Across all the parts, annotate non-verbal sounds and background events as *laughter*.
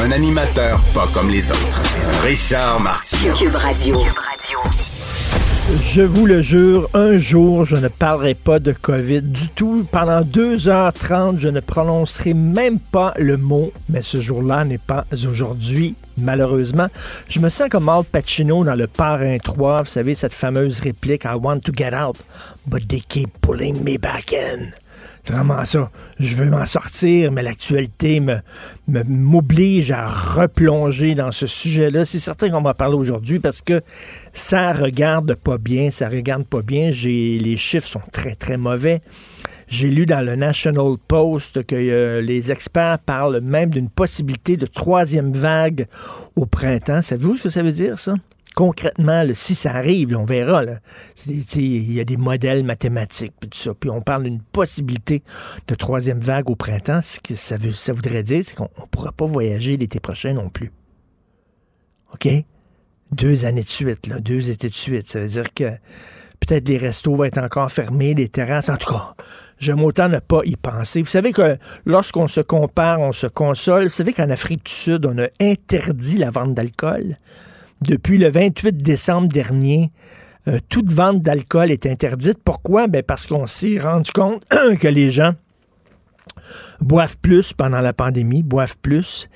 Un animateur pas comme les autres. Richard Martineau. Cube Radio. Je vous le jure, un jour, je ne parlerai pas de COVID du tout. Pendant 2h30, je ne prononcerai même pas le mot, mais ce jour-là n'est pas aujourd'hui, malheureusement. Je me sens comme Al Pacino dans Le Parrain 3, vous savez, cette fameuse réplique I want to get out, but they keep pulling me back in. Vraiment ça. Je veux m'en sortir, mais l'actualité me, m'oblige à replonger dans ce sujet-là. C'est certain qu'on va parler aujourd'hui parce que ça regarde pas bien, ça regarde pas bien. Les chiffres sont très, très mauvais. J'ai lu dans le National Post que euh, les experts parlent même d'une possibilité de troisième vague au printemps. Savez-vous ce que ça veut dire, ça? Concrètement, si ça arrive, on verra. Il y a des modèles mathématiques, puis tout ça. Puis on parle d'une possibilité de troisième vague au printemps. Ce que ça voudrait dire, c'est qu'on ne pourra pas voyager l'été prochain non plus. OK? Deux années de suite, là, deux étés de suite. Ça veut dire que peut-être les restos vont être encore fermés, les terrasses. En tout cas, j'aime autant ne pas y penser. Vous savez que lorsqu'on se compare, on se console. Vous savez qu'en Afrique du Sud, on a interdit la vente d'alcool? Depuis le 28 décembre dernier, euh, toute vente d'alcool est interdite. Pourquoi? Ben parce qu'on s'est rendu compte *clears throat* que les gens boivent plus pendant la pandémie, boivent plus,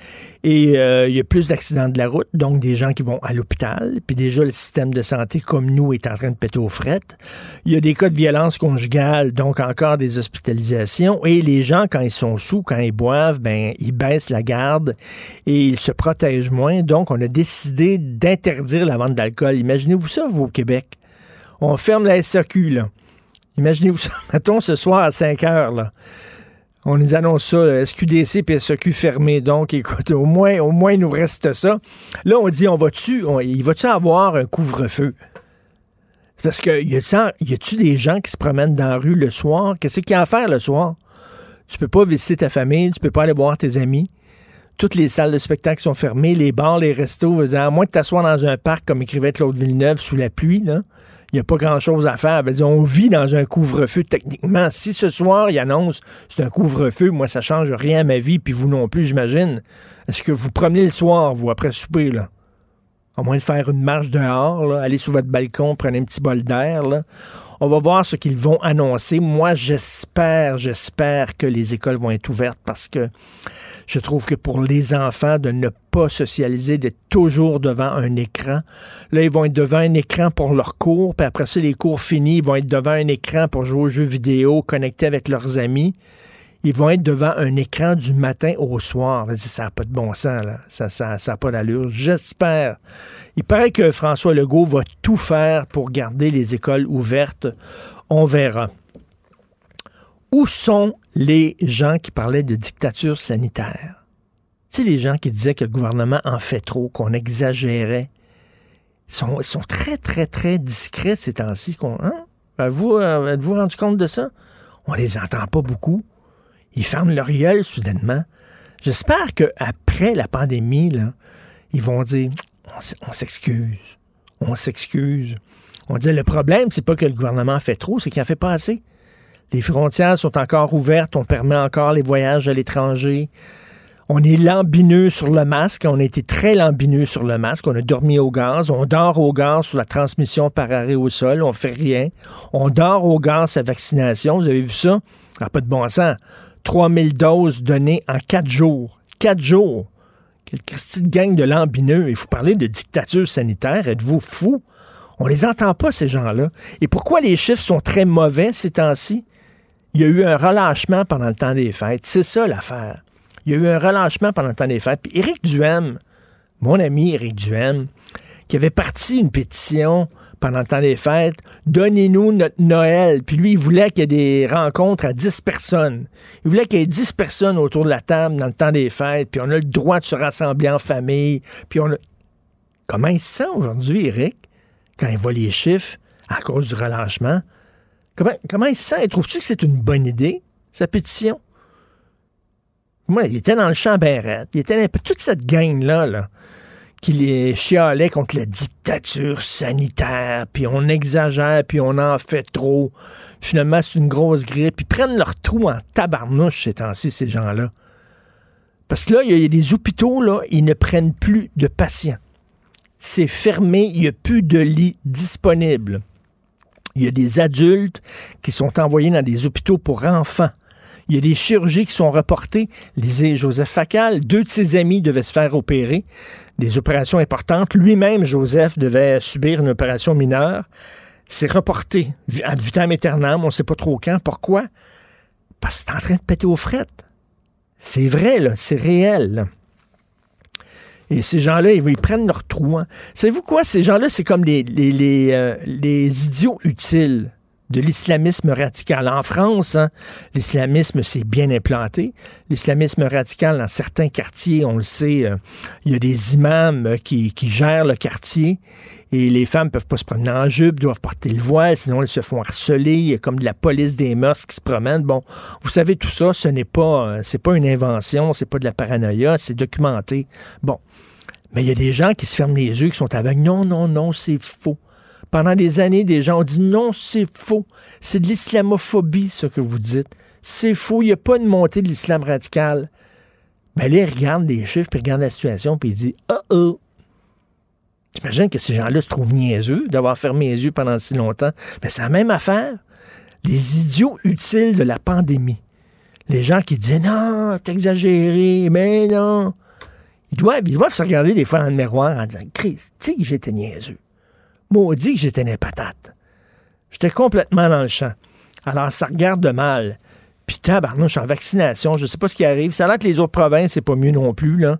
et euh, il y a plus d'accidents de la route, donc des gens qui vont à l'hôpital, puis déjà le système de santé comme nous est en train de péter aux frettes. Il y a des cas de violence conjugale, donc encore des hospitalisations, et les gens, quand ils sont sous, quand ils boivent, ben ils baissent la garde et ils se protègent moins, donc on a décidé d'interdire la vente d'alcool. Imaginez-vous ça, vous, au Québec. On ferme la SAQ, là. Imaginez-vous ça, *laughs* mettons, ce soir à 5 heures, là. On nous annonce ça, là, SQDC et SEQ fermés. Donc, écoute, au moins, au moins, il nous reste ça. Là, on dit, on va-tu, il va-tu avoir un couvre-feu? Parce que, y a-tu des gens qui se promènent dans la rue le soir? Qu'est-ce qu'il y a à faire le soir? Tu peux pas visiter ta famille, tu peux pas aller voir tes amis. Toutes les salles de spectacle sont fermées, les bars, les restos, à moins que tu t'assoies dans un parc, comme écrivait Claude Villeneuve, sous la pluie, là, il n'y a pas grand-chose à faire. On vit dans un couvre-feu techniquement. Si ce soir, il annonce c'est un couvre-feu, moi, ça change rien à ma vie, puis vous non plus, j'imagine. Est-ce que vous promenez le soir, vous, après souper, là? À moins de faire une marche dehors, aller sur votre balcon, prenez un petit bol d'air. On va voir ce qu'ils vont annoncer. Moi, j'espère, j'espère que les écoles vont être ouvertes parce que je trouve que pour les enfants, de ne pas socialiser, d'être toujours devant un écran. Là, ils vont être devant un écran pour leurs cours, puis après ça, les cours finis, ils vont être devant un écran pour jouer aux jeux vidéo, connectés avec leurs amis. Ils vont être devant un écran du matin au soir. Ça n'a pas de bon sens, là. Ça n'a pas d'allure. J'espère. Il paraît que François Legault va tout faire pour garder les écoles ouvertes. On verra. Où sont les gens qui parlaient de dictature sanitaire? Tu les gens qui disaient que le gouvernement en fait trop, qu'on exagérait. Ils sont, très, très, très discrets ces temps-ci. Hein? Êtes-vous euh, êtes-vous rendu compte de ça? On les entend pas beaucoup. Ils ferment leur gueule soudainement. J'espère qu'après la pandémie, ils vont dire on s'excuse. On s'excuse. On dit le problème, c'est pas que le gouvernement fait trop, c'est qu'il en fait pas assez. Les frontières sont encore ouvertes, on permet encore les voyages à l'étranger. On est lambineux sur le masque, on a été très lambineux sur le masque, on a dormi au gaz, on dort au gaz sur la transmission par arrêt au sol, on fait rien. On dort au gaz sa vaccination, vous avez vu ça? N'a pas de bon sens. 3000 doses données en quatre jours. Quatre jours. Quelle de gang de lambineux. Il faut parler de dictature sanitaire. Êtes-vous fou? On les entend pas, ces gens-là. Et pourquoi les chiffres sont très mauvais ces temps-ci? Il y a eu un relâchement pendant le temps des fêtes. C'est ça l'affaire. Il y a eu un relâchement pendant le temps des fêtes. Puis Éric Duhem, mon ami Éric Duhem, qui avait parti une pétition pendant le temps des fêtes, donnez-nous notre Noël. Puis lui, il voulait qu'il y ait des rencontres à 10 personnes. Il voulait qu'il y ait 10 personnes autour de la table dans le temps des fêtes, puis on a le droit de se rassembler en famille, puis on a... Comment il se sent aujourd'hui, Eric, quand il voit les chiffres à cause du relâchement? Comment, il se sent? Trouves-tu que c'est une bonne idée, sa pétition? Moi, il était dans le champ. Il était toute cette gang-là, là, qui les chialait contre la dictature sanitaire, puis on exagère, puis on en fait trop. Finalement, c'est une grosse grippe. Ils prennent leur trou en tabarnouche ces temps-ci, ces gens-là. Parce que là, il y a des hôpitaux, là, ils ne prennent plus de patients. C'est fermé, il n'y a plus de lits disponibles. Il y a des adultes qui sont envoyés dans des hôpitaux pour enfants. Il y a des chirurgies qui sont reportées. Lisez Joseph Facal, deux de ses amis devaient se faire opérer, des opérations importantes. Lui-même, Joseph, devait subir une opération mineure. C'est reporté ad vitam aeternam, on ne sait pas trop quand. Pourquoi? Parce que c'est en train de péter aux frettes. C'est vrai, là, c'est réel. Et ces gens-là, ils, prennent leur trou. Hein. Savez-vous quoi? Ces gens-là, c'est comme les, les, euh, les idiots utiles de l'islamisme radical. En France, hein, l'islamisme s'est bien implanté. L'islamisme radical, dans certains quartiers, on le sait, euh, il y a des imams euh, qui, gèrent le quartier et les femmes peuvent pas se promener en jupe, doivent porter le voile, sinon elles se font harceler. Il y a comme de la police des mœurs qui se promène. Bon, vous savez tout ça, ce n'est pas, pas une invention, c'est pas de la paranoïa, c'est documenté. Bon, mais il y a des gens qui se ferment les yeux, qui sont aveugles. Non, non, non, c'est faux. Pendant des années, des gens ont dit non, c'est faux. C'est de l'islamophobie, ce que vous dites. C'est faux. Il n'y a pas de montée de l'islam radical. Mais là, ils regardent les chiffres, puis ils regardent la situation, puis ils disent Oh oh. J'imagine que ces gens-là se trouvent niaiseux d'avoir fermé les yeux pendant si longtemps? Mais c'est la même affaire. Les idiots utiles de la pandémie. Les gens qui disent non, t'es exagéré, mais non. Ils doivent, se regarder des fois dans le miroir en disant Christy, j'étais niaiseux maudit que j'étais une patate. J'étais complètement dans le champ. Alors, ça regarde mal. Puis tabarnouche, en vaccination, je sais pas ce qui arrive. Ça a l'air que les autres provinces, c'est pas mieux non plus. Là.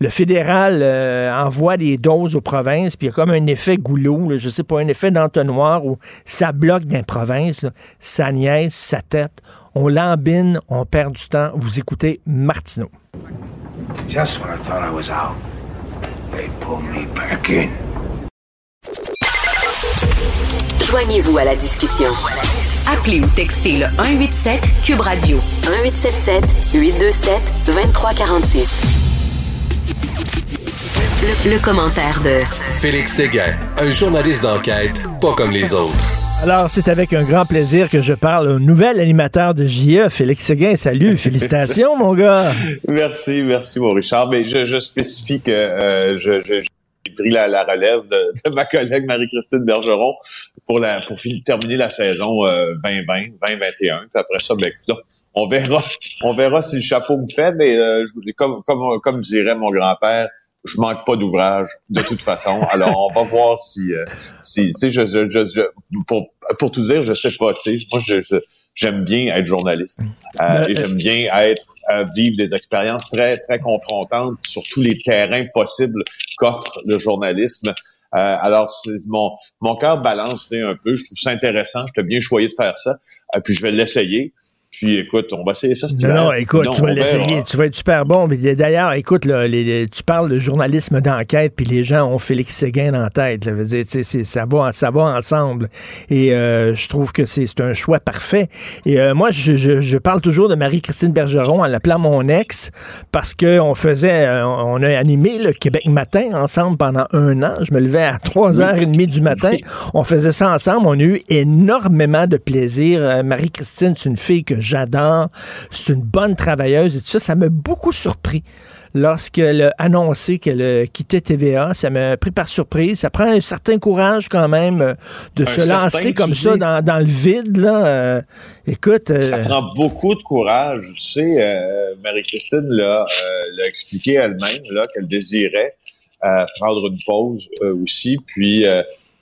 Le fédéral euh, envoie des doses aux provinces, puis il y a comme un effet goulot, là, je sais pas, un effet d'entonnoir où ça bloque dans les provinces, ça niaise, ça tête. On lambine, on perd du temps. Vous écoutez Martineau. Just when I thought I was out, they pull me back in. Joignez-vous à la discussion. Appelez ou textez le 187 Cube Radio 1877 827 2346. Le, le commentaire de Félix Séguin, un journaliste d'enquête pas comme les autres. Alors, c'est avec un grand plaisir que je parle au nouvel animateur de JE, Félix Séguin. Salut, *laughs* félicitations, mon gars. Merci, merci, mon Richard. Mais je, spécie que euh, je, pris la, relève de, ma collègue Marie-Christine Bergeron pour la pour terminer la saison 2020, euh, 2021. Puis après ça, ben, on verra, on verra si le chapeau me fait, mais euh, comme, comme, comme dirait mon grand-père, je manque pas d'ouvrage de toute façon. Alors on va voir si, euh, si tu sais, je, je, je, pour, pour tout dire, je sais pas, tu sais, moi je, j'aime bien être journaliste euh, et j'aime bien être euh, vivre des expériences très très confrontantes sur tous les terrains possibles qu'offre le journalisme. Euh, alors mon mon cœur balance un peu. Je trouve ça intéressant. Je t'ai bien choisi de faire ça. puis je vais l'essayer. Puis écoute, on va essayer ça. Non, non, écoute, tu vas l'essayer. Tu vas être super bon. D'ailleurs, écoute, là, tu parles de journalisme d'enquête, puis les gens ont Félix Séguin en tête. Là, veut dire, ça, va, ça va ensemble. Et euh, je trouve que c'est un choix parfait. Et euh, moi, je, je, parle toujours de Marie-Christine Bergeron en l'appelant mon ex, parce qu'on faisait, euh, on a animé le Québec matin ensemble pendant un an. Je me levais à 3h30 du matin. *laughs* On faisait ça ensemble. On a eu énormément de plaisir. Marie-Christine, c'est une fille que j'adore. C'est une bonne travailleuse et tout ça. Ça m'a beaucoup surpris lorsqu'elle a annoncé qu'elle quittait TVA. Ça m'a pris par surprise. Ça prend un certain courage quand même euh, de se lancer comme ça dans, le vide. Là. Euh, écoute. Euh, ça prend beaucoup de courage. Tu sais, Marie-Christine l'a expliqué elle-même qu'elle désirait prendre une pause aussi. Puis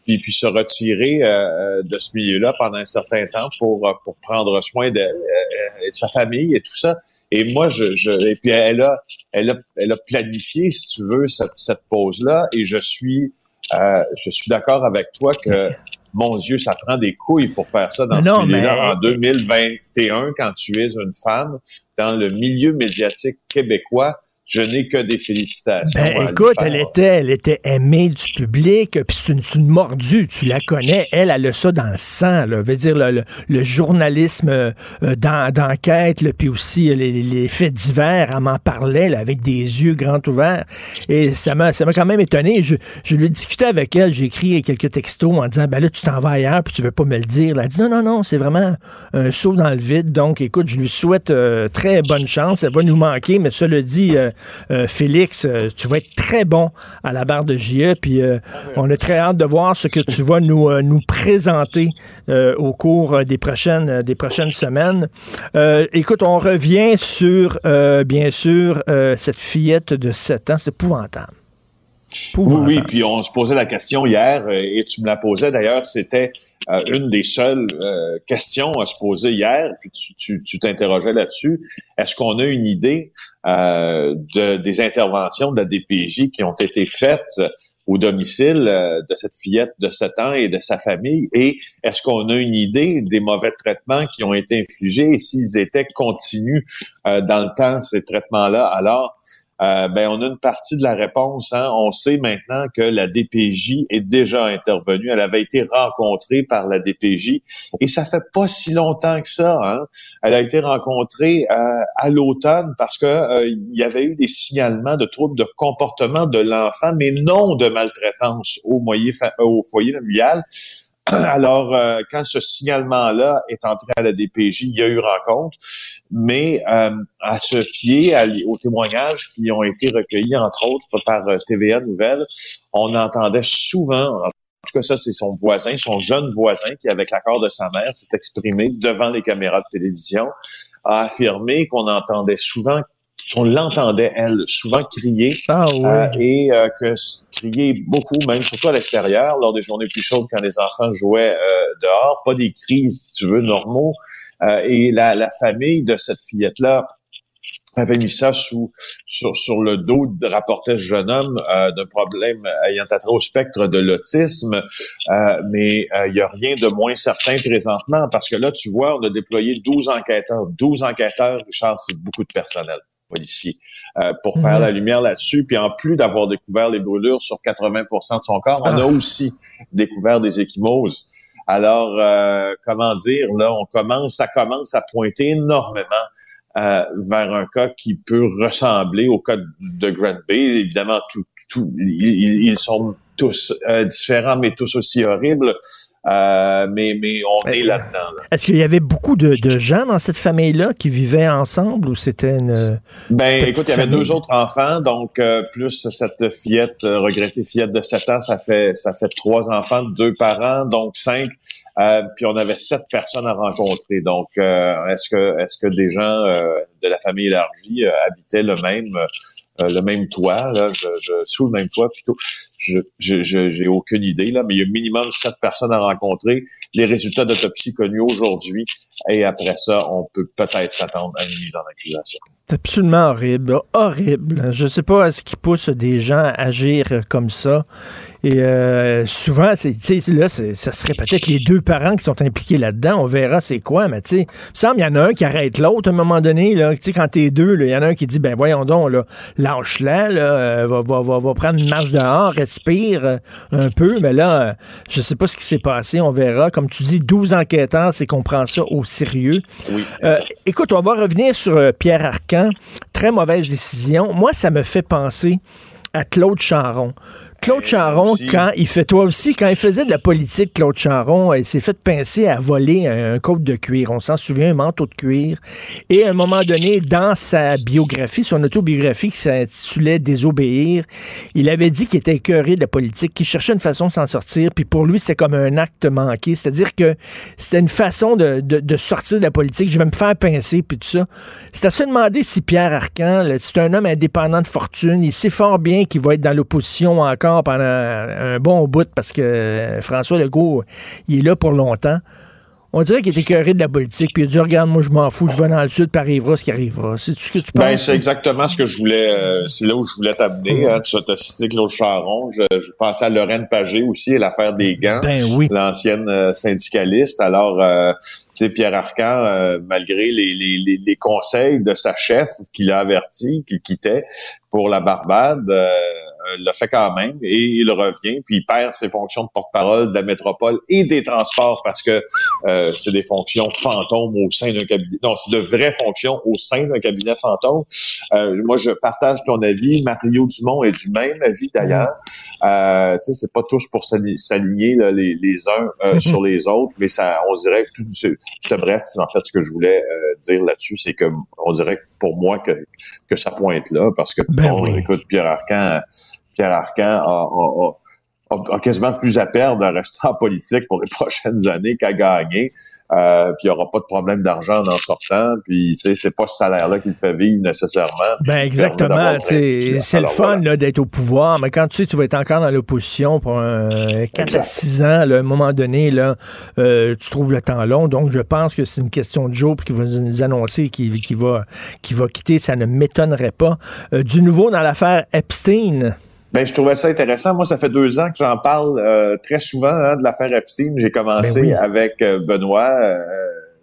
puis, puis se retirer euh, euh, de ce milieu-là pendant un certain temps pour, euh, pour prendre soin de, de sa famille et tout ça. Et moi, je, je et puis elle a, elle a, elle a planifié, si tu veux, cette, cette pause-là, et je suis Euh, je suis d'accord avec toi que mon Dieu, ça prend des couilles pour faire ça dans ce milieu-là en 2021 quand tu es une femme dans le milieu médiatique québécois je n'ai que des félicitations. Ben, écoute, elle était, elle était aimée du public, puis c'est une, mordue, tu la connais. Elle, elle a ça dans le sang, là. Veut dire, le, journalisme euh, d'enquête, puis aussi les, faits divers, elle m'en parlait, avec des yeux grands ouverts. Et ça m'a, ça m'a quand même étonné. Je, je lui ai discuté avec elle, j'ai écrit quelques textos en disant, ben là, tu t'en vas ailleurs, puis tu veux pas me le dire. Elle a dit, non, non, non, c'est vraiment un saut dans le vide. Donc, écoute, je lui souhaite euh, très bonne chance. Elle va nous manquer, mais ça le dit, euh, euh, Félix, euh, tu vas être très bon à la barre de JE, puis euh, on a très hâte de voir ce que tu vas nous, nous présenter au cours des prochaines, des prochaines semaines. écoute, on revient sur, bien sûr, cette fillette de 7 ans. C'est épouvantable. Oui, oui, puis on se posait la question hier, et tu me la posais d'ailleurs, c'était une des seules questions à se poser hier, puis tu t'interrogeais là-dessus. Est-ce qu'on a une idée euh, de, des interventions de la DPJ qui ont été faites au domicile euh, de cette fillette de 7 ans et de sa famille? Et est-ce qu'on a une idée des mauvais traitements qui ont été infligés et s'ils étaient continus euh, dans le temps, ces traitements-là? Alors, euh, ben on a une partie de la réponse. Hein. On sait maintenant que la DPJ est déjà intervenue. Elle avait été rencontrée par la DPJ et ça fait pas si longtemps que ça. Hein. Elle a été rencontrée euh, à l'automne parce que euh, y avait eu des signalements de troubles de comportement de l'enfant, mais non de maltraitance au, moyen, au foyer familial. *clears throat* Alors, euh, quand ce signalement-là est entré à la DPJ, il y a eu rencontre, mais euh, à se fier aux témoignages qui ont été recueillis, entre autres, par euh, TVA Nouvelle, on entendait souvent, en tout cas ça c'est son voisin, son jeune voisin qui, avec l'accord de sa mère, s'est exprimé devant les caméras de télévision, a affirmé qu'on entendait souvent on l'entendait, elle, souvent crier. Ah, euh, et euh, que crier beaucoup, même surtout à l'extérieur, lors des journées plus chaudes quand les enfants jouaient euh, dehors. Pas des cris, si tu veux, normaux. et la, la, famille de cette fillette-là avait mis ça sous sur, sur le dos, de, rapportait ce jeune homme d'un problème ayant attrait au spectre de l'autisme. mais il y a rien de moins certain présentement parce que là, tu vois, on a déployé 12 enquêteurs. 12 enquêteurs, Richard, c'est beaucoup de personnel policier euh, pour faire la lumière là-dessus. Puis en plus d'avoir découvert les brûlures sur 80 de son corps, on a ah. aussi découvert des échymoses. Alors, euh, comment dire, là, on commence, ça commence à pointer énormément euh, vers un cas qui peut ressembler au cas de Grant Bay. Évidemment, tout, tout, ils sont tous euh, différents, mais tous aussi horribles. Euh, mais, mais on est là-dedans. Est-ce qu'il y avait beaucoup de, de, gens dans cette famille-là qui vivaient ensemble ou c'était une. Ben, écoute, il y avait deux autres enfants, donc euh, plus cette fillette, regrettée fillette de 7 ans, ça fait ça fait trois enfants, deux parents, donc cinq. puis on avait sept personnes à rencontrer. Donc, est-ce que est-ce que des gens de la famille élargie habitaient le même euh, le même toit, là, je, je, sous le même toit plutôt. Je j'ai aucune idée, là, mais il y a minimum sept personnes à rencontrer. Les résultats d'autopsie connus aujourd'hui, et après ça, on peut peut-être s'attendre à une mise en accusation. C'est absolument horrible, horrible. Je sais pas ce qui pousse des gens à agir comme ça. Et euh, souvent, c'est, là, ça serait peut-être les deux parents qui sont impliqués là-dedans. On verra c'est quoi, mais tu sais, il me semble il y en a un qui arrête l'autre à un moment donné. Là, quand t'es deux, il y en a un qui dit ben voyons donc, là, lâche-la, là, euh, va, va, va, va, prendre une marche dehors, respire euh, un peu. Mais là, je sais pas ce qui s'est passé, on verra. Comme tu dis, 12 enquêteurs, c'est qu'on prend ça au sérieux. Oui, écoute, on va revenir sur Pierre Arcan. Très mauvaise décision. Moi, ça me fait penser à Claude Charon. Claude Charon, quand il fait, toi aussi, quand il faisait de la politique, Claude Charon, il s'est fait pincer à voler un, côte de cuir. On s'en souvient, un manteau de cuir. Et à un moment donné, dans sa biographie, son autobiographie qui s'intitulait Désobéir, il avait dit qu'il était écœuré de la politique, qu'il cherchait une façon de s'en sortir. Puis pour lui, c'était comme un acte manqué. C'est-à-dire que c'était une façon de, de, sortir de la politique. Je vais me faire pincer, puis tout ça. C'est à se demander si Pierre Arcan, c'est un homme indépendant de fortune. Il sait fort bien qu'il va être dans l'opposition encore pendant un bon bout parce que François Legault, il est là pour longtemps. On dirait qu'il était écœuré de la politique, puis il a dit Regarde, moi, je m'en fous, je vais dans le sud, puis arrivera ce qui arrivera. C'est ce que tu Ben, penses? c'est exactement ce que je voulais. euh, c'est là où je voulais t'amener. hein. tu as cité Claude Charon. Je, je pensais à Lorraine Pagé aussi et l'affaire des gants. Ben oui. L'ancienne euh, syndicaliste. Alors, euh, tu sais, Pierre Arcan, euh, malgré les, les, les, les conseils de sa chef qui l'a averti qu'il quittait pour la Barbade, l'a fait quand même et il revient puis il perd ses fonctions de porte-parole de la métropole et des transports parce que euh, c'est des fonctions fantômes au sein d'un cabinet. Non, c'est de vraies fonctions au sein d'un cabinet fantôme. Euh, moi, je partage ton avis. Mario Dumont est du même avis d'ailleurs. Euh, tu sais, c'est pas tous pour s'ali- s'aligner les, les uns euh, sur les autres, mais ça, on dirait que tout, c'était bref. En fait, ce que je voulais euh, dire là-dessus, c'est que on dirait que pour moi que que ça pointe là, parce que Ben bon, oui. écoute, Pierre Arcan, Pierre Arcan a, a- a- a- quasiment plus à perdre à rester en politique pour les *laughs* prochaines années qu'à gagner. Euh, puis il n'y aura pas de problème d'argent en sortant. Puis tu sais, c'est pas ce salaire-là qui le fait vivre nécessairement. Ben exactement. C'est le fun voilà. d'être au pouvoir, mais quand tu sais tu vas être encore dans l'opposition pour un 4 à Exact. 6 ans, là, à un moment donné, là, euh, tu trouves le temps long. Donc je pense que c'est une question de jour qu'il va nous annoncer qu'il qu'il va, qu'il va quitter. Ça ne m'étonnerait pas. Euh, du nouveau dans l'affaire Epstein. Ben, je trouvais ça intéressant. Moi, ça fait deux ans que j'en parle euh, très souvent hein, de l'affaire Epstein. J'ai commencé Ben oui. avec euh, Benoît euh,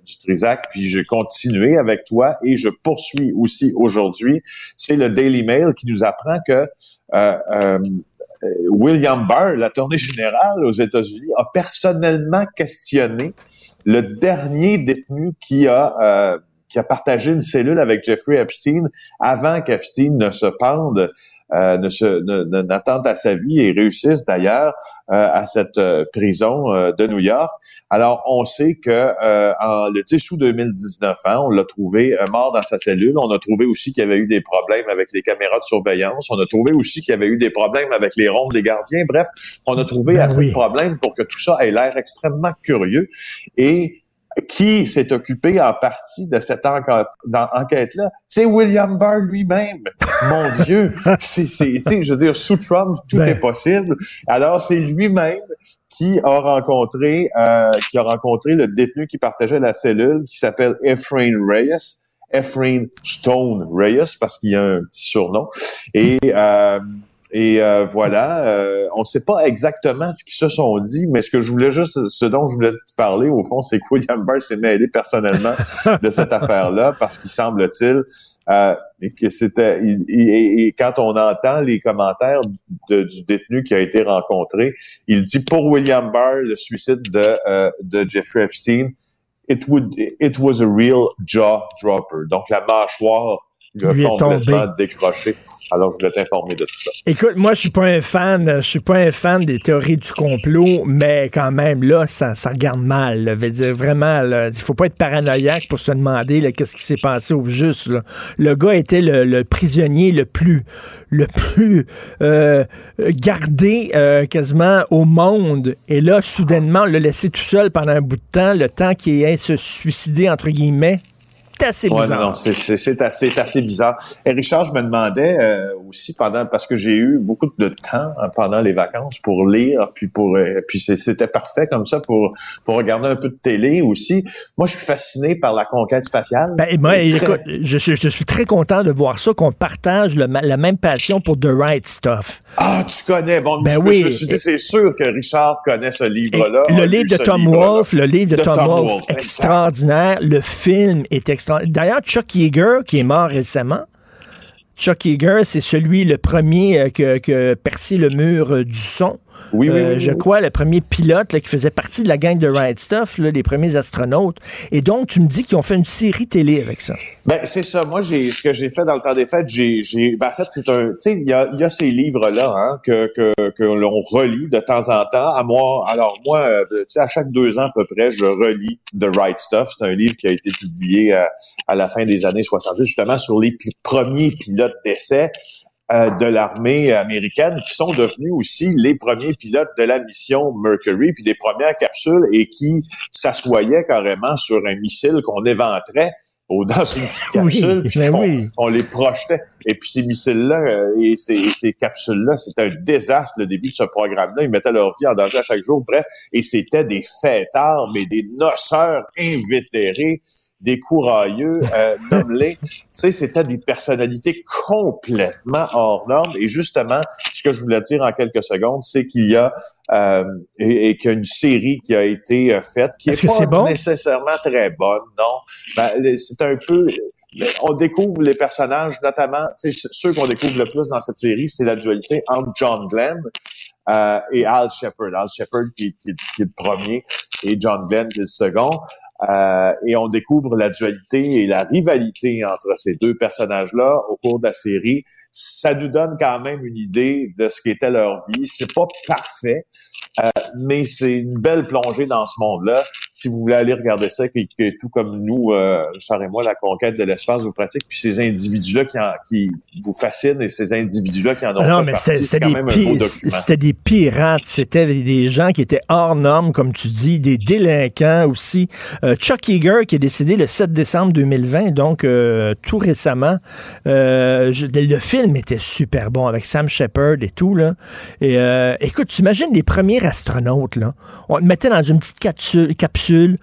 Dutrisac, puis j'ai continué avec toi et je poursuis aussi aujourd'hui. C'est le Daily Mail qui nous apprend que euh, euh, William Barr, l'attorney général aux États-Unis, a personnellement questionné le dernier détenu qui a euh, qui a partagé une cellule avec Jeffrey Epstein avant qu'Epstein ne se pende, euh, ne se n'attente à sa vie et réussisse d'ailleurs euh, à cette euh, prison euh, de New York. Alors on sait que euh, en le 10 août 2019, hein, on l'a trouvé mort dans sa cellule. On a trouvé aussi qu'il y avait eu des problèmes avec les caméras de surveillance. On a trouvé aussi qu'il y avait eu des problèmes avec les rondes des gardiens. Bref, on a trouvé Ben assez oui. de problèmes pour que tout ça ait l'air extrêmement curieux et qui s'est occupé en partie de cette enquête-là? C'est William Barr lui-même. Mon *laughs* Dieu! C'est, c'est, c'est- je veux dire, sous Trump, tout Ben. est possible. Alors, c'est lui-même qui a rencontré, euh, qui a rencontré le détenu qui partageait la cellule, qui s'appelle Ephraim Reyes. Ephraim Stone Reyes, parce qu'il y a un petit surnom. Et, euh, et euh, voilà, euh, on ne sait pas exactement ce qu'ils se sont dit, mais ce que je voulais juste, ce dont je voulais te parler, au fond, c'est que William Barr s'est mêlé personnellement *laughs* de cette affaire-là, parce qu'il semble-t-il euh, que c'était et, et quand on entend les commentaires de- du détenu qui a été rencontré, il dit pour William Barr le suicide de euh, de Jeffrey Epstein, it would it was a real jaw dropper. Donc la mâchoire lui a Lui est complètement tombée. décroché. Alors je voulais t'informer de tout ça. Écoute, moi, je suis pas un fan, je suis pas un fan des théories du complot, mais quand même, là, ça, ça regarde mal. là. Veut dire, vraiment, il faut pas être paranoïaque pour se demander qu'est-ce qui s'est passé au juste. là. Le gars était le, le prisonnier le plus, le plus euh, gardé euh, quasiment au monde. Et là, soudainement, on l'a laissé tout seul pendant un bout de temps, le temps qu'il ait se suicider, entre guillemets. C'est assez Ouais, bizarre. non, non, c'est- assez, c'est assez bizarre. Et Richard, je me demandais euh, aussi pendant parce que j'ai eu beaucoup de temps hein, pendant les vacances pour lire, puis pour euh, puis c'était parfait comme ça pour pour regarder un peu de télé aussi. Moi, je suis fasciné par la conquête spatiale. Ben, moi, Très- écoute, je, je- je suis très content de voir ça, qu'on partage le la même passion pour The Right Stuff. Ah, tu connais. Bon, Ben je, oui. je me suis dit, c'est sûr que Richard connaît ce livre-là. le livre de Tom. Wolfe, le livre de, Tom, Wolfe, extraordinaire. Le film est extraordinaire. D'ailleurs, Chuck Yeager, qui est mort récemment, Chuck Yeager, c'est celui, le premier euh, que, que percé le mur euh, du son. Oui, oui, Euh, oui, je oui. crois, le premier pilote là, qui faisait partie de la gang de Right Stuff, là, les premiers astronautes. Et donc, tu me dis qu'ils ont fait une série télé avec ça. Ben c'est ça. Moi, j'ai ce que j'ai fait dans le temps des fêtes, j'ai, j'ai, ben, en fait, c'est un, tu sais, il y a, y a ces livres-là hein, que que que l'on relit de temps en temps. À moi, alors moi, euh, tu sais, à chaque deux ans à peu près, je relis The Right Stuff. C'est un livre qui a été publié euh, à la fin des années 70, justement sur les premiers pilotes d'essai. Euh, de l'armée américaine qui sont devenus aussi les premiers pilotes de la mission Mercury puis des premières capsules et qui s'assoyaient carrément sur un missile qu'on éventrait au, *laughs* dans une petite capsule, puis ben on, oui. on les projetait. Et puis ces missiles-là euh, et ces, ces capsules-là, c'était un désastre le début de ce programme-là. Ils mettaient leur vie en danger à chaque jour. Bref, et c'était des fêtards, mais des noceurs invétérés, des courailleux, euh, *laughs* nommés. tu sais, c'était des personnalités complètement hors normes. Et justement, ce que je voulais dire en quelques secondes, c'est qu'il y a euh, et, et qu'il y a une série qui a été euh, faite qui est que pas bon? nécessairement très bonne, non. Ben, c'est un peu on découvre les personnages, notamment, ceux qu'on découvre le plus dans cette série, c'est la dualité entre John Glenn euh, et Al Shepard. Al Shepard qui, qui- qui est le premier et John Glenn qui est le second. Euh, et on découvre la dualité et la rivalité entre ces deux personnages-là au cours de la série. Ça nous donne quand même une idée de ce qu'était leur vie. C'est pas parfait, euh, mais c'est une belle plongée dans ce monde-là. Si vous voulez aller regarder ça, que, que tout comme nous, euh, et moi, la conquête de l'espace vous pratique, puis ces individus-là qui, en- qui vous fascinent et ces individus-là qui en ont Ah non, mais c'est quand des, même un beau pi- document. c'était des pirates, c'était des- gens qui étaient hors normes, comme tu dis, des délinquants aussi. Euh, Chuck Yeager, qui est décédé le 7 décembre 2020, donc euh, tout récemment. Euh, le film était super bon avec Sam Shepard et tout. Et euh, écoute, tu imagines les premiers astronautes. On te mettait dans une petite capsule,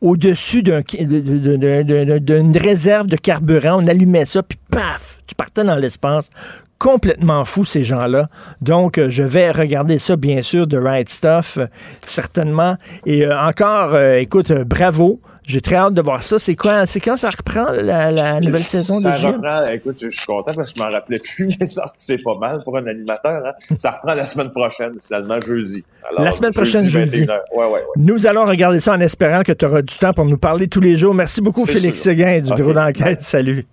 au-dessus d'un- de- de- de- de- de- d'une réserve de carburant, on allumait ça, puis paf, tu partais dans l'espace. Complètement fou, ces gens-là. Donc, euh, je vais regarder ça, bien sûr, de Right Stuff, euh, certainement. Et encore, écoute, bravo. J'ai très hâte de voir ça. C'est quoi? C'est quand ça reprend la, la nouvelle saison ça de Jim? reprend, écoute, je suis content parce que je m'en rappelais plus, *laughs* mais ça, c'est pas mal pour un animateur. Hein? Ça reprend la semaine prochaine, finalement, jeudi. Alors, La semaine prochaine, jeudi. 21h. Ouais, ouais, ouais. Nous allons regarder ça en espérant que tu auras du temps pour nous parler tous les jours. Merci beaucoup, Félix sûr. Séguin du bureau d'enquête. Salut.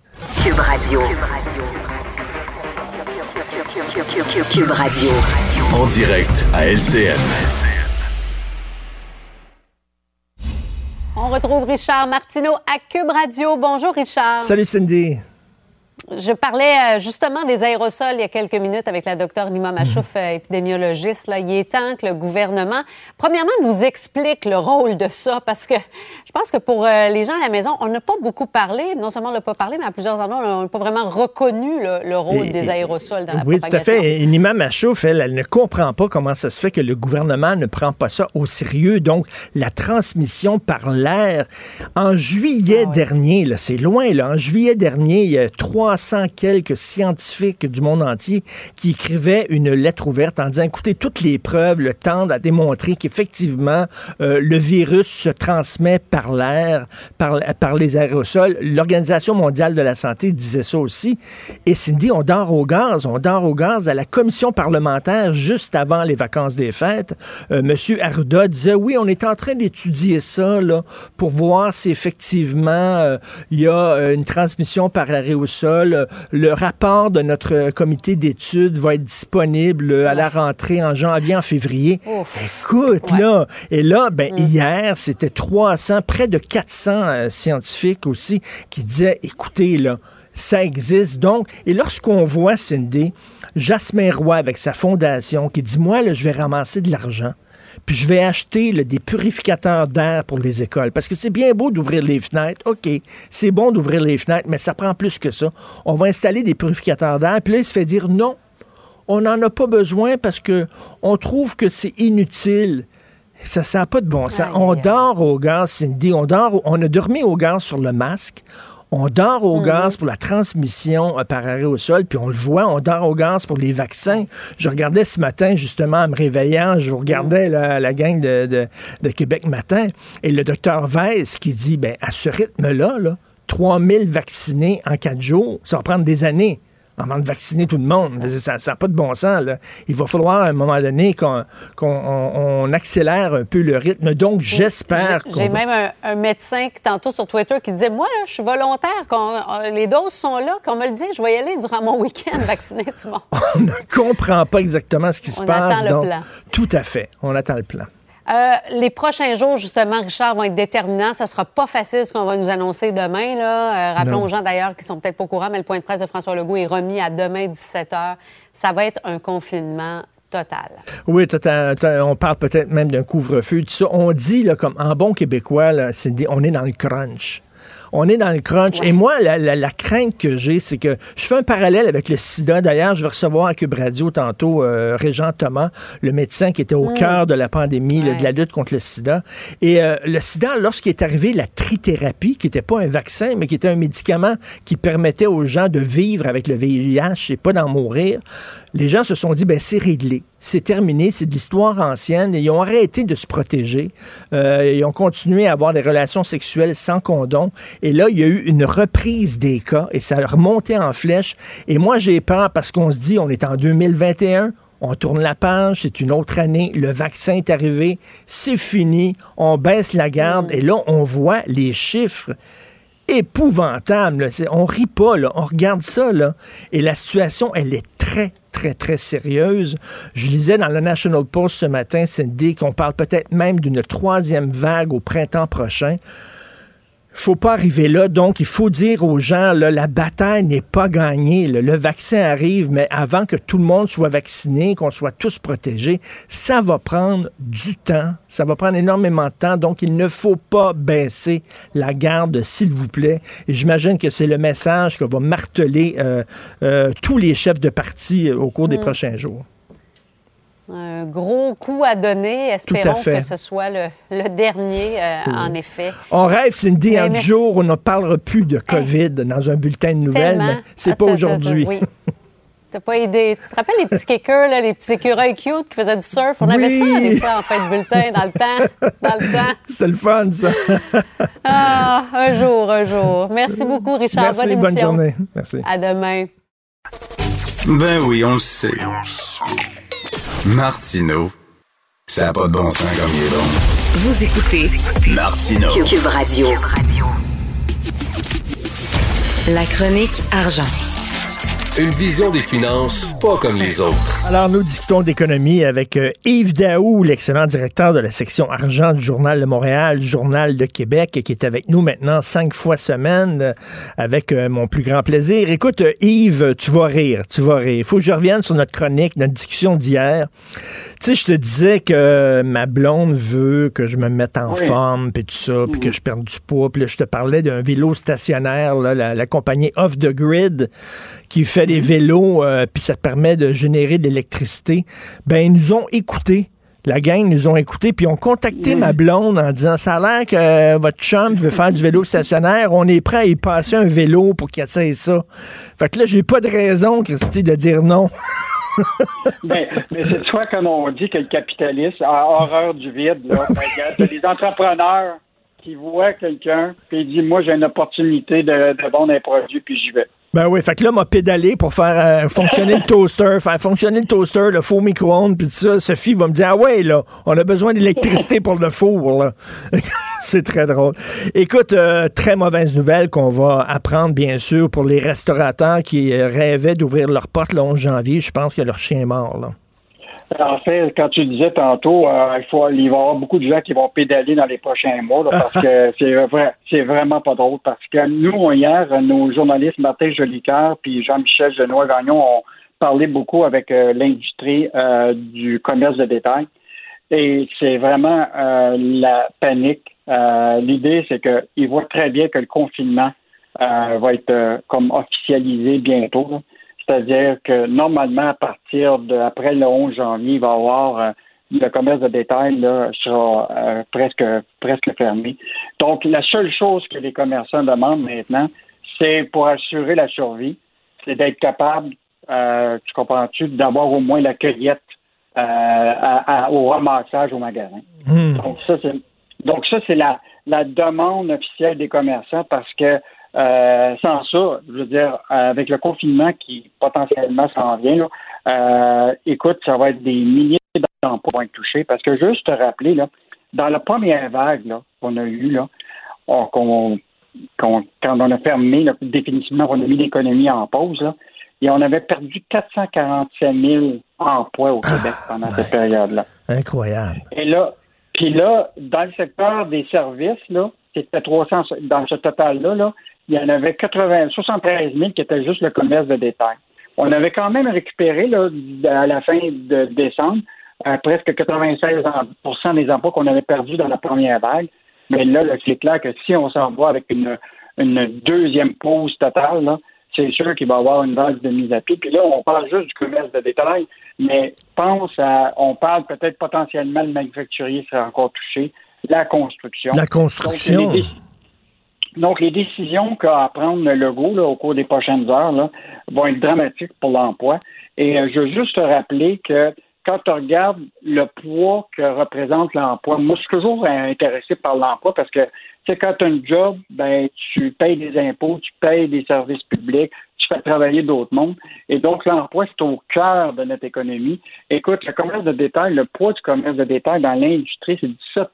Cube Radio. Cube Radio. En direct à LCN. On retrouve Richard Martineau à Cube Radio. Bonjour Richard. Salut, Cindy. Je parlais euh, justement des aérosols il y a quelques minutes avec la docteure Nima Machouf, euh, épidémiologiste. Là, il est temps que le gouvernement, premièrement, nous explique le rôle de ça, parce que je pense que pour euh, les gens à la maison, on n'a pas beaucoup parlé. Non seulement on n'a pas parlé, mais à plusieurs endroits, on n'a pas vraiment reconnu le, le rôle Et- des aérosols dans la oui, tout à fait. Et Nima Machouf, elle, elle ne comprend pas comment ça se fait que le gouvernement ne prend pas ça au sérieux. Donc, la transmission par l'air. En juillet Ah dernier, c'est loin, là, en juillet dernier, il y a 300 quelques scientifiques du monde entier qui écrivaient une lettre ouverte en disant, écoutez, toutes les preuves le tendent à démontrer qu'effectivement, euh, le virus se transmet par l'air, par, les aérosols. L'Organisation mondiale de la santé disait ça aussi. Et Cindy, on dort au gaz. On dort au gaz à la commission parlementaire juste avant les vacances des fêtes. Euh, Monsieur Arruda disait, oui, on est en train d'étudier ça là, pour voir si effectivement euh, il y a euh, une transmission par aérosol. Le rapport de notre comité d'études va être disponible euh, à la rentrée en janvier, en février. Ouf. Écoute, Ouais. là, et là, ben, hier, c'était 300, près de 400 euh, scientifiques aussi qui disaient, écoutez, là, ça existe. Donc, et lorsqu'on voit, Cindy, Jasmin Roy avec sa fondation qui dit, moi, là, je vais ramasser de l'argent. Puis je vais acheter là, des purificateurs d'air pour les écoles. Parce que c'est bien beau d'ouvrir les fenêtres. OK, c'est bon d'ouvrir les fenêtres, mais ça prend plus que ça. On va installer des purificateurs d'air. Puis là, il se fait dire non, on n'en a pas besoin parce que on trouve que c'est inutile. Ça n'a pas de bon sens. On dort au gaz, Cindy. On dort, on a dormi au gaz sur le masque. On dort au gaz pour la transmission euh, par aérosol, puis on le voit, on dort au gaz pour les vaccins. Je regardais ce matin, justement, en me réveillant, je regardais la, la gang de, de- de Québec Matin, et le docteur Weiss qui dit, ben, à ce rythme-là, là, 3000 vaccinés en quatre jours, ça va prendre des années avant de vacciner tout le monde. Ça n'a pas de bon sens. Là. Il va falloir à un moment donné qu'on on- on accélère un peu le rythme. Donc, j'espère J'ai qu'on j'ai va- même un, un médecin qui, tantôt sur Twitter qui disait Moi, là, je suis volontaire, les doses sont là, qu'on me le dise, je vais y aller durant mon week-end *laughs* vacciner tout le monde. on ne comprend pas exactement ce qui se On passe. attend le donc, plan. Tout à fait. On attend le plan. Euh, les prochains jours, justement, Richard, vont être déterminants. Ce sera pas facile ce qu'on va nous annoncer demain. Là. Euh, rappelons Non. aux gens d'ailleurs qui sont peut-être pas au courant, mais le point de presse de François Legault est remis à demain 17 h. Ça va être un confinement total. Oui, t'as- on parle peut-être même d'un couvre-feu. On dit, là, comme en bon québécois, là, c'est des- on est dans le crunch. On est dans le crunch. Et moi, la, crainte que j'ai, c'est que je fais un parallèle avec le sida. D'ailleurs, je vais recevoir à Cube Radio tantôt euh, Régent Thomas, le médecin qui était au mm. cœur de la pandémie, de la lutte contre le sida. Et euh, le sida, lorsqu'il est arrivé la trithérapie, qui n'était pas un vaccin, mais qui était un médicament qui permettait aux gens de vivre avec le VIH et pas d'en mourir, les gens se sont dit, ben c'est réglé, c'est terminé, c'est de l'histoire ancienne. Et ils ont arrêté de se protéger. Euh, ils ont continué à avoir des relations sexuelles sans condom. Et là, il y a eu une reprise des cas et ça a remonté en flèche. Et moi, j'ai peur parce qu'on se dit, on est en 2021, on tourne la page, c'est une autre année, le vaccin est arrivé, c'est fini, on baisse la garde. Mm. Et là, on voit les chiffres épouvantable. On rit pas, on regarde ça, et la situation, elle est très, très, très sérieuse. Je lisais dans le National Post ce matin, Cindy, qu'on parle peut-être même d'une troisième vague au printemps prochain faut pas arriver là. Donc, il faut dire aux gens, là, la bataille n'est pas gagnée. Le vaccin arrive, mais avant que tout le monde soit vacciné, qu'on soit tous protégés, ça va prendre du temps. Ça va prendre énormément de temps. Donc, il ne faut pas baisser la garde, s'il vous plaît. Et j'imagine que c'est le message que va marteler euh, euh, tous les chefs de parti au cours des mm. prochains jours un gros coup à donner. Espérons que ce soit le, dernier, euh, en effet. On rêve, Cindy, un jour où on ne parlera plus de COVID dans un bulletin de nouvelles, mais c'est pas aujourd'hui. Oui. *laughs* T'as pas idée. Tu te rappelles les petits kickers, là, les petits écureuils cute qui faisaient du surf? On avait ça des fois en fin de bulletin, dans le temps. Dans le temps. *laughs* C'était le fun, ça. *laughs* ah, un jour, un jour. Merci beaucoup, Richard. Merci, bonne, bonne journée. Merci. À demain. Ben oui, on le sait. Martino. Ça n'a pas de bon sens comme il est bon. Vous écoutez Martino. Cube Radio. La chronique argent. Une vision des finances pas comme les autres. Alors, nous discutons d'économie avec euh, Yves Daou, l'excellent directeur de la section argent du Journal de Montréal, Journal de Québec, qui est avec nous maintenant cinq fois semaine, euh, avec euh, mon plus grand plaisir. Écoute, Yves, tu vas rire, tu vas rire. Il faut que je revienne sur notre chronique, notre discussion d'hier. Tu sais, je te disais que ma blonde veut que je me mette en forme, puis tout ça, puis que mhm. je perde du poids. Puis là, je te parlais d'un vélo stationnaire, la, la compagnie Off the Grid, qui fait des vélos, euh, puis ça permet de générer de l'électricité, ben ils nous ont écoutés. La gang nous ont écoutés, puis ont contacté ma blonde en disant Ça a l'air que euh, votre chum veut faire du vélo stationnaire, on est prêt à y passer un vélo pour qu'il essaye ça. Fait que là, j'ai pas de raison, Christy, de dire non. mais, *laughs* mais c'est toi, comme on dit, que le capitaliste a horreur du vide. Là. *laughs* les entrepreneurs qui voient quelqu'un, puis il dit Moi, j'ai une opportunité de, de vendre un produit, puis j'y vais. Ben oui, fait que là, m'a pédalé pour faire euh, fonctionner le *laughs* toaster, faire fonctionner le toaster, le faux micro-ondes, puis tout ça. Sophie va me dire, ah ouais, là, on a besoin d'électricité pour le four, là. *laughs* C'est très drôle. Écoute, euh, très mauvaise nouvelle qu'on va apprendre, bien sûr, pour les restaurateurs qui rêvaient d'ouvrir leurs portes le 11 janvier. Je pense que leur chien est mort, là. En fait, quand tu disais tantôt, euh, il, faut, il va y avoir beaucoup de gens qui vont pédaler dans les prochains mois parce que *laughs* c'est vrai, c'est vraiment pas drôle. Parce que nous, hier, nos journalistes Martin Jolicoeur puis Jean-Michel Genois-Gagnon ont parlé beaucoup avec euh, l'industrie euh, du commerce de détail. Et c'est vraiment la panique. L'idée, c'est qu'ils voient très bien que le confinement va être comme officialisé bientôt. C'est-à-dire que normalement, à partir de après le 11 janvier, il va y avoir euh, le commerce de détail là, sera euh, presque presque fermé. Donc, la seule chose que les commerçants demandent maintenant, c'est pour assurer la survie, c'est d'être capable, euh, tu comprends-tu, d'avoir au moins la cueillette au ramassage au magasin. Hmm. Donc ça, c'est donc ça, c'est la, la demande officielle des commerçants parce que euh, sans ça, je veux dire, avec le confinement qui potentiellement s'en vient, euh, écoute, ça va être des milliers d'emplois touchés. Parce que juste te rappeler, là, dans la première vague qu'on a eue, là, quand on a fermé, définitivement, on a mis l'économie en pause, là, et on avait perdu 447 000 emplois au Québec ah, pendant cette période-là. Incroyable. Et là, puis là, dans le secteur des services, là, c'était 300, dans ce total-là, là, il y en avait 80, 73 000 qui étaient juste le commerce de détail. On avait quand même récupéré là, à la fin de décembre euh, presque 96% des emplois qu'on avait perdus dans la première vague. Mais là, c'est clair que si on s'en va avec une, une deuxième pause totale, c'est sûr qu'il va y avoir une vague de mise à pied. Puis là, on parle juste du commerce de détail, mais pense à, on parle peut-être potentiellement le manufacturier serait encore touché, la construction. La construction. Donc, les, décisions qu'a à prendre le logo au cours des prochaines heures là, vont être dramatiques pour l'emploi. Et euh, je veux juste te rappeler que quand tu regardes le poids que représente l'emploi, moi, je suis toujours intéressé par l'emploi parce que, tu sais, quand tu as un job, ben, tu payes des impôts, tu payes des services publics, tu fais travailler d'autres mondes. Et donc, l'emploi, c'est au cœur de notre économie. Écoute, le commerce de détail, le poids du commerce de détail dans l'industrie, c'est 17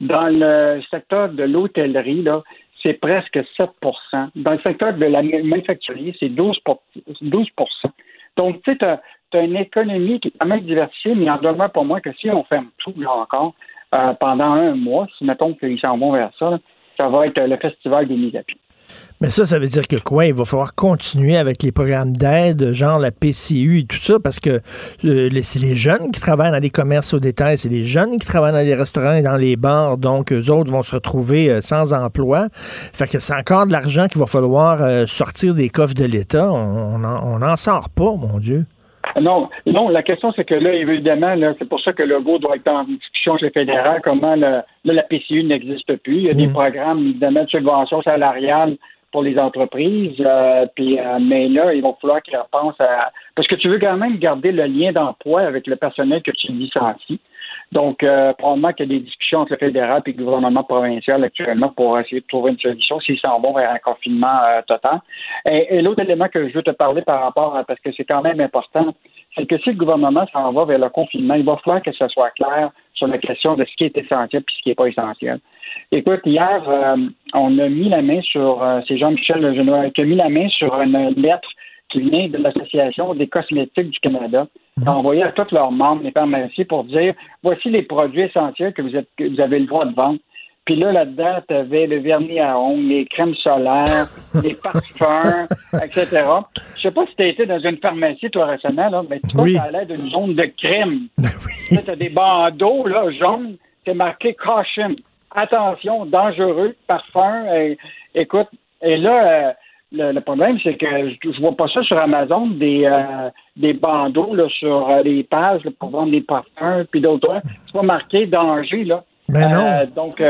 Dans le secteur de l'hôtellerie, là, c'est presque 7% Dans le secteur de la manufacturier, c'est 12 12 Donc, tu sais, tu as, une économie qui est quand même diversifiée, mais il en demeure pour moi que si on ferme tout, là encore, euh, pendant un mois, si mettons qu'ils s'en vont vers ça, ça va être le festival des mises. Mais ça, ça veut dire que quoi? Il va falloir continuer avec les programmes d'aide, genre la PCU et tout ça, parce que euh, c'est les jeunes qui travaillent dans les commerces au détail, c'est les jeunes qui travaillent dans les restaurants et dans les bars, donc eux autres vont se retrouver euh, sans emploi. Fait que c'est encore de l'argent qu'il va falloir euh, sortir des coffres de l'État. On n'en sort pas, mon Dieu. Non, non, la question, c'est que là, évidemment, c'est pour ça que le GO doit être en discussion chez le fédéral, comment là, la PCU n'existe plus. Il y a des mm. programmes, évidemment, de subvention salariale pour les entreprises. Euh, puis, euh, mais là, il va falloir qu'ils repensent à. Parce que tu veux quand même garder le lien d'emploi avec le personnel que tu licencies. Donc, euh, probablement qu'il y a des discussions entre le fédéral et le gouvernement provincial actuellement pour essayer de trouver une solution s'ils s'en vont vers un confinement total. Et, l'autre élément que je veux te parler par rapport à, parce que c'est quand même important, c'est que si le gouvernement s'en va vers le confinement, il va falloir que ce soit clair sur la question de ce qui est essentiel et ce qui n'est pas essentiel. Écoute, hier, euh, on a mis la main sur, euh, c'est Jean-Michel Genois qui a mis la main sur une lettre qui vient de l'Association des cosmétiques du Canada, mhm. envoyé à tous leurs membres, les pharmacies, pour dire voici les produits essentiels que vous, êtes, que vous avez le droit de vendre. Puis là, là-dedans, tu avais le vernis à ongles, les crèmes solaires, *laughs* les parfums, etc. Je sais pas si tu as été dans une pharmacie, toi, récemment, là, mais tu vois, oui. l'air d'une zone de crème. *laughs* Tu as des bandeaux là, jaunes, c'est marqué caution attention, dangereux, parfum. écoute, et là, euh, le, problème, c'est que je, ne vois pas ça sur Amazon, des, euh, des bandeaux là, sur euh, les pages pour vendre des parfums, puis d'autres. C'est pas marqué danger, là. Ben non. donc,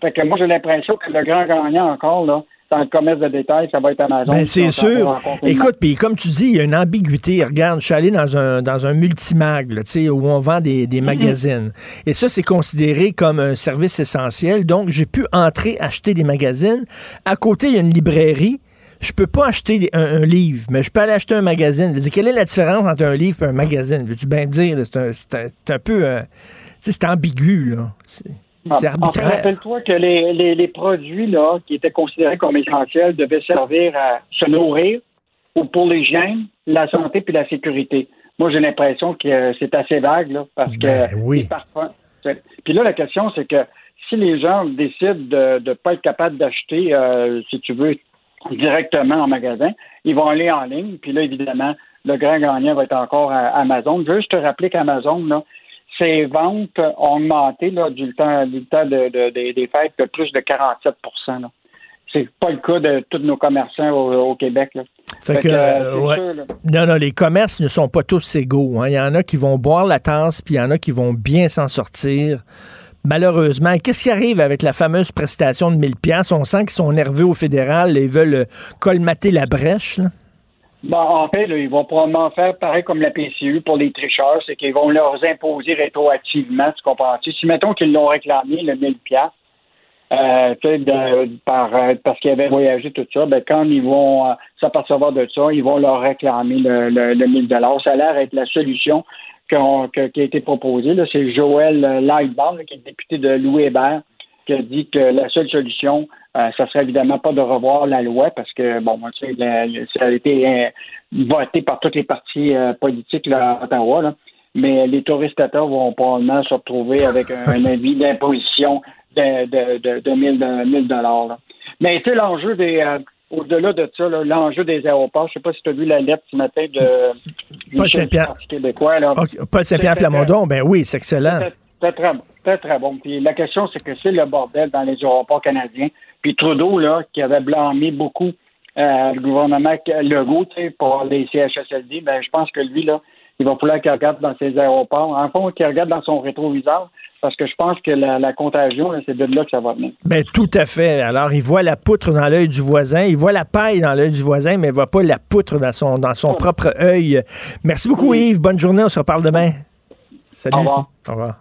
fait que moi, j'ai l'impression que le grand gagnant encore, là, dans le commerce de détail, ça va être Amazon. Ben, c'est sûr. Écoute, puis comme tu dis, il y a une ambiguïté. Regarde, je suis allé dans un, dans un multimag, là, où on vend des, des mm-hmm. magazines. Et ça, c'est considéré comme un service essentiel. Donc, j'ai pu entrer, acheter des magazines. À côté, il y a une librairie. Je peux pas acheter un, livre, mais je peux aller acheter un magazine. Je quelle est la différence entre un livre et un magazine? Veux-tu bien dire? C'est un, un, peu... Euh, c'est ambigu, là. Ah, c'est arbitraire. Rappelle-toi que les, les, produits là, qui étaient considérés comme essentiels devaient servir à se nourrir ou pour l'hygiène, la santé puis la sécurité. Moi, j'ai l'impression que c'est assez vague là, parce que ben oui. Puis là, la question, c'est que si les gens décident de ne pas être capables d'acheter, euh, si tu veux, directement en magasin, ils vont aller en ligne. Puis là, évidemment, le grand gagnant va être encore Amazon. Je veux juste te rappeler qu'Amazon, là, ces ventes ont augmenté là, du temps, du temps de, des fêtes de plus de 47% C'est pas le cas de tous nos commerçants au, Québec. Là. Fait, que, euh, non, non, les commerces ne sont pas tous égaux. Hein. Il y en a qui vont boire la tasse, puis il y en a qui vont bien s'en sortir. Malheureusement, qu'est-ce qui arrive avec la fameuse prestation de 1000 pièces On sent qu'ils sont nerveux au fédéral et veulent colmater la brèche. Bon, en fait, ils vont probablement faire pareil comme la PCU pour les tricheurs, c'est qu'ils vont leur imposer rétroactivement, tu comprends -tu? Si mettons qu'ils l'ont réclamé, le 1000 piastres, euh, par, euh, parce qu'ils avaient voyagé tout ça, ben, quand ils vont euh, s'apercevoir de ça, ils vont leur réclamer le, le, le 1000 Ça a l'air être la solution qui a été proposée. C'est Joël Lightbar, qui est député de Louis Hébert, qui a dit que la seule solution, euh, ça serait évidemment pas de revoir la loi parce que, bon, tu sais, ça a été euh, voté par toutes les partis euh, politiques là, à Ottawa, mais les touristes vont probablement se retrouver avec un, avis d'imposition de, de, de, de 1000 dollars. Mais tu sais, l'enjeu des au-delà de ça, l'enjeu des aéroports, je ne sais pas si tu as vu la lettre ce matin de Paul Saint-Pierre. Paul Saint-Pierre Plamondon, ben oui, c'est excellent. Très, très bon. Très, très bon. Puis la question, c'est que c'est le bordel dans les aéroports canadiens. Puis Trudeau, là, qui avait blâmé beaucoup euh, le gouvernement Legault pour les CHSLD, ben, je pense que lui, là, il va falloir qu'il regarde dans ses aéroports. En fond, qu'il regarde dans son rétroviseur, parce que je pense que la, contagion, c'est de là que ça va venir. Ben, tout à fait. Alors, il voit la poutre dans l'œil du voisin, il voit la paille dans l'œil du voisin, mais il ne voit pas la poutre dans son, dans son propre œil. Merci beaucoup, Yves. Bonne journée. On se reparle demain. Salut. Au revoir. Au revoir.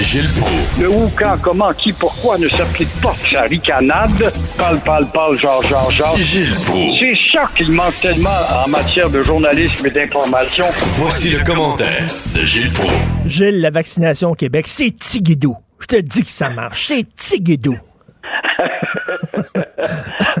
Gilles Proulx. Le où, quand, comment, qui, pourquoi ne s'applique pas sa ricanade? Parle, parle, parle, genre, genre, genre. Gilles Proulx. C'est ça qu'il manque tellement en matière de journalisme et d'information. Voici le commentaire de Gilles Proulx. Gilles, la vaccination au Québec, c'est Tigidou. Je te dis que ça marche. C'est Tigidou.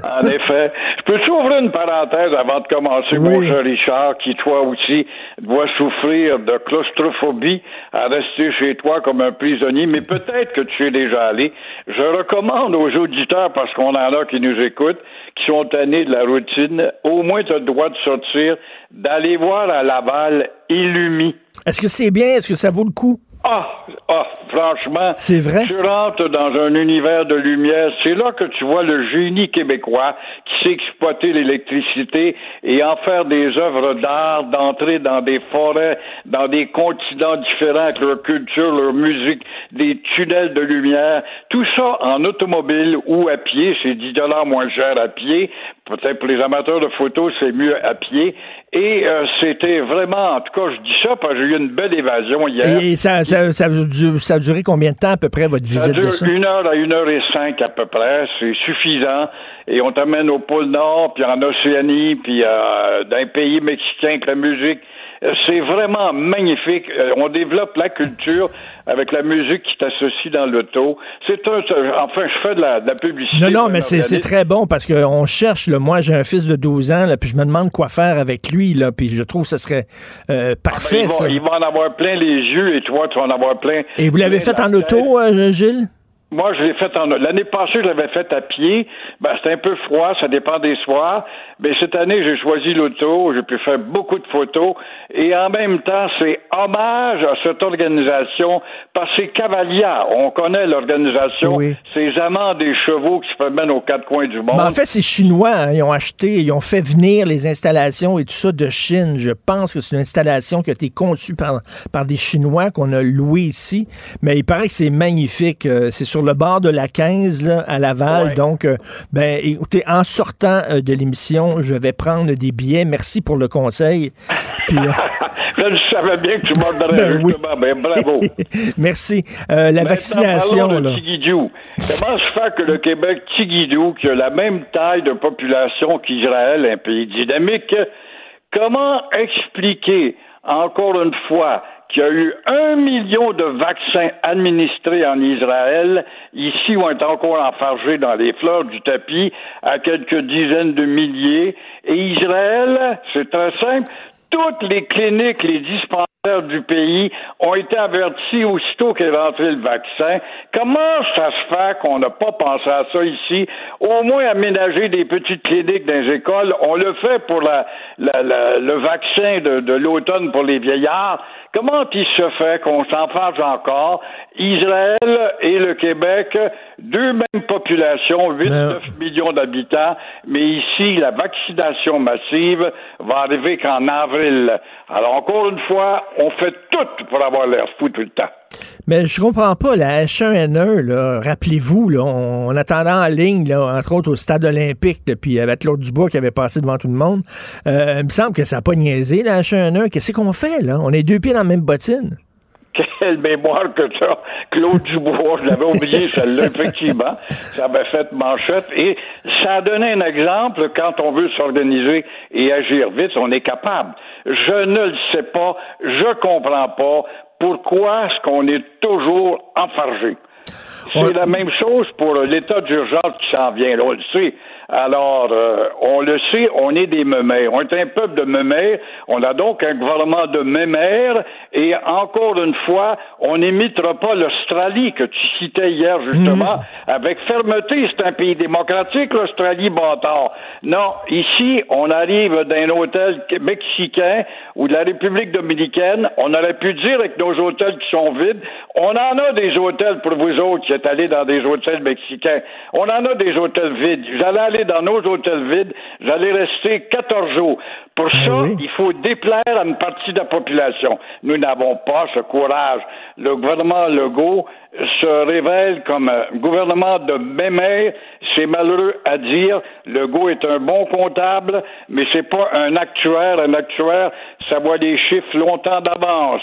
En effet. Je peux t'ouvrir une parenthèse avant de commencer, mon cher Richard, qui toi aussi doit souffrir de claustrophobie à rester chez toi comme un prisonnier, mais peut-être que tu es déjà allé. Je recommande aux auditeurs, parce qu'on en a qui nous écoutent, qui sont tannés de la routine, au moins tu as le droit de sortir, d'aller voir à Laval Illumi. Est-ce que c'est bien? Est-ce que ça vaut le coup? Ah, ah, franchement, c'est vrai? Tu rentres dans un univers de lumière. C'est là que tu vois le génie québécois qui sait exploiter l'électricité et en faire des œuvres d'art, d'entrer dans des forêts, dans des continents différents avec leur culture, leur musique, des tunnels de lumière. Tout ça en automobile ou à pied. C'est 10 dollars moins cher à pied. Peut-être pour les amateurs de photos, c'est mieux à pied. Et euh, c'était vraiment, en tout cas, je dis ça parce que j'ai eu une belle évasion hier. Et ça, ça, ça, ça, a duré combien de temps à peu près votre visite ça dure de ça? Une heure à une heure et cinq à peu près, c'est suffisant. Et on t'amène au pôle Nord, puis en Océanie, puis euh, dans les pays mexicains avec la musique. C'est vraiment magnifique. Euh, on développe la culture avec la musique qui t'associe dans l'auto. C'est un, enfin, je fais de la, de la publicité. Non, non, mais c'est très bon parce qu'on cherche, là, moi, j'ai un fils de 12 ans, là, puis je me demande quoi faire avec lui, là, puis je trouve que ce serait euh, parfait, il, va, ça. il va en avoir plein les yeux et toi, tu vas en avoir plein. Et vous l'avez fait en auto, euh, Gilles? Moi, je l'ai fait en l'année passée, je l'avais fait à pied. Ben, c'était un peu froid, ça dépend des soirs. Mais cette année, j'ai choisi l'auto, j'ai pu faire beaucoup de photos. Et en même temps, c'est hommage à cette organisation parce que c'est Cavalia. On connaît l'organisation. Ces amants des chevaux qui se promènent aux quatre coins du monde. Mais en fait, c'est chinois. Hein. Ils ont acheté, ils ont fait venir les installations et tout ça de Chine. Je pense que c'est une installation qui a été conçue par, par des Chinois qu'on a loué ici. Mais il paraît que c'est magnifique. Euh, c'est sur le bord de la 15 là, à Laval. Donc, euh, ben, écoutez, en sortant euh, de l'émission, je vais prendre des billets. Merci pour le conseil. *laughs* Puis, euh, je savais bien que tu m'ordonnerais Ben oui. justement. Ben, bravo. *laughs* Merci. Euh, la Maintenant, vaccination, là. Tigidou. Comment se fait que le Québec, Tigidou, qui a la même taille de population qu'Israël, un pays dynamique, comment expliquer encore une fois qu'il y a eu un million de vaccins administrés en Israël, ici on est encore enfargé dans les fleurs du tapis à quelques dizaines de milliers, et Israël, c'est très simple, toutes les cliniques, les dispensaires du pays ont été avertis aussitôt qu'est rentré le vaccin. Comment ça se fait qu'on n'a pas pensé à ça ici? Au moins aménager des petites cliniques dans les écoles. On le fait pour la, la- la- le vaccin de, de l'automne pour les vieillards. Comment il se fait qu'on s'en fâche encore? Israël et le Québec, deux mêmes populations, 8-9 millions d'habitants, mais ici, la vaccination massive va arriver qu'en avril. Alors, encore une fois, on fait tout pour avoir l'air fou tout le temps. Mais je comprends pas, la H1N1, là, rappelez-vous, on, on attendait en ligne, entre autres au stade olympique, puis avec Claude Dubois qui avait passé devant tout le monde. Euh, il me semble que ça n'a pas niaisé, la H1N1. Qu'est-ce qu'on fait, là? On est deux pieds dans la même bottine. *laughs* Quelle mémoire que ça. Claude Dubois, je l'avais oublié celle-là, effectivement. Ça avait fait manchette. Et ça a donné un exemple, quand on veut s'organiser et agir vite, on est capable. Je ne le sais pas, je comprends pas pourquoi est-ce qu'on est toujours enfargé? C'est Ouais. la même chose pour l'état d'urgence qui s'en vient. Là, on le sait. Alors, euh, on le sait, on est des mémères. On est un peuple de mémères. On a donc un gouvernement de mémères. Et encore une fois, on n'imitera pas l'Australie que tu citais hier, justement, avec fermeté. C'est un pays démocratique, l'Australie, bâtard. Non, ici, on arrive d'un hôtel mexicain ou de la République dominicaine. On aurait pu dire avec nos hôtels qui sont vides, on en a des hôtels pour vous autres qui êtes allés dans des hôtels mexicains. On en a des hôtels vides. J'allais aller dans nos hôtels vides, j'allais rester 14 jours. Pour Ben ça, oui. il faut déplaire à une partie de la population. Nous n'avons pas ce courage. Le gouvernement Legault se révèle comme un gouvernement de mémère. C'est malheureux à dire. Legault est un bon comptable, mais c'est pas un actuaire. Un actuaire, ça voit des chiffres longtemps d'avance.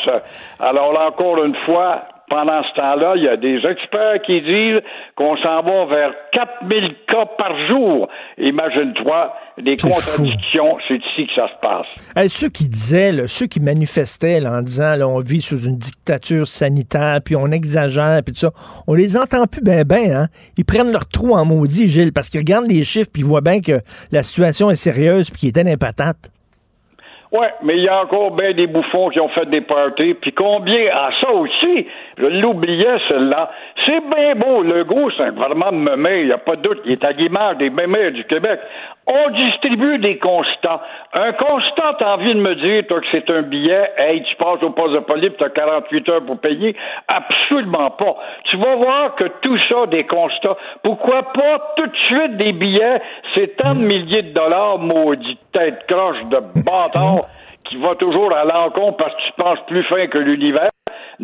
Alors là, encore une fois, pendant ce temps-là, il y a des experts qui disent qu'on s'en va vers 4000 cas par jour. Imagine-toi, des C'est contradictions, c'est ici que ça se passe. Hey, ceux qui disaient, là, ceux qui manifestaient là, en disant là, on vit sous une dictature sanitaire, puis on exagère, puis tout ça, on les entend plus ben ben. Hein? Ils prennent leur trou en maudit, Gilles, parce qu'ils regardent les chiffres, puis ils voient bien que la situation est sérieuse, puis qu'ils étaient les patates. Ouais, mais il y a encore bien des bouffons qui ont fait des parties. Puis combien? À ça aussi, je l'oubliais celle-là. C'est bien beau, le goût, c'est un gouvernement de il n'y a pas de doute, il est à l'image des mémés du Québec. On distribue des constats. Un constat, t'as envie de me dire, toi, que c'est un billet, hey, tu passes au poste de police, tu as 48 heures pour payer? Absolument pas. Tu vas voir que tout ça, des constats, pourquoi pas tout de suite des billets, c'est tant de milliers de dollars, maudit tête croche de bâtard, qui va toujours à l'encontre parce que tu penses plus fin que l'univers.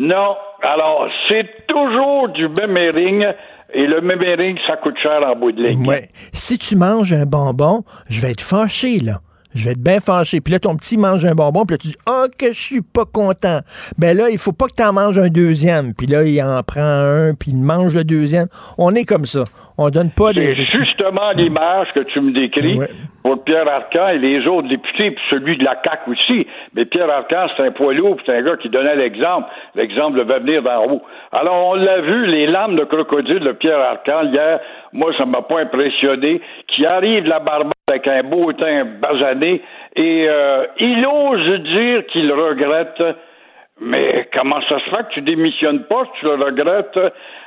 Non. Alors, c'est toujours du méméring. Et le méméring, ça coûte cher en bout de ligne. Ouais. Si tu manges un bonbon, je vais être fâché, là. Je vais être bien fâché. Puis là, ton petit mange un bonbon, puis là, tu dis Ah, que je suis pas content. Ben là, il faut pas que tu en manges un deuxième. Puis là, il en prend un, puis il mange le deuxième. On est comme ça. On donne pas des. C'est des- justement l'image que tu me décris Ouais. pour Pierre Arcan et les autres députés, puis celui de la CAQ aussi. Mais Pierre Arcan, c'est un poids lourd, puis c'est un gars qui donnait l'exemple. L'exemple devait venir d'en haut. Alors, on l'a vu, les lames de crocodile de Pierre Arcan, hier, moi, ça m'a pas impressionné, qui arrive la barbe avec un beau teint basané, et euh, il ose dire qu'il regrette mais comment ça se fait que tu démissionnes pas, tu le regrettes?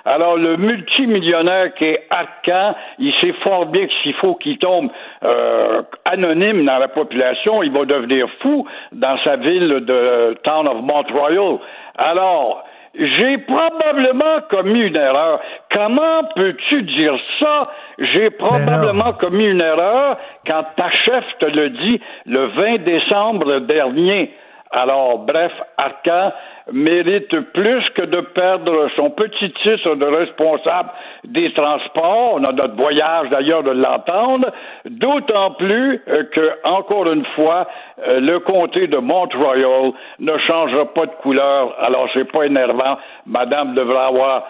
Alors, le multimillionnaire qui est Arcan, il sait fort bien que s'il faut qu'il tombe euh, anonyme dans la population, il va devenir fou dans sa ville de Town of Montreal. Alors, j'ai probablement commis une erreur. Comment peux-tu dire ça? J'ai probablement commis une erreur quand ta chef te le dit le 20 décembre dernier. Alors, bref, Arcan mérite plus que de perdre son petit titre de responsable des transports. On a notre voyage d'ailleurs de l'entendre. D'autant plus euh, que, encore une fois, euh, le comté de Montreal ne changera pas de couleur. Alors, c'est pas énervant. Madame devra avoir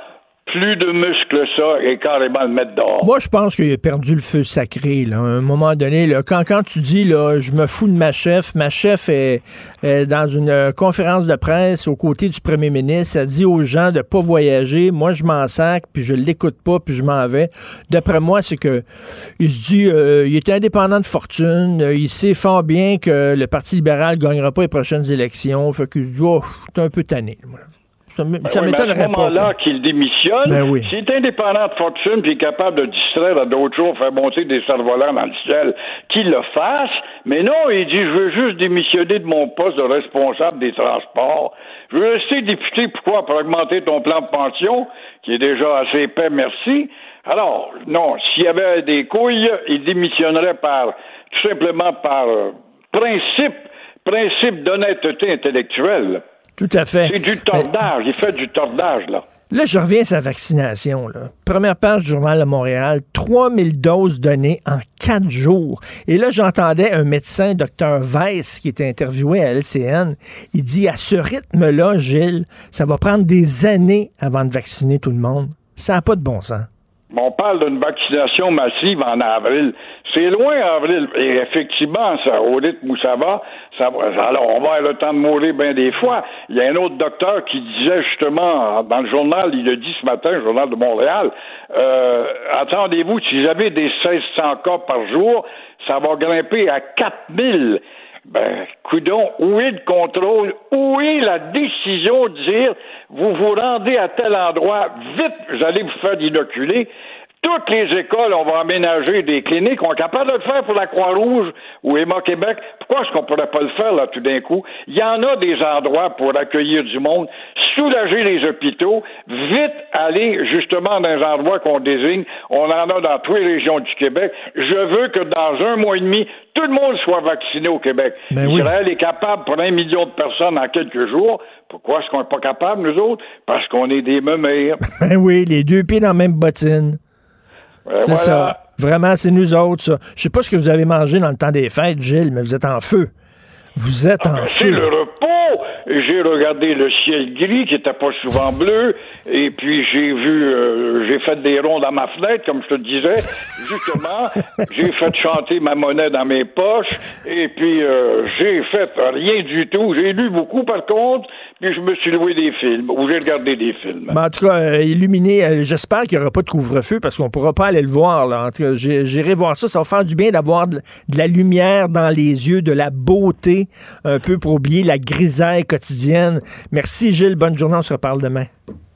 plus de muscles ça et carrément le mettre dehors. Moi, je pense qu'il a perdu le feu sacré. Là. À un moment donné, là, quand, quand tu dis là, je me fous de ma chef, ma chef est, est dans une euh, conférence de presse aux côtés du premier ministre. Elle dit aux gens de pas voyager. Moi, je m'en sac, puis je l'écoute pas, puis je m'en vais. D'après moi, c'est que il se dit euh, il est indépendant de fortune. euh, il sait fort bien que le Parti libéral gagnera pas les prochaines élections. Fait dit oh, un peu tanné. moi. Ça, Ben Oui, à ce moment-là qu'il démissionne, Ben oui. s'il est indépendant de fortune puis capable de distraire à d'autres jours, faire monter des cerfs-volants dans le ciel, qu'il le fasse. Mais non, il dit, je veux juste démissionner de mon poste de responsable des transports. Je veux rester député, pourquoi? Pour augmenter ton plan de pension, qui est déjà assez épais, merci. Alors, non, s'il y avait des couilles, il démissionnerait par, tout simplement par euh, principe, principe d'honnêteté intellectuelle. Tout à fait. C'est du tordage. Il fait du tordage, là. Là, je reviens à sa vaccination. Là. Première page du Journal de Montréal, 3000 doses données en quatre jours. Et là, j'entendais un médecin, Dr Weiss, qui était interviewé à LCN. Il dit, à ce rythme-là, Gilles, ça va prendre des années avant de vacciner tout le monde. Ça n'a pas de bon sens. On parle d'une vaccination massive en avril. C'est loin, avril. Et effectivement, ça, au rythme où ça va, ça va. Alors, on va avoir le temps de mourir bien des fois. Il y a un autre docteur qui disait justement dans le journal, il a dit ce matin, le journal de Montréal, euh, attendez-vous, si avez des 1600 cas par jour, ça va grimper à 4000. Ben, coudon, où est le contrôle? Où est la décision de dire, vous vous rendez à tel endroit, vite, vous allez vous faire inoculer? Toutes les écoles, on va aménager des cliniques. On est capable de le faire pour la Croix-Rouge ou Emma Québec. Pourquoi est-ce qu'on pourrait pas le faire, là, tout d'un coup? Il y en a des endroits pour accueillir du monde, soulager les hôpitaux, vite aller justement dans les endroits qu'on désigne. On en a dans toutes les régions du Québec. Je veux que dans un mois et demi, tout le monde soit vacciné au Québec. Ben oui. Israël est capable pour un million de personnes en quelques jours. Pourquoi est-ce qu'on n'est pas capable, nous autres? Parce qu'on est des meumères. *laughs* Ben oui, les deux pieds dans la même bottine. C'est voilà. ça. Vraiment, c'est nous autres, ça. Je sais pas ce que vous avez mangé dans le temps des fêtes, Gilles, mais vous êtes en feu. Vous êtes en C'est feu. le repos. J'ai regardé le ciel gris qui était pas souvent bleu, et puis j'ai vu, euh, j'ai fait des ronds dans ma fenêtre, comme je te disais. *laughs* Justement, j'ai fait chanter ma monnaie dans mes poches, et puis euh, j'ai fait rien du tout. J'ai lu beaucoup par contre, puis je me suis loué des films, ou j'ai regardé des films. Ben, en tout cas, euh, illuminé, euh, j'espère qu'il n'y aura pas de couvre-feu parce qu'on ne pourra pas aller le voir. Là. En tout cas, j'irai voir ça. Ça va faire du bien d'avoir de, de la lumière dans les yeux, de la beauté, un peu pour oublier la grisaille quotidienne. Merci, Gilles. Bonne journée. On se reparle demain.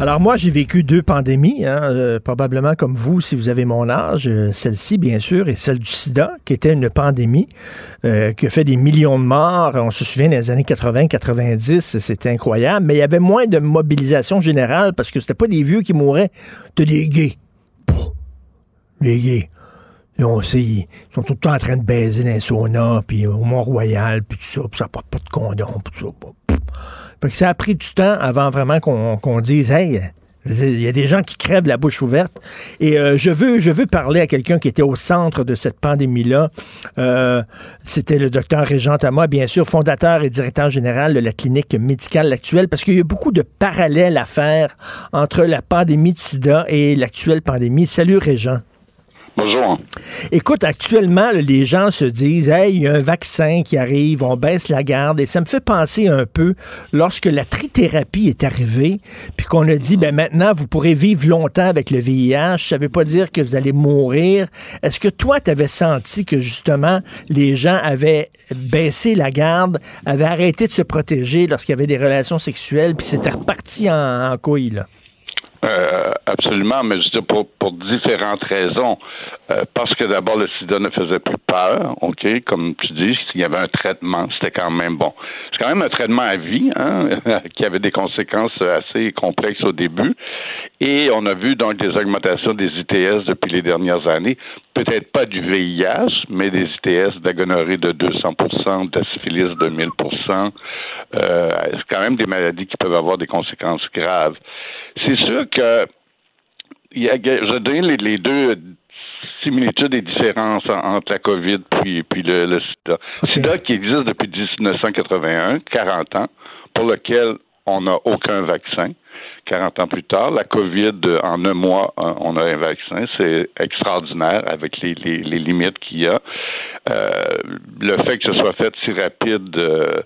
Alors moi, j'ai vécu deux pandémies, hein, euh, probablement comme vous, si vous avez mon âge. Euh, Celle-ci, bien sûr, et celle du sida, qui était une pandémie euh, qui a fait des millions de morts. On se souvient des années 80-90, c'était incroyable. Mais il y avait moins de mobilisation générale parce que c'était pas des vieux qui mouraient, c'était des gays. Les gays. On sait, ils sont tout le temps en train de baiser dans les puis au Mont-Royal, puis tout ça, puis ça porte pas de condom, puis tout ça. Ça a pris du temps avant vraiment qu'on dise, hey, il y a des gens qui crèvent la bouche ouverte. Et euh, je veux je veux parler à quelqu'un qui était au centre de cette pandémie-là. Euh, C'était le docteur Régent Thomas, bien sûr, fondateur et directeur général de la clinique médicale actuelle, parce qu'il y a beaucoup de parallèles à faire entre la pandémie de sida et l'actuelle pandémie. Salut Régent. Bonjour. Écoute, actuellement, les gens se disent, hey, il y a un vaccin qui arrive, on baisse la garde. Et ça me fait penser un peu lorsque la trithérapie est arrivée, puis qu'on a dit, ben maintenant, vous pourrez vivre longtemps avec le VIH. Ça veut pas dire que vous allez mourir. Est-ce que toi, tu avais senti que justement, les gens avaient baissé la garde, avaient arrêté de se protéger lorsqu'il y avait des relations sexuelles, puis c'était reparti en, en? Euh, absolument, mais je pour, pour différentes raisons. Euh, parce que d'abord, le sida ne faisait plus peur, OK, comme tu dis, il y avait un traitement, c'était quand même bon. C'est quand même un traitement à vie, hein, *laughs* qui avait des conséquences assez complexes au début. Et on a vu donc des augmentations des ITS depuis les dernières années. Peut-être pas du VIH, mais des ITS de la gonorrhée de 200% de syphilis de 1000% euh, C'est quand même des maladies qui peuvent avoir des conséquences graves. C'est sûr que je donne les deux similitudes et différences en- entre la COVID puis, puis le, le sida. Ok. sida qui existe depuis 1981, 40 ans, pour lequel on n'a aucun vaccin. 40 ans plus tard, la COVID, en un mois, euh, on a un vaccin. C'est extraordinaire avec les, les, les limites qu'il y a. Euh, le fait que ce soit fait si rapide euh,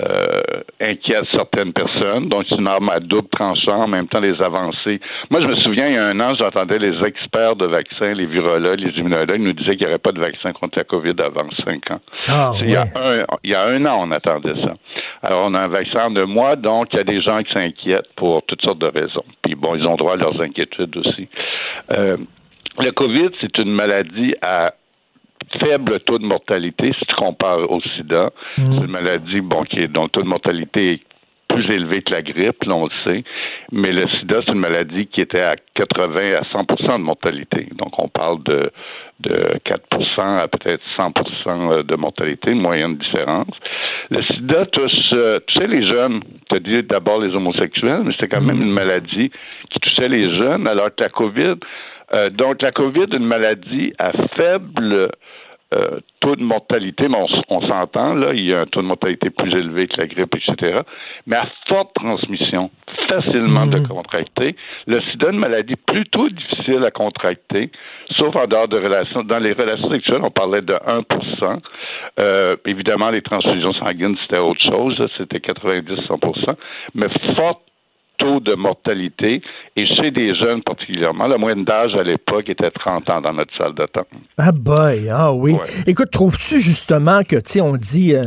euh, inquiète certaines personnes. Donc, c'est une arme à double tranchant, en même temps les avancées. Moi, je me souviens, il y a un an, j'entendais les experts de vaccins, les virologues, les immunologues nous disaient qu'il n'y aurait pas de vaccin contre la COVID avant cinq ans. Ah, il, y a un, il y a un an, on attendait ça. Alors, on a un vaccin en deux mois, donc il y a des gens qui s'inquiètent pour toutes sortes de raisons. Puis bon, ils ont droit à leurs inquiétudes aussi. Euh, le COVID, c'est une maladie à faible taux de mortalité si tu compares au sida. C'est une maladie bon, qui est, dont le taux de mortalité est plus élevé que la grippe, là, on le sait. Mais le sida, c'est une maladie qui était à 80 à 100% de mortalité. Donc, on parle de, de 4% à peut-être 100% de mortalité, une moyenne différence. Le sida touche, euh, tu sais, les jeunes. Tu as dit d'abord les homosexuels, mais c'était quand même une maladie qui touchait les jeunes, alors que la COVID, euh, donc la COVID, une maladie à faible euh, taux de mortalité, mais on, s'entend, là, il y a un taux de mortalité plus élevé que la grippe, etc. Mais à forte transmission, facilement de mhm. contracter. Le sida, une maladie plutôt difficile à contracter, sauf en dehors de relations. Dans les relations sexuelles, on parlait de 1% euh, Évidemment, les transfusions sanguines, c'était autre chose, c'était 90-100% mais forte taux de mortalité et chez des jeunes particulièrement. La moyenne d'âge à l'époque était 30 ans dans notre salle d'attente. Ah boy, ah oui. Écoute, trouves-tu justement que, tu sais, on dit euh,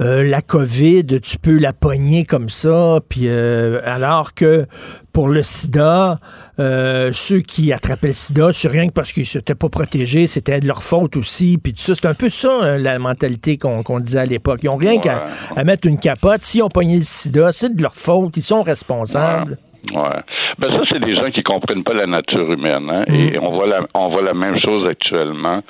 euh, la COVID, tu peux la pogner comme ça, puis euh, alors que pour le sida, ceux qui attrapaient le sida, c'est rien que parce qu'ils s'étaient pas protégés, c'était de leur faute aussi, puis tout ça. C'est un peu ça, hein, la mentalité qu'on disait à l'époque. Ils ont rien qu'à mettre une capote. S'ils ont pogné le sida, c'est de leur faute, ils sont responsables. Ouais. Ben ça, c'est des gens qui comprennent pas la nature humaine. Hein? Et mm. on voit la, on voit la même chose actuellement.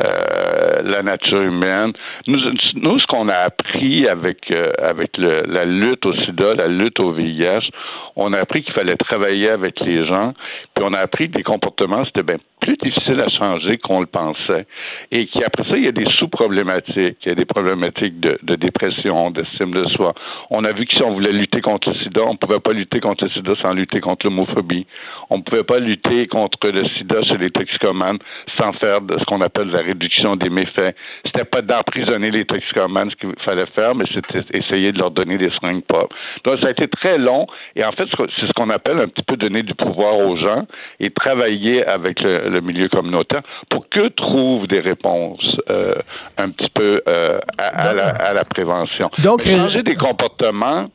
Euh, la nature humaine. Nous, nous ce qu'on a appris avec euh, avec le, la lutte au SIDA, la lutte au VIH, on a appris qu'il fallait travailler avec les gens. Puis on a appris que des comportements c'était bien plus difficile à changer qu'on le pensait. Et qu'après ça, il y a des sous-problématiques. Il y a des problématiques de, dépression, d'estime de soi. On a vu que si on voulait lutter contre le sida, on ne pouvait pas lutter contre le sida sans lutter contre l'homophobie. On ne pouvait pas lutter contre le sida chez les toxicomanes sans faire ce qu'on appelle la réduction des méfaits. C'était pas d'emprisonner les toxicomanes ce qu'il fallait faire, mais c'était essayer de leur donner des seringues propres. Donc, ça a été très long. Et en fait, c'est ce qu'on appelle un petit peu donner du pouvoir aux gens et travailler avec le, le milieu communautaire pour que trouvent des réponses euh, un petit peu euh, à, la, à, la, prévention. Donc, changer des comportements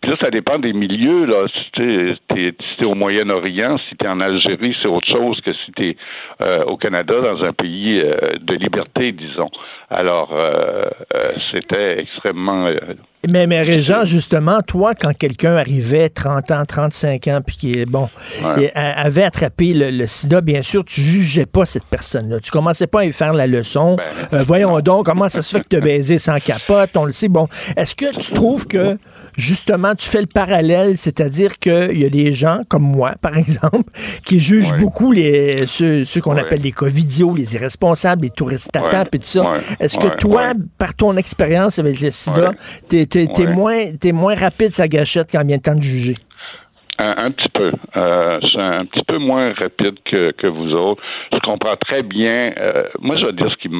puis là, ça dépend des milieux. Là. Si tu es, au Moyen-Orient, si tu es en Algérie, c'est autre chose que si tu es euh, au Canada, dans un pays euh, de liberté, disons. Alors, euh, c'était extrêmement... mais, mais Régent, justement, toi, quand quelqu'un arrivait 30 ans, 35 ans, puis qui est bon, avait attrapé le, sida, bien sûr, tu jugeais pas cette personne-là. Tu commençais pas à lui faire la leçon. Ben, voyons donc, comment ça se fait que tu as baisé sans capote? On le sait. Bon, est-ce que tu trouves que, justement, tu fais le parallèle, c'est-à-dire qu'il y a des gens comme moi, par *laughs* exemple, qui jugent beaucoup les ceux, qu'on appelle les covidios, les irresponsables, les touristes à et tout ça. Est-ce que toi, par ton expérience avec le sida, t'es es, moins, moins rapide sa gâchette quand vient le temps de juger? Un, petit peu. Euh, je suis un petit peu moins rapide que, que vous autres. Je comprends très bien. Euh, moi, je vais dire ce qui,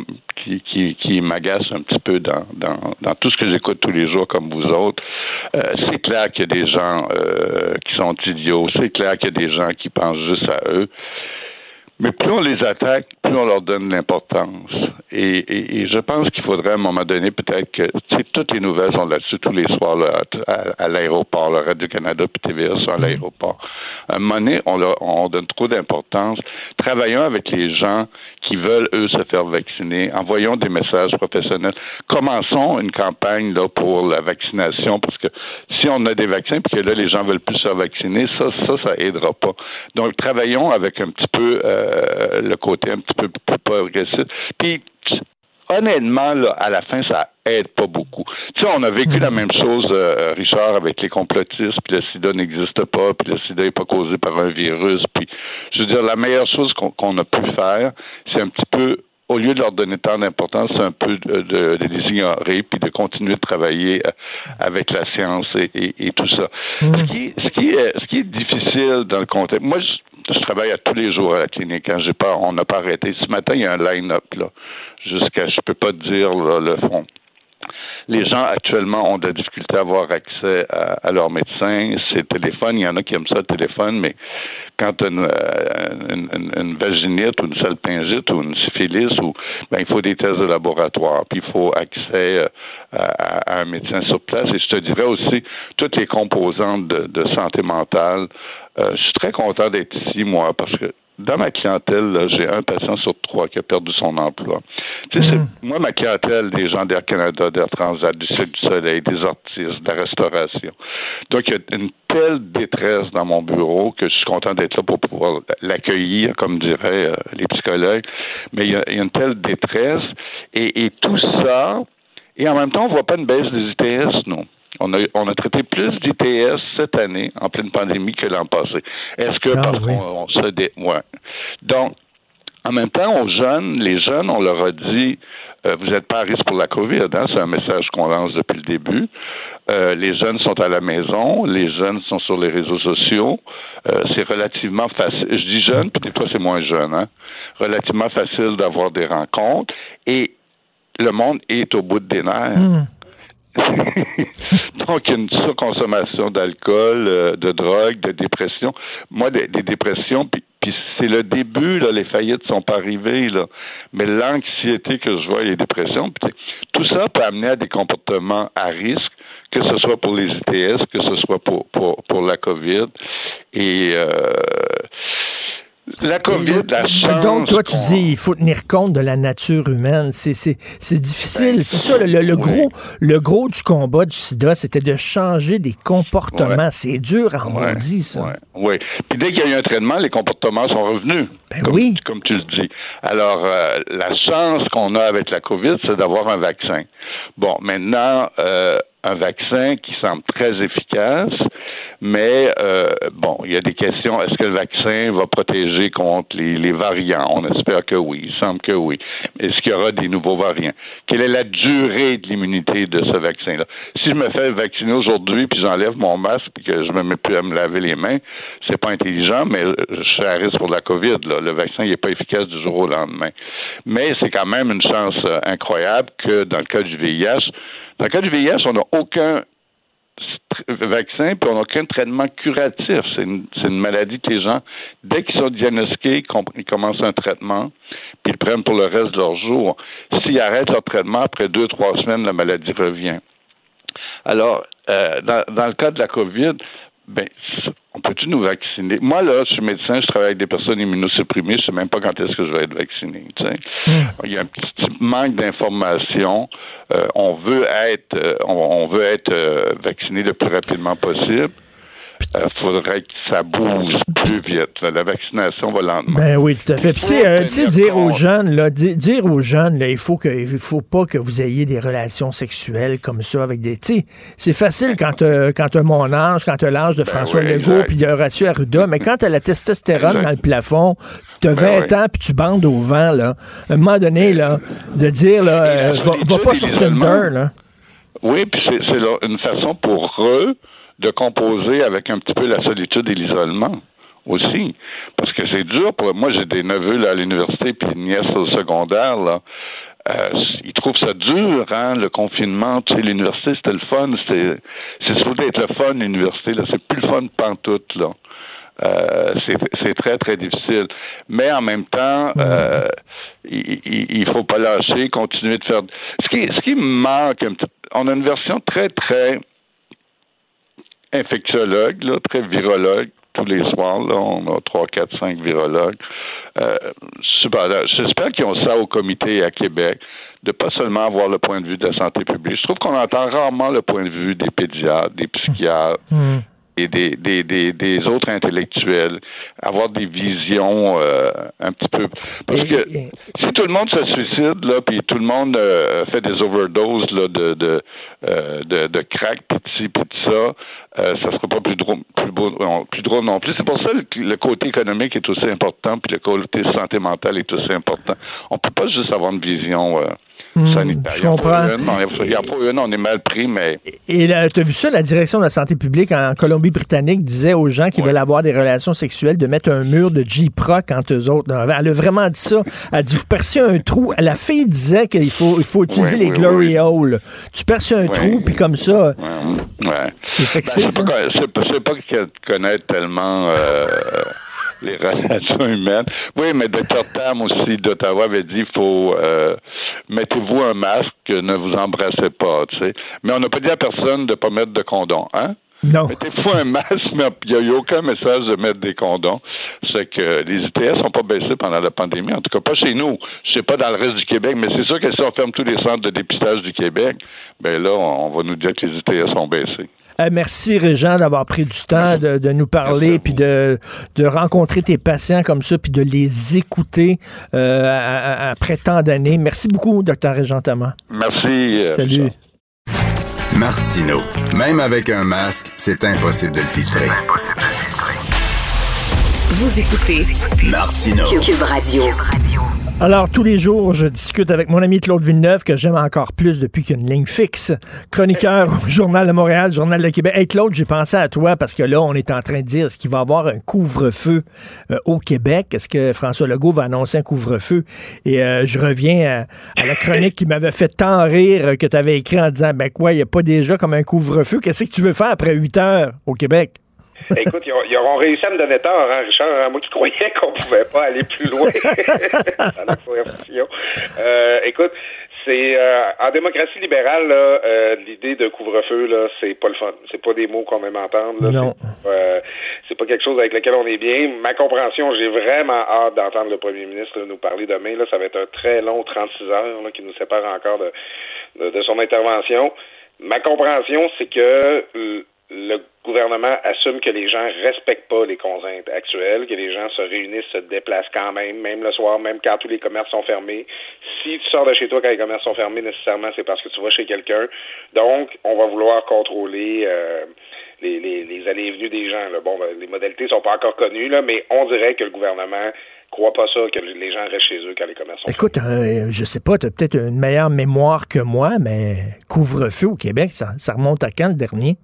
qui, qui, qui m'agace un petit peu dans, dans, dans tout ce que j'écoute tous les jours comme vous autres. Euh, c'est clair qu'il y a des gens euh, qui sont idiots. C'est clair qu'il y a des gens qui pensent juste à eux. Mais plus on les attaque, plus on leur donne l'importance. Et, et, je pense qu'il faudrait à un moment donné peut-être que toutes les nouvelles sont là-dessus tous les soirs là, à, l'aéroport, le Radio-Canada puis TVA sont à mm-hmm. l'aéroport. À un moment donné, on, leur, on donne trop d'importance. Travaillons avec les gens qui veulent, eux, se faire vacciner. Envoyons des messages professionnels. Commençons une campagne là, pour la vaccination, parce que si on a des vaccins puis que là, les gens veulent plus se faire vacciner, ça, ça, ça aidera pas. Donc, travaillons avec un petit peu euh, le côté un petit peu plus progressif. Puis, honnêtement, là, à la fin, ça aide pas beaucoup. Tu sais, on a vécu la même chose, euh, Richard, avec les complotistes, puis le sida n'existe pas, puis le sida n'est pas causé par un virus. Puis, je veux dire, la meilleure chose qu'on a pu faire, c'est un petit peu au lieu de leur donner tant d'importance, c'est un peu de, les ignorer puis de continuer de travailler euh, avec la science et, tout ça. Mm. Ce, qui, ce, qui est, ce qui est difficile dans le contexte, moi, je, travaille à tous les jours à la clinique. Quand hein. j'ai pas, on n'a pas arrêté. Ce matin, il y a un line-up là, jusqu'à, je peux pas dire le fond les gens actuellement ont de la difficulté à avoir accès à, leur médecin. C'est téléphone, il y en a qui aiment ça le téléphone, mais quand tu as une, une, vaginite ou une salpingite ou une syphilis, ou, ben, il faut des tests de laboratoire, puis il faut accès euh, à, un médecin sur place. Et je te dirais aussi toutes les composantes de, santé mentale. Euh, je suis très content d'être ici, moi, parce que dans ma clientèle, j'ai un patient sur trois qui a perdu son emploi. Tu sais, mm. moi, ma clientèle, des gens d'Air Canada, d'Air Transat, du Cirque du Soleil, des artistes, de la restauration. Donc, il y a une telle détresse dans mon bureau que je suis content d'être là pour pouvoir l'accueillir, comme diraient euh, les psychologues. Mais il y, a, une telle détresse et, et tout ça, et en même temps, on ne voit pas une baisse des ITS, non. On a, on a traité plus d'ITS cette année, en pleine pandémie, que l'an passé. Est-ce que ah parce qu'on se dé... ouais. Donc, En même temps, aux jeunes, les jeunes, on leur a dit euh, vous n'êtes pas à risque pour la COVID. Hein? C'est un message qu'on lance depuis le début. Euh, les jeunes sont à la maison, les jeunes sont sur les réseaux sociaux. Euh, c'est relativement facile. Je dis jeune, puis des fois c'est moins jeune. Hein? Relativement facile d'avoir des rencontres et le monde est au bout des nerfs. Hmm. *laughs* Donc, une surconsommation d'alcool, euh, de drogue, de dépression. Moi, des, dépressions, puis, c'est le début, là, les faillites sont pas arrivées, là. Mais l'anxiété que je vois les dépressions, puis tout ça peut amener à des comportements à risque, que ce soit pour les ITS, que ce soit pour, pour, pour la COVID. Et euh, la COVID, la chance Donc, toi, tu dis il faut tenir compte de la nature humaine. C'est, c'est, c'est difficile. c'est ça, le, le- le oui. gros, le gros du combat du sida, c'était de changer des comportements. Ouais. C'est dur en Ouais, maudit, ça. ouais, Oui. Puis dès qu'il y a eu un traitement, les comportements sont revenus. Ben comme, oui. Comme tu le dis. Alors, euh, la chance qu'on a avec la COVID, c'est d'avoir un vaccin. Bon, maintenant, euh, un vaccin qui semble très efficace, mais euh, bon, il y a des questions. Est-ce que le vaccin va protéger contre les, les variants? On espère que oui. Il semble que oui. Est-ce qu'il y aura des nouveaux variants? Quelle est la durée de l'immunité de ce vaccin-là? Si je me fais vacciner aujourd'hui, puis j'enlève mon masque, puis que je me mets plus à me laver les mains, c'est pas intelligent, mais je suis à risque pour la COVID. Là. Le vaccin n'est pas efficace du jour au lendemain. Mais c'est quand même une chance euh, incroyable que dans le cas du VIH, dans le cas du VIH, on n'a aucun vaccin, puis on n'a aucun traitement curatif. C'est une, maladie que les gens, dès qu'ils sont diagnostiqués, ils commencent un traitement, puis ils prennent pour le reste de leur jour. S'ils arrêtent leur traitement, après deux, trois semaines, la maladie revient. Alors, euh, dans, dans le cas de la COVID, ben, on peut-tu nous vacciner? Moi, là, je suis médecin, je travaille avec des personnes immunosupprimées, je sais même pas quand est-ce que je vais être vacciné. sais. Il y a un petit manque d'information. Euh, on veut être, euh, on, on veut être euh, vacciné le plus rapidement possible. Il faudrait que ça bouge plus vite. La vaccination va lentement. Ben oui, tout à fait. Tu sais, euh, dire aux jeunes, là, di- dire aux jeunes, là, il faut que, il faut pas que vous ayez des relations sexuelles comme ça avec des, tu c'est facile quand t'as, quand t'as mon âge, quand t'as l'âge de François Ben oui, Legault puis de Horacio Arruda, mais quand t'as la testostérone Exact. dans le plafond, t'as 20 Ben oui. ans puis tu bandes au vent, là, à un moment donné, là, de dire, là, euh, va, pas sur. Tinder, là. Oui, puis c'est, une façon pour eux de composer avec un petit peu la solitude et l'isolement aussi. Parce que c'est dur pour moi, j'ai des neveux là, à l'université puis une nièce au secondaire, là. Euh, ils trouvent ça dur, hein, le confinement. Tu sais, l'université, c'était le fun. C'est supposé être le fun, l'université. Là, c'est plus le fun pantoute, là. Euh, c'est, c'est très, très difficile. Mais en même temps, euh, il, il, il faut pas lâcher, continuer de faire. Ce qui, ce qui me manque un petit on a une version très, très infectiologue, là, très virologue. Tous les soirs, là, on a 3, 4, 5 virologues. Euh, super. J'espère qu'ils ont ça au comité à Québec, de pas seulement avoir le point de vue de la santé publique. Je trouve qu'on entend rarement le point de vue des pédiatres, des psychiatres, Hmm. Des, des, des, des autres intellectuels, avoir des visions euh, un petit peu. Parce que si tout le monde se suicide, là, puis tout le monde euh, fait des overdoses là, de, de, euh, de, de crack, puis de ci, puis de ça, euh, ça sera pas plus drôle, plus, beau- non, plus drôle non plus. C'est pour ça que le côté économique est aussi important, puis le côté santé mentale est aussi important. On peut pas juste avoir une vision euh, Hmm, sanitaire. je en a comprends. Il y en a pas une, on est mal pris, mais Et là, t'as vu ça, la direction de la santé publique en Colombie-Britannique disait aux gens qui Ouais. veulent avoir des relations sexuelles de mettre un mur de J-Proc entre eux autres. Non, Elle a vraiment dit ça. Elle a dit, vous percez un trou. La fille disait qu'il faut, il faut utiliser les oui, glory oui. holes. Tu perces un trou, puis comme ça, c'est Ben, sexy, c'est pas, c'est pas, pas que connaître tellement euh, les *laughs* relations humaines. Oui, mais Dr. Tam aussi d'Ottawa avait dit faut euh, mettez-vous un masque, ne vous embrassez pas, tu sais. Mais on n'a pas dit à personne de pas mettre de condom, hein? Non. Mettez-vous un masque, mais il n'y a, eu aucun message de mettre des condoms. C'est que les ITS n'ont pas baissé pendant la pandémie, en tout cas pas chez nous. Je sais pas dans le reste du Québec, mais c'est sûr que si on ferme tous les centres de dépistage du Québec, ben là, on va nous dire que les ITS ont baissé. Euh, merci, Régent, d'avoir pris du temps de, de nous parler, puis de, de rencontrer tes patients comme ça, puis de les écouter euh, à- à- après tant d'années. Merci beaucoup, docteur Régent Thomas. Merci. euh, Salut. Martino. Même avec un masque, c'est impossible de le filtrer. Vous écoutez Martino. Cube Radio. Alors, tous les jours, je discute avec mon ami Claude Villeneuve, que j'aime encore plus depuis qu'une ligne fixe. Chroniqueur au Journal de Montréal, Journal de Québec. Hey, Claude, j'ai pensé à toi parce que là, on est en train de dire, est-ce qu'il va y avoir un couvre-feu euh, au Québec? Est-ce que François Legault va annoncer un couvre-feu? Et euh, je reviens à, à la chronique qui m'avait fait tant rire euh, que tu avais écrit en disant, ben quoi, il n'y a pas déjà comme un couvre-feu? Qu'est-ce que tu veux faire après 8 heures au Québec? Écoute, ils, ont- ils auront réussi à me donner tort, hein, Richard. hein. Moi qui croyais qu'on pouvait pas aller plus loin *laughs* dans la conversation. Euh, écoute, c'est euh, en démocratie libérale, euh, l'idée de couvre-feu, là, c'est pas le fun. C'est pas des mots qu'on aime entendre. Là. Non. C'est, euh, c'est pas quelque chose avec lequel on est bien. Ma compréhension, j'ai vraiment hâte d'entendre le premier ministre nous parler demain. Là, ça va être un très long 36 heures là, qui nous sépare encore de, de, de son intervention. Ma compréhension, c'est que euh, le gouvernement assume que les gens respectent pas les contraintes actuelles, que les gens se réunissent, se déplacent quand même, même le soir, même quand tous les commerces sont fermés. Si tu sors de chez toi quand les commerces sont fermés, nécessairement, c'est parce que tu vas chez quelqu'un. Donc, on va vouloir contrôler euh, les, les, les allées et venues des gens. Là. Bon, ben, les modalités sont pas encore connues, là, mais on dirait que le gouvernement croit pas ça, que les gens restent chez eux quand les commerces sont Écoute, euh, je sais pas, tu as peut-être une meilleure mémoire que moi, mais couvre-feu au Québec, ça, ça remonte à quand le dernier?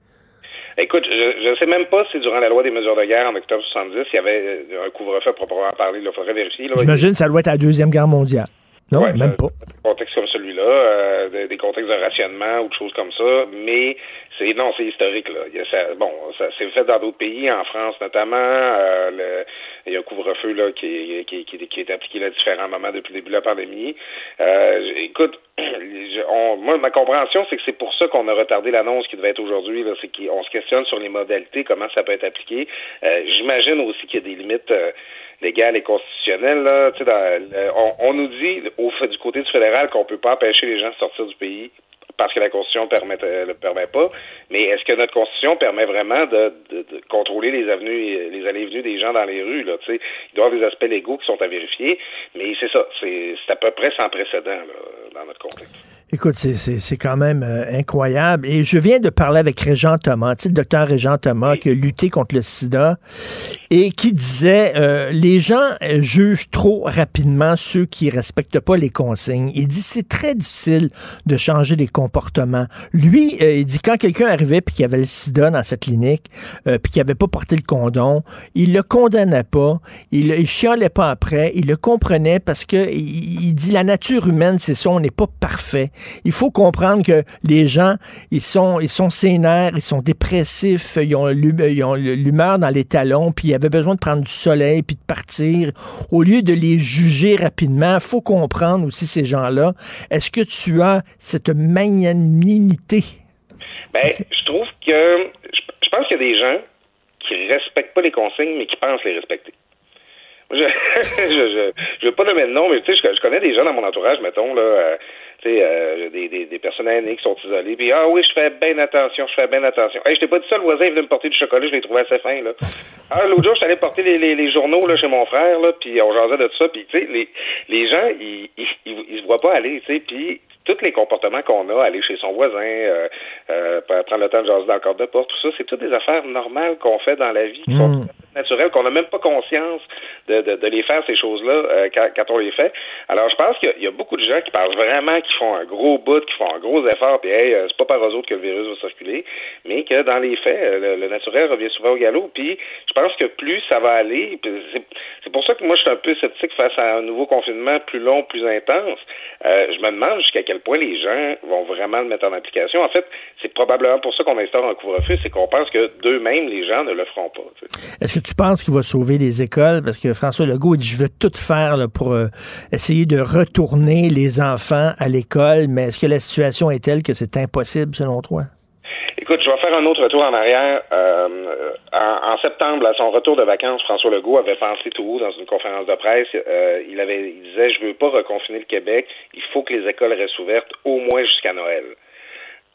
Écoute, je ne sais même pas si durant la loi des mesures de guerre en octobre 70, il y avait euh, un couvre-feu proprement parlé. Il faudrait vérifier. J'imagine que ça doit être à la Deuxième Guerre mondiale. Non, Ouais, même pas. Des contextes comme celui-là, euh, des, des contextes de rationnement ou de choses comme ça, mais c'est non, c'est historique là. Il y a ça- bon, ça c'est fait dans d'autres pays, en France notamment. euh, le- il y a un couvre-feu là qui est, qui, qui qui est appliqué à différents moments depuis le début de la pandémie. Euh, écoute, *clears throat* on- moi ma compréhension c'est que c'est pour ça qu'on a retardé l'annonce qui devait être aujourd'hui. C'est qu'on se questionne sur les modalités, comment ça peut être appliqué. Euh, J'imagine aussi qu'il y a des limites. euh, légales et constitutionnelles. Là. Le- on, on nous dit au, du côté du fédéral qu'on peut pas empêcher les gens de sortir du pays parce que la Constitution permet, euh, le permet pas. Mais est-ce que notre Constitution permet vraiment de, de- de contrôler les avenues, les allées et venues des gens dans les rues? Là, tu sais? Il doit y avoir des aspects légaux qui sont à vérifier, mais c'est ça, c'est à peu près sans précédent là, dans notre contexte. Écoute, c'est- c'est c'est quand même euh, incroyable. Et je viens de parler avec Régent Thomas, tu sais, le docteur Régent Thomas, qui a lutté contre le sida et qui disait euh, les gens euh, jugent trop rapidement ceux qui respectent pas les consignes. Il dit c'est très difficile de changer les comportements. Lui, euh, il dit quand quelqu'un arrivait puis qu'il avait le sida dans sa clinique euh, puis qu'il avait pas porté le condom, il le condamnait pas, il, il chialait pas après, il le comprenait parce que il, il dit la nature humaine c'est ça, on n'est pas parfait. Il faut comprendre que les gens ils sont ils sont ils sont dépressifs, ils ont l'humeur dans les talons, puis ils avaient besoin de prendre du soleil puis de partir. Au lieu de les juger rapidement, faut comprendre aussi ces gens-là. Est-ce que tu as cette magnanimité? Ben, je trouve que je, pense qu'il y a des gens qui respectent pas les consignes, mais qui pensent les respecter. *laughs* Je, je, veux pas nommer de nom, mais tu sais, je, je connais des gens dans mon entourage, mettons, là, euh, euh, des, des, des personnes aînées qui sont isolées, puis ah oui, je fais bien attention, je fais bien attention. Hey, je t'ai pas dit ça, le voisin venu me porter du chocolat, je l'ai trouvé assez fin, là. Ah, l'autre jour, je suis allé porter les, les, journaux, là, chez mon frère, là, puis on jasait de ça, puis tu sais, les, les gens, ils, ils, ils, se voient pas aller, tu sais, puis tous les comportements qu'on a, aller chez son voisin, euh, euh, prendre le temps de jaser dans le cadre de porte, tout ça, c'est toutes des affaires normales qu'on fait dans la vie, qui sont Mm. Naturelles, qu'on n'a même pas conscience de, de, de les faire, ces choses-là, euh, quand, quand on les fait. Alors, je pense qu'il y a- beaucoup de gens qui pensent vraiment qu'ils font un gros bout, qui font un gros effort, puis hey, euh, c'est pas par eux autres que le virus va circuler, mais que dans les faits, euh, le, le naturel revient souvent au galop. Puis, je pense que plus ça va aller, c'est pour ça que moi, je suis un peu sceptique face à un nouveau confinement plus long, plus intense. Euh, je me demande jusqu'à quel point les gens vont vraiment le mettre en application. En fait, c'est probablement pour ça qu'on instaure un couvre-feu, c'est qu'on pense que d'eux-mêmes, les gens ne le feront pas. Penses qu'il va sauver les écoles? Parce que François Legault dit Je veux tout faire pour euh, essayer de retourner les enfants à l'école, mais est-ce que la situation est telle que c'est impossible selon toi? Écoute, je vais faire un autre retour en arrière. Euh, en, en septembre, à son retour de vacances, François Legault avait pensé tout haut dans une conférence de presse. Euh, il avait, il disait, je veux pas reconfiner le Québec. Il faut que les écoles restent ouvertes au moins jusqu'à Noël.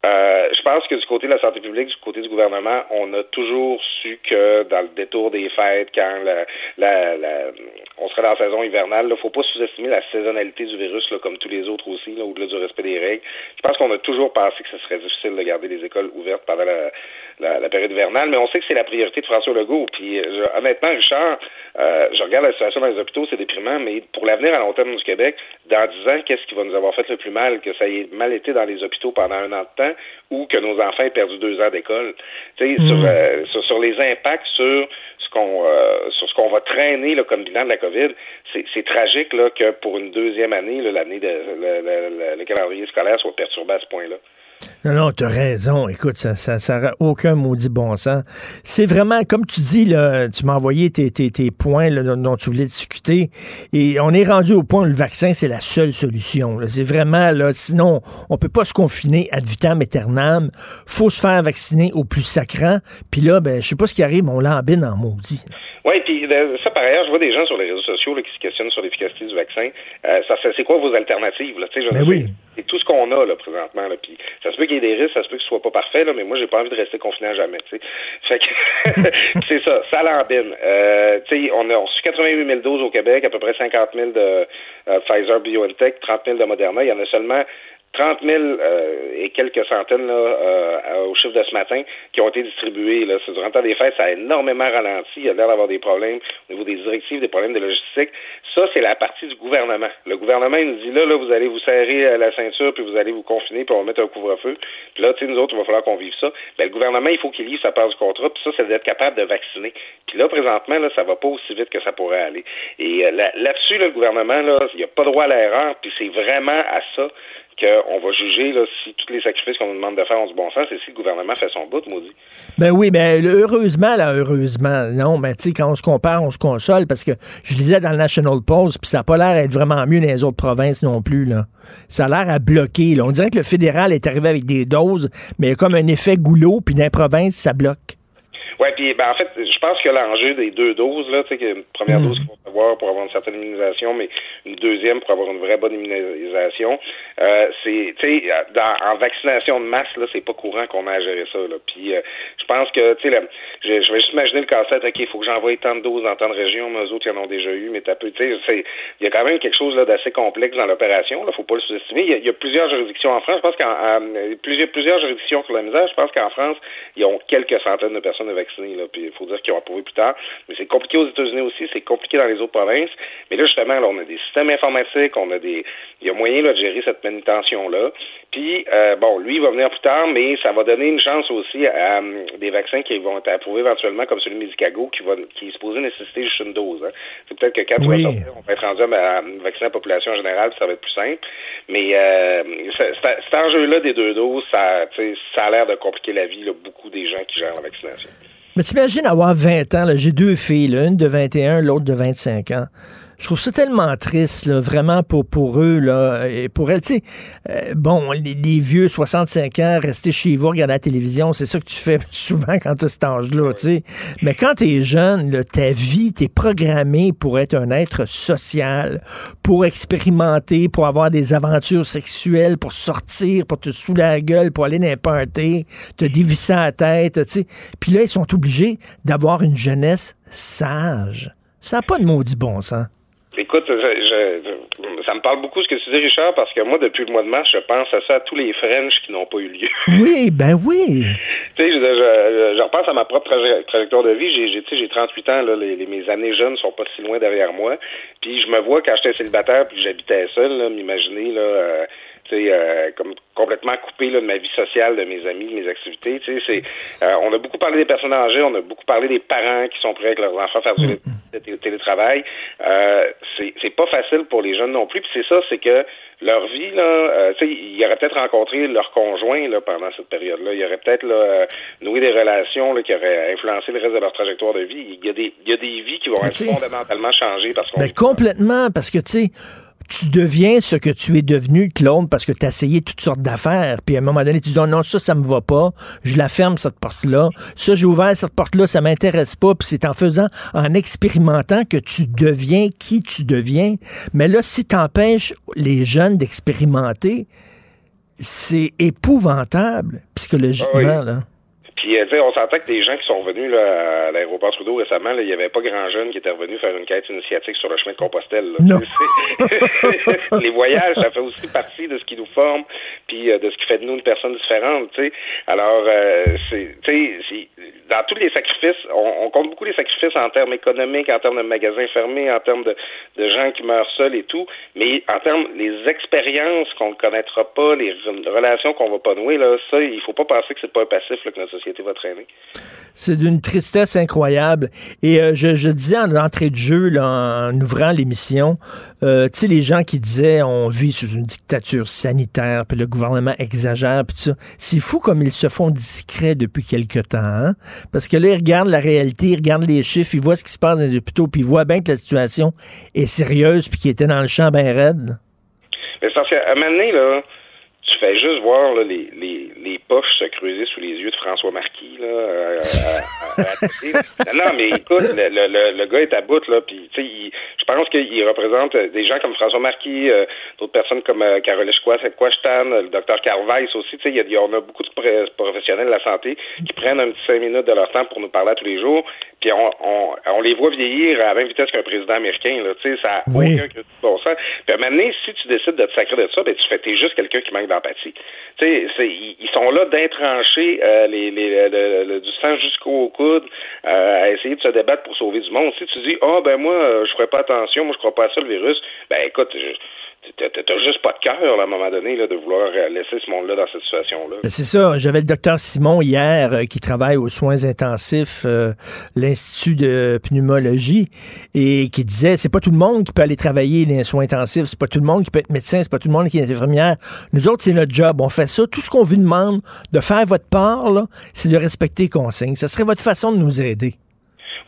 Euh, je pense que du côté de la santé publique, du côté du gouvernement, on a toujours su que dans le détour des fêtes, quand la, la, la, on serait dans la saison hivernale. Il ne faut pas sous-estimer la saisonnalité du virus, là, comme tous les autres aussi, là, au-delà du respect des règles. Je pense qu'on a toujours pensé que ce serait difficile de garder les écoles ouvertes pendant la, la, la période hivernale, mais on sait que c'est la priorité de François Legault. Puis euh, honnêtement, Richard, euh, je regarde la situation dans les hôpitaux, c'est déprimant, mais pour l'avenir à long terme du Québec, dans dix ans, qu'est-ce qui va nous avoir fait le plus mal, que ça ait mal été dans les hôpitaux pendant un an de temps ou que nos enfants aient perdu deux ans d'école? Tu sais, sur, euh, sur, sur les impacts sur ce qu'on euh, sur ce qu'on va traîner là, comme bilan de la COVID, c'est, tragique là, que pour une deuxième année, l'année de le, le- le- le calendrier scolaire soit perturbé à ce point-là. Non, non, t'as raison. Écoute, ça ça, ça n'a aucun maudit bon sens. C'est vraiment, comme tu dis, là, tu m'as envoyé tes, tes, tes points là, dont, tu voulais discuter. Et on est rendu au point où le vaccin, c'est la seule solution. C'est vraiment, là, sinon, on peut pas se confiner ad vitam aeternam. faut se faire vacciner au plus sacrant. Puis là, ben, je sais pas ce qui arrive, mais on l'embine en maudit. Oui, puis euh, ça, par ailleurs, je vois des gens sur les réseaux sociaux là, qui se questionnent sur l'efficacité du vaccin. Euh, ça, c'est quoi vos alternatives? Là? Tu sais, je Ben veux oui. C'est tout ce qu'on a là, présentement. Là. Puis ça se peut qu'il y ait des risques, ça se peut que ce soit pas parfait, là, mais moi, j'ai pas envie de rester confiné à jamais. Tu sais. *laughs* Fait que *laughs* c'est ça, ça l'embine. Euh, tu sais, on a reçu 88 000 doses au Québec, à peu près 50 000 de euh, Pfizer BioNTech, 30 000 de Moderna. Il y en a seulement 30 000 euh, et quelques centaines là, euh, au chiffre de ce matin qui ont été distribués. Là. C'est durant le temps des fêtes, ça a énormément ralenti. Il y a l'air d'avoir des problèmes au niveau des directives, des problèmes de logistique. Ça, c'est la partie du gouvernement. Le gouvernement il nous dit là, là, vous allez vous serrer euh, la ceinture, puis vous allez vous confiner, puis on va mettre un couvre-feu. Puis là, tu sais, nous autres, il va falloir qu'on vive ça. Ben, le gouvernement, il faut qu'il livre sa part du contrat, puis ça, c'est d'être capable de vacciner. Puis là, présentement, là, ça va pas aussi vite que ça pourrait aller. Et euh, là- là-dessus, là, le gouvernement, là, il n'y a pas droit à l'erreur, puis c'est vraiment à ça qu'on va juger là, si tous les sacrifices qu'on nous demande de faire ont du bon sens et si le gouvernement fait son bout, maudit. Ben oui, ben heureusement, là, heureusement. Non, mais tu sais, quand on se compare, on se console parce que je lisais dans le National Post, puis ça n'a pas l'air d'être vraiment mieux dans les autres provinces non plus. Là. Ça a l'air à bloquer. Là. On dirait que le fédéral est arrivé avec des doses, mais il y a comme un effet goulot, puis dans les provinces, ça bloque. Oui, puis ben, en fait, je pense que l'enjeu des deux doses, là, tu sais, qu'il y a une première dose qu'il faut savoir pour avoir une certaine immunisation, mais une deuxième pour avoir une vraie bonne immunisation, euh, c'est, tu sais, en vaccination de masse, là, c'est pas courant qu'on a à gérer ça, là. Puis, euh, je pense que, tu sais, je, je vais juste imaginer le casse-tête, OK, il faut que j'envoie tant de doses dans tant de régions, mais eux autres, ils en ont déjà eu, mais t'as peu, tu sais, il y a quand même quelque chose là, d'assez complexe dans l'opération, là, faut pas le sous-estimer. Il y, a, il y a plusieurs juridictions en France, je pense qu'en en- plusieurs, plusieurs juridictions sur la misère, je pense qu'en France, ils ont quelques centaines de personnes de vaccinées, là, puis il faut dire qu'ils ont approuvé plus tard. Mais c'est compliqué aux États-Unis aussi, c'est compliqué dans les autres provinces. Mais là, justement, là, on a des systèmes informatiques, on a des. Il y a moyen là, de gérer cette manutention-là. Puis, euh, bon, lui, il va venir plus tard, mais ça va donner une chance aussi à, des vaccins qui vont être approuvés éventuellement, comme celui de Medicago, qui va qui est supposé nécessiter juste une dose. hein. C'est peut-être que quand Oui. sortir, on va être rendu à, à vacciner la population générale, ça va être plus simple. Mais euh, cet enjeu-là des deux doses, ça, ça a l'air de compliquer la vie, là, beaucoup des gens qui gèrent la vaccination. Mais t'imagines avoir 20 ans, j'ai deux filles, là, une de 21, l'autre de 25 ans. Je trouve ça tellement triste, là, vraiment pour, pour eux, là, et pour elles. Tu sais, euh, bon, les, les vieux 65 ans, rester chez vous, regarder la télévision, c'est ça que tu fais *laughs* souvent quand tu as cet âge-là, tu sais. Mais quand tu es jeune, là, ta vie, tu es pour être un être social, pour expérimenter, pour avoir des aventures sexuelles, pour sortir, pour te saouler la gueule, pour aller party, te dévisser la tête, tu sais. Puis là, ils sont obligés d'avoir une jeunesse sage. Ça n'a pas de maudit bon sens. Écoute, je, je- ça me parle beaucoup ce que tu dis, Richard, parce que moi, depuis le mois de mars, je pense à ça, à tous les French qui n'ont pas eu lieu. *laughs* Oui, ben oui. tu sais, je, je, je repense à ma propre traje- trajectoire de vie. J'ai, j'ai, tu sais, j'ai 38 ans, là, les, les- mes années jeunes sont pas si loin derrière moi. Puis je me vois quand j'étais célibataire puis j'habitais seul, là, m'imaginer, là, euh, euh, comme complètement coupé là, de ma vie sociale, de mes amis, de mes activités. Tu sais, c'est, euh, on a beaucoup parlé des personnes âgées, on a beaucoup parlé des parents qui sont prêts avec leurs enfants à faire du télé- télétravail. Euh, c'est, c'est pas facile pour les jeunes non plus. Puis c'est ça, c'est que leur vie, là, euh, tu sais, ils auraient peut-être rencontré leur conjoint là, pendant cette période-là. Ils auraient peut-être là, noué des relations là, qui auraient influencé le reste de leur trajectoire de vie. Il y a des, il y a des vies qui vont être fondamentalement changées parce qu'on Ben, complètement, parce que, tu sais, tu deviens ce que tu es devenu, Claude, parce que tu as essayé toutes sortes d'affaires. Puis à un moment donné, tu dis, oh non, ça, ça me va pas. Je la ferme, cette porte-là. Ça, j'ai ouvert cette porte-là, ça m'intéresse pas. Puis c'est en faisant, en expérimentant que tu deviens qui tu deviens. Mais là, si tu empêches les jeunes d'expérimenter, c'est épouvantable, psychologiquement, Ah oui. là. Puis, euh, tu sais, on s'entend que des gens qui sont venus là, à l'aéroport Trudeau récemment, il n'y avait pas grand jeune qui était revenu faire une quête initiatique sur le chemin de Compostelle. là. *laughs* *laughs* Les voyages, ça fait aussi partie de ce qui nous forme, euh, de ce qui fait de nous une personne différente, tu sais. Alors, euh, c'est, dans tous les sacrifices, on, compte beaucoup les sacrifices en termes économiques, en termes de magasins fermés, en termes de, gens qui meurent seuls et tout, mais en termes les expériences qu'on ne connaîtra pas, les re- relations qu'on va pas nouer, là, ça, il faut pas penser que c'est pas un passif que notre société va traîner. C'est d'une tristesse incroyable. Et euh, je, disais en entrée de jeu, en ouvrant l'émission, euh, tu sais, les gens qui disaient on vit sous une dictature sanitaire, puis le gouvernement exagère, puis tout ça. C'est fou comme ils se font discrets depuis quelque temps. hein? Parce que là, ils regardent la réalité, ils regardent les chiffres, ils voient ce qui se passe dans les hôpitaux, puis ils voient bien que la situation est sérieuse, puis qu'ils étaient dans le champ bien raide. Mais parce qu'à un moment donné, là, tu fais juste voir là, les, les, les poches se creuser sous les yeux de François Marquis. Là, euh, à- à- à la *laughs* télé. non, mais écoute, le, le, le, gars est à bout, là, il- je pense qu'il représente euh, des gens comme François Marquis, euh, d'autres personnes comme euh, Caroline Quashtan, le docteur Carvais aussi, il y a- y a- on a beaucoup de professionnels de la santé qui prennent un petit cinq minutes de leur temps pour nous parler à tous les jours, puis on, on, on les voit vieillir à la même vitesse qu'un président américain, là, ça a Oui. aucun bon sens. Puis à un moment donné, si tu décides de te sacrer de ça, ben tu fais, t'es juste quelqu'un qui manque Tu sais, ils, sont là d'intrancher euh, les, les, le- le- du sang jusqu'au coude euh, à essayer de se débattre pour sauver du monde. Si tu dis, ah ben moi, euh, je ferai pas attention, moi je crois pas à ça le virus, ben écoute, je- t'as juste pas de cœur à un moment donné là, de vouloir euh, laisser ce monde-là dans cette situation-là. Ben, C'est ça. J'avais le docteur Simon hier euh, qui travaille aux soins intensifs, euh, l'Institut de pneumologie, et qui disait c'est pas tout le monde qui peut aller travailler les soins intensifs, c'est pas tout le monde qui peut être médecin, c'est pas tout le monde qui est infirmière. Nous autres, c'est notre job. On fait ça. Tout ce qu'on vous demande de faire votre part, c'est de respecter les consignes. Ça serait votre façon de nous aider.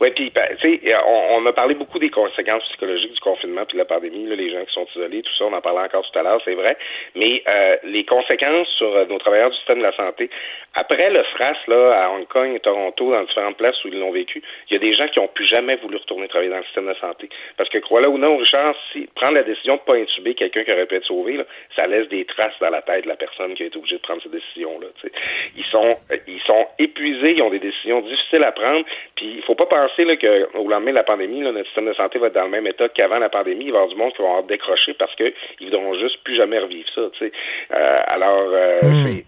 Oui, puis ben, tu sais, on, on a parlé beaucoup des conséquences psychologiques du confinement puis de la pandémie, là, les gens qui sont isolés, tout ça, on en parlait encore tout à l'heure, c'est vrai. Mais euh, les conséquences sur euh, nos travailleurs du système de la santé, après le SRAS là, à Hong Kong et Toronto, dans différentes places où ils l'ont vécu, il y a des gens qui ont plus jamais voulu retourner travailler dans le système de santé. Parce que crois-le ou non, Richard, si prendre la décision de pas intuber quelqu'un qui aurait pu être sauvé, là, ça laisse des traces dans la tête de la personne qui a été obligée de prendre cette décision-là. Ils sont euh, ils sont épuisés, ils ont des décisions difficiles à prendre, puis il faut pas penser là, que au lendemain de la pandémie, là, notre système de santé va être dans le même état qu'avant la pandémie. Il va y avoir du monde qui va avoir décroché parce que ils voudront juste plus jamais revivre ça. Euh, alors, euh, c'est-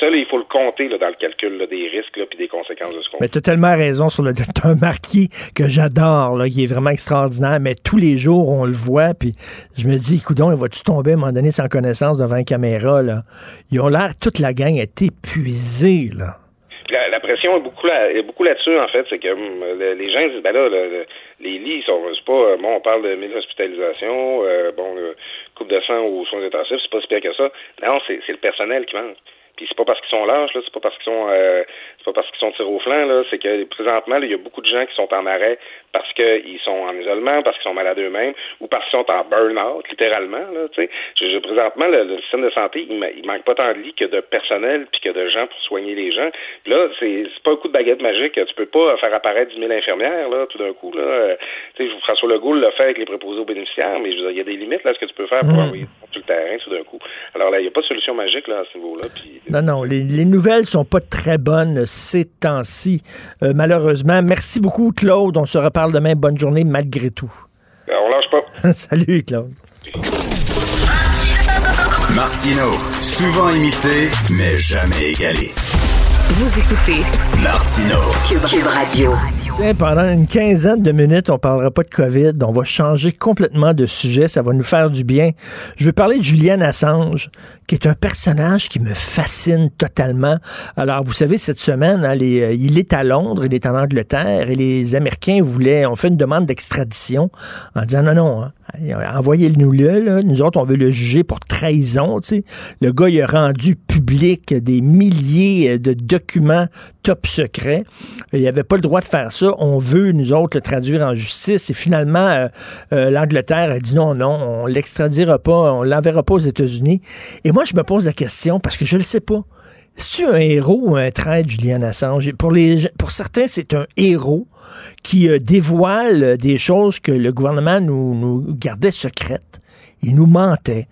ça, là, il faut le compter là, dans le calcul là, des risques puis des conséquences de ce qu'on Mais tu as tellement raison sur le *laughs* docteur Marquis que j'adore, qui est vraiment extraordinaire, mais tous les jours, on le voit, puis je me dis, coudon, va-tu tomber à un moment donné sans connaissance devant une caméra, là? Ils ont l'air, toute la gang est épuisée, là. La, la pression est beaucoup là, est beaucoup là-dessus en fait, c'est que hum, le- les gens disent ben là le- le- les lits sont c'est pas euh, bon on parle de 1000 hospitalisations, euh, bon coupe de sang aux soins intensifs, c'est pas si pire que ça. Non, c'est c'est le personnel qui manque. Puis c'est pas parce qu'ils sont lâches, là, c'est pas parce qu'ils sont euh, c'est pas parce qu'ils sont tirés au flanc, là, c'est que présentement, il y a beaucoup de gens qui sont en arrêt parce qu'ils sont en isolement, parce qu'ils sont malades eux-mêmes, ou parce qu'ils sont en burn-out, littéralement, là, tu sais. Je, je- présentement, le, le système de santé, il, il manque pas tant de lits que de personnel puis que de gens pour soigner les gens. Puis là, c'est c'est pas un coup de baguette magique. Tu peux pas faire apparaître 10 000 infirmières, là, tout d'un coup, là. Euh, Tu sais, François Legault l'a fait avec les préposés aux bénéficiaires, mais il y a des limites, là, à ce que tu peux faire pour Mm. envoyer sur le terrain, tout d'un coup. Alors là, il n'y a pas de solution magique, là, à ce niveau-là. Puis Non, non, les, les nouvelles sont pas très bonnes ces temps-ci, euh, malheureusement. Merci beaucoup, Claude. On se reparle demain. Bonne journée, malgré tout. euh, on lâche pas. *laughs* Salut, Claude. Martino, souvent imité, mais jamais égalé. Vous écoutez Martino. Cube, Cube Radio. Pendant une quinzaine de minutes, on parlera pas de COVID. On va changer complètement de sujet. Ça va nous faire du bien. Je veux parler de Julian Assange, qui est un personnage qui me fascine totalement. Alors, vous savez, cette semaine, hein, euh, il est à Londres, il est en Angleterre, et les Américains voulaient, ont fait une demande d'extradition en disant non, non, hein, envoyez-nous le, là. Nous autres, on veut le juger pour trahison, tu sais. Le gars, il a rendu public des milliers de documents top secrets. Il n'avait pas le droit de faire ça. On veut, nous autres, le traduire en justice. Et finalement, euh, euh, l'Angleterre a dit non, non, on l'extradira pas, on l'enverra pas aux États-Unis. Et moi, je me pose la question, parce que je ne le sais pas. C'est-tu un héros ou un traître, Julian Assange? Pour, les, pour certains, c'est un héros qui euh, dévoile des choses que le gouvernement nous, nous gardait secrètes. Il nous mentait.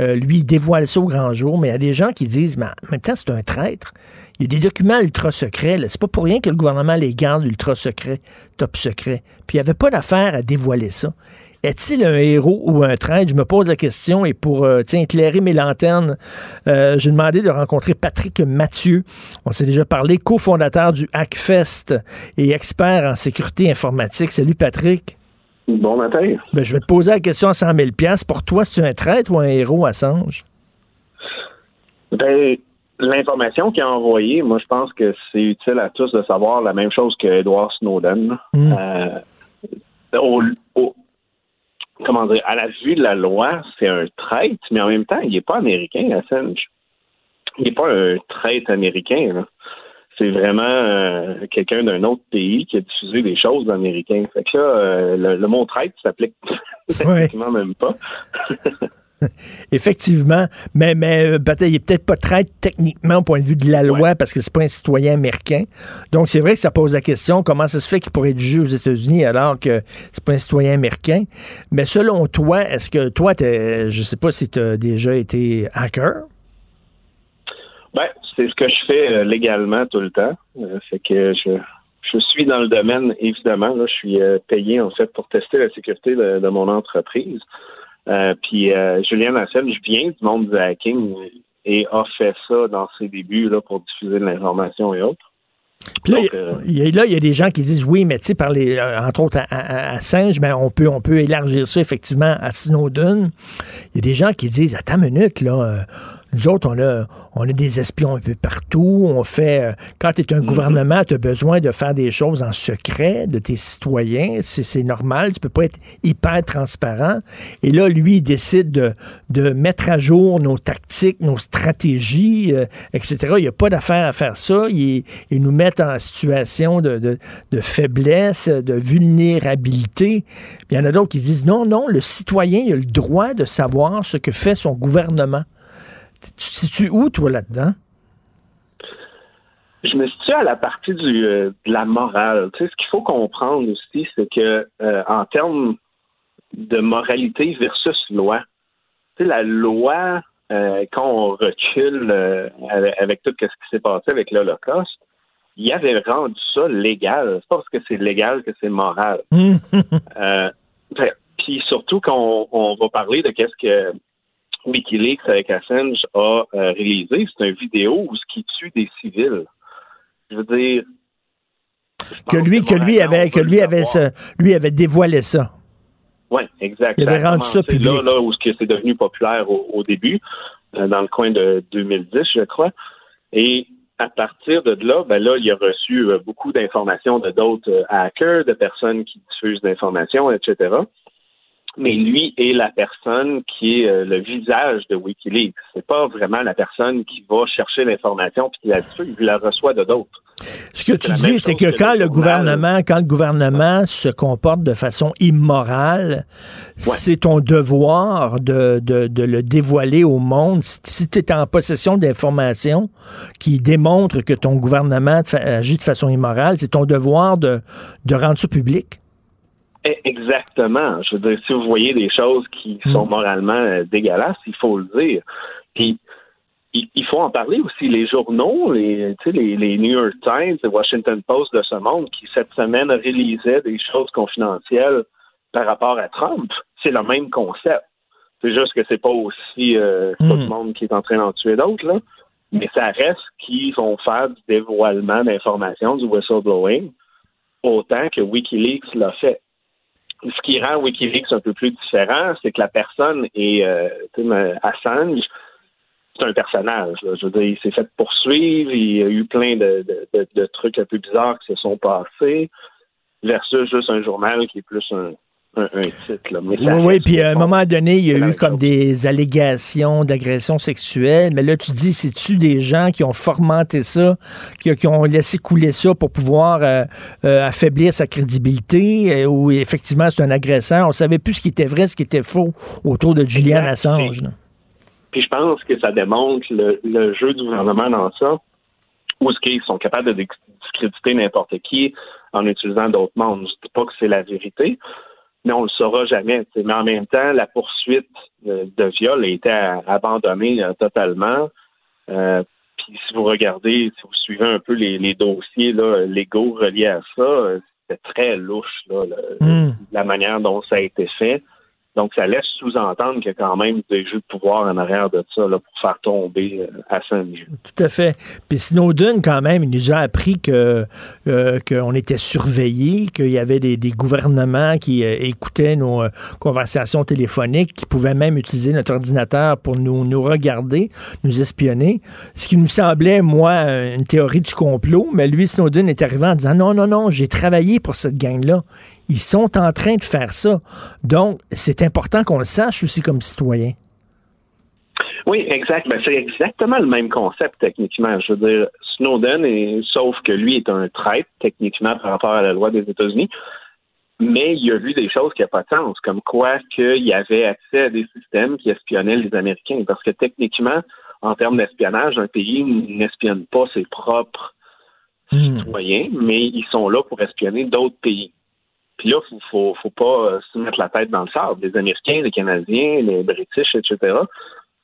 Euh, lui, il dévoile ça au grand jour, mais il y a des gens qui disent, mais en même temps, c'est un traître. Il y a des documents ultra secrets. C'est pas pour rien que le gouvernement les garde ultra secrets, top secrets. Puis il n'y avait pas d'affaire à dévoiler ça. Est-il un héros ou un traître? Je me pose la question et pour euh, éclairer mes lanternes, euh, j'ai demandé de rencontrer Patrick Mathieu. On s'est déjà parlé, cofondateur du Hackfest et expert en sécurité informatique. Salut Patrick. Bon matin. Ben, je vais te poser la question à 100 000 Pour toi, c'est un traître ou un héros, Assange? Ben, l'information qu'il a envoyée, moi, je pense que c'est utile à tous de savoir la même chose que Edward Snowden. Euh, comment dire, à la vue de la loi, c'est un traître, mais en même temps, il n'est pas américain, Assange. Il n'est pas un traître américain. C'est vraiment euh, quelqu'un d'un autre pays qui a diffusé des choses américaines. Fait que là, euh, le, mot traître s'applique *laughs* effectivement même pas. *laughs* *laughs* Effectivement, mais, mais euh, il n'est peut-être pas traître techniquement au point de vue de la loi parce que c'est pas un citoyen américain. Donc c'est vrai que ça pose la question comment ça se fait qu'il pourrait être jugé aux États-Unis alors que c'est pas un citoyen américain? Mais selon toi, est-ce que toi, je sais pas si tu as déjà été hacker? Ben, c'est ce que je fais euh, légalement tout le temps. Euh, fait que je, je suis dans le domaine, évidemment. Là, je suis payé en fait pour tester la sécurité de mon entreprise. Euh, puis euh, Julien Assange vient du monde du hacking et a fait ça dans ses débuts là, pour diffuser de l'information et autres. Puis là, il y a des gens qui disent oui, mais tu sais, par les, euh, entre autres à, à, Singe, ben, on, peut, on peut élargir ça effectivement à Snowden. Il y a des gens qui disent Attends une minute, là, nous autres, on a, on a des espions un peu partout. On fait. Euh, quand tu es un mhm. gouvernement, tu as besoin de faire des choses en secret de tes citoyens. C'est normal. Tu peux pas être hyper transparent. Et là, lui, il décide de, de mettre à jour nos tactiques, nos stratégies, euh, etc. Il n'y a pas d'affaire à faire ça. Il, il, nous met en situation de, de, de faiblesse, de vulnérabilité. Il y en a d'autres qui disent non, non, le citoyen il a le droit de savoir ce que fait son gouvernement. Tu te situes où, toi, là-dedans? Je me situe à la partie du, euh, de la morale. Tu sais, ce qu'il faut comprendre aussi, c'est que euh, en termes de moralité versus loi, tu sais, la loi, euh, quand on recule avec, tout ce qui s'est passé avec l'Holocauste, il avait rendu ça légal. C'est pas parce que c'est légal que c'est moral. puis surtout quand on, va parler de qu'est-ce que Wikileaks avec Assange a euh, réalisé, c'est une vidéo où ce qui tue des civils. Je veux dire. que lui, que lui avait, que lui avait, lui avait dévoilé ça. Oui, exact. Il avait rendu ça public. Là, là où c'est devenu populaire au, début, euh, dans le coin de 2010, je crois. Et à partir de là, ben là, il a reçu euh, beaucoup d'informations de d'autres hackers, de personnes qui diffusent d'informations, etc mais lui est la personne qui est euh, le visage de Wikileaks. C'est pas vraiment la personne qui va chercher l'information puis qui la il la reçoit de d'autres. Ce que tu dis, c'est que, quand le gouvernement, quand le gouvernement se comporte de façon immorale, c'est ton devoir de, de, le dévoiler au monde. Si tu es en possession d'informations qui démontrent que ton gouvernement agit de façon immorale, c'est ton devoir de, de rendre ça public. Eh, exactement. Je veux dire, si vous voyez des choses qui sont hmm. moralement euh, dégueulasses, il faut le dire. Puis, il, faut en parler aussi. Les journaux, les, les, les New York Times, les Washington Post de ce monde, qui cette semaine réalisaient des choses confidentielles par rapport à Trump, c'est le même concept. C'est juste que c'est pas aussi euh, tout le hmm. monde qui est en train d'en tuer d'autres, là. Mais ça reste qu'ils vont faire du dévoilement d'informations, du whistleblowing, autant que Wikileaks l'a fait ce qui rend Wikileaks un peu plus différent, c'est que la personne est euh, Assange, c'est un personnage. Je veux dire, il s'est fait poursuivre, il y a eu plein de, de, trucs un peu bizarres qui se sont passés, versus juste un journal qui est plus un, un, oui, puis à un moment donné, il y a eu comme des allégations d'agression sexuelle, mais là, tu dis, c'est-tu des gens qui ont formanté ça, qui, ont laissé couler ça pour pouvoir euh, euh, affaiblir sa crédibilité, euh, ou effectivement, c'est un agresseur? On savait plus ce qui était vrai, ce qui était faux autour de Julian Assange. Puis, je pense que ça démontre le, jeu du gouvernement dans ça, où ce qu'ils sont capables de discréditer n'importe qui en utilisant d'autres mondes. Je dis pas que c'est la vérité, mais on le saura jamais. Mais en même temps, la poursuite de, viol a été abandonnée totalement. puis si vous regardez, si vous suivez un peu les, dossiers là, légaux reliés à ça, c'était très louche hmm. la manière dont ça a été fait. Donc, ça laisse sous-entendre qu'il y a quand même des jeux de pouvoir en arrière de ça pour faire tomber euh, à Saint-Denis. Tout à fait. Puis Snowden, quand même, il nous a appris que euh, qu'on était surveillé, qu'il y avait des, gouvernements qui euh, écoutaient nos conversations téléphoniques, qui pouvaient même utiliser notre ordinateur pour nous, nous regarder, nous espionner. Ce qui nous semblait, moi, une théorie du complot, mais lui, Snowden est arrivé en disant non, non, non, j'ai travaillé pour cette gang-là. Ils sont en train de faire ça. Donc, c'est important qu'on le sache aussi comme citoyen. Oui, exact. Ben, c'est exactement le même concept techniquement. Je veux dire, Snowden, est, sauf que lui est un traître techniquement par rapport à la loi des États-Unis, mais il a vu des choses qui n'ont pas de sens, comme quoi qu'il y avait accès à des systèmes qui espionnaient les Américains. Parce que techniquement, en termes d'espionnage, un pays n'espionne pas ses propres hmm. citoyens, mais ils sont là pour espionner d'autres pays. Puis là, faut, faut, faut pas euh, se mettre la tête dans le sable. Les Américains, les Canadiens, les British, etc.,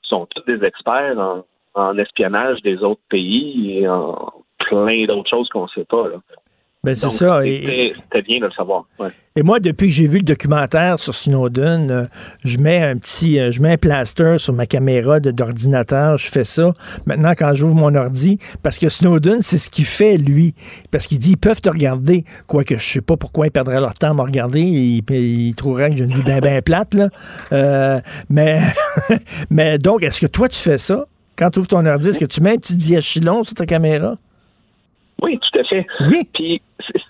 sont tous des experts en, en espionnage des autres pays et en plein d'autres choses qu'on ne sait pas. Là. Ben, c'est ça. C'était bien de le savoir. Et moi, depuis que j'ai vu le documentaire sur Snowden, euh, je mets un petit, euh, je mets un plaster sur ma caméra d'ordinateur. Je fais ça. Maintenant, quand j'ouvre mon ordi, parce que Snowden, c'est ce qu'il fait, lui. Parce qu'il dit, ils peuvent te regarder. Quoique, je sais pas pourquoi ils perdraient leur temps à me regarder. Ils, ils trouveraient que j'ai une vie bien, bien plate, là. Euh, mais, *laughs* mais donc, est-ce que toi, tu fais ça? Quand tu ouvres ton ordi, est-ce que tu mets un petit diachylon sur ta caméra? Oui, tout à fait. Oui. Puis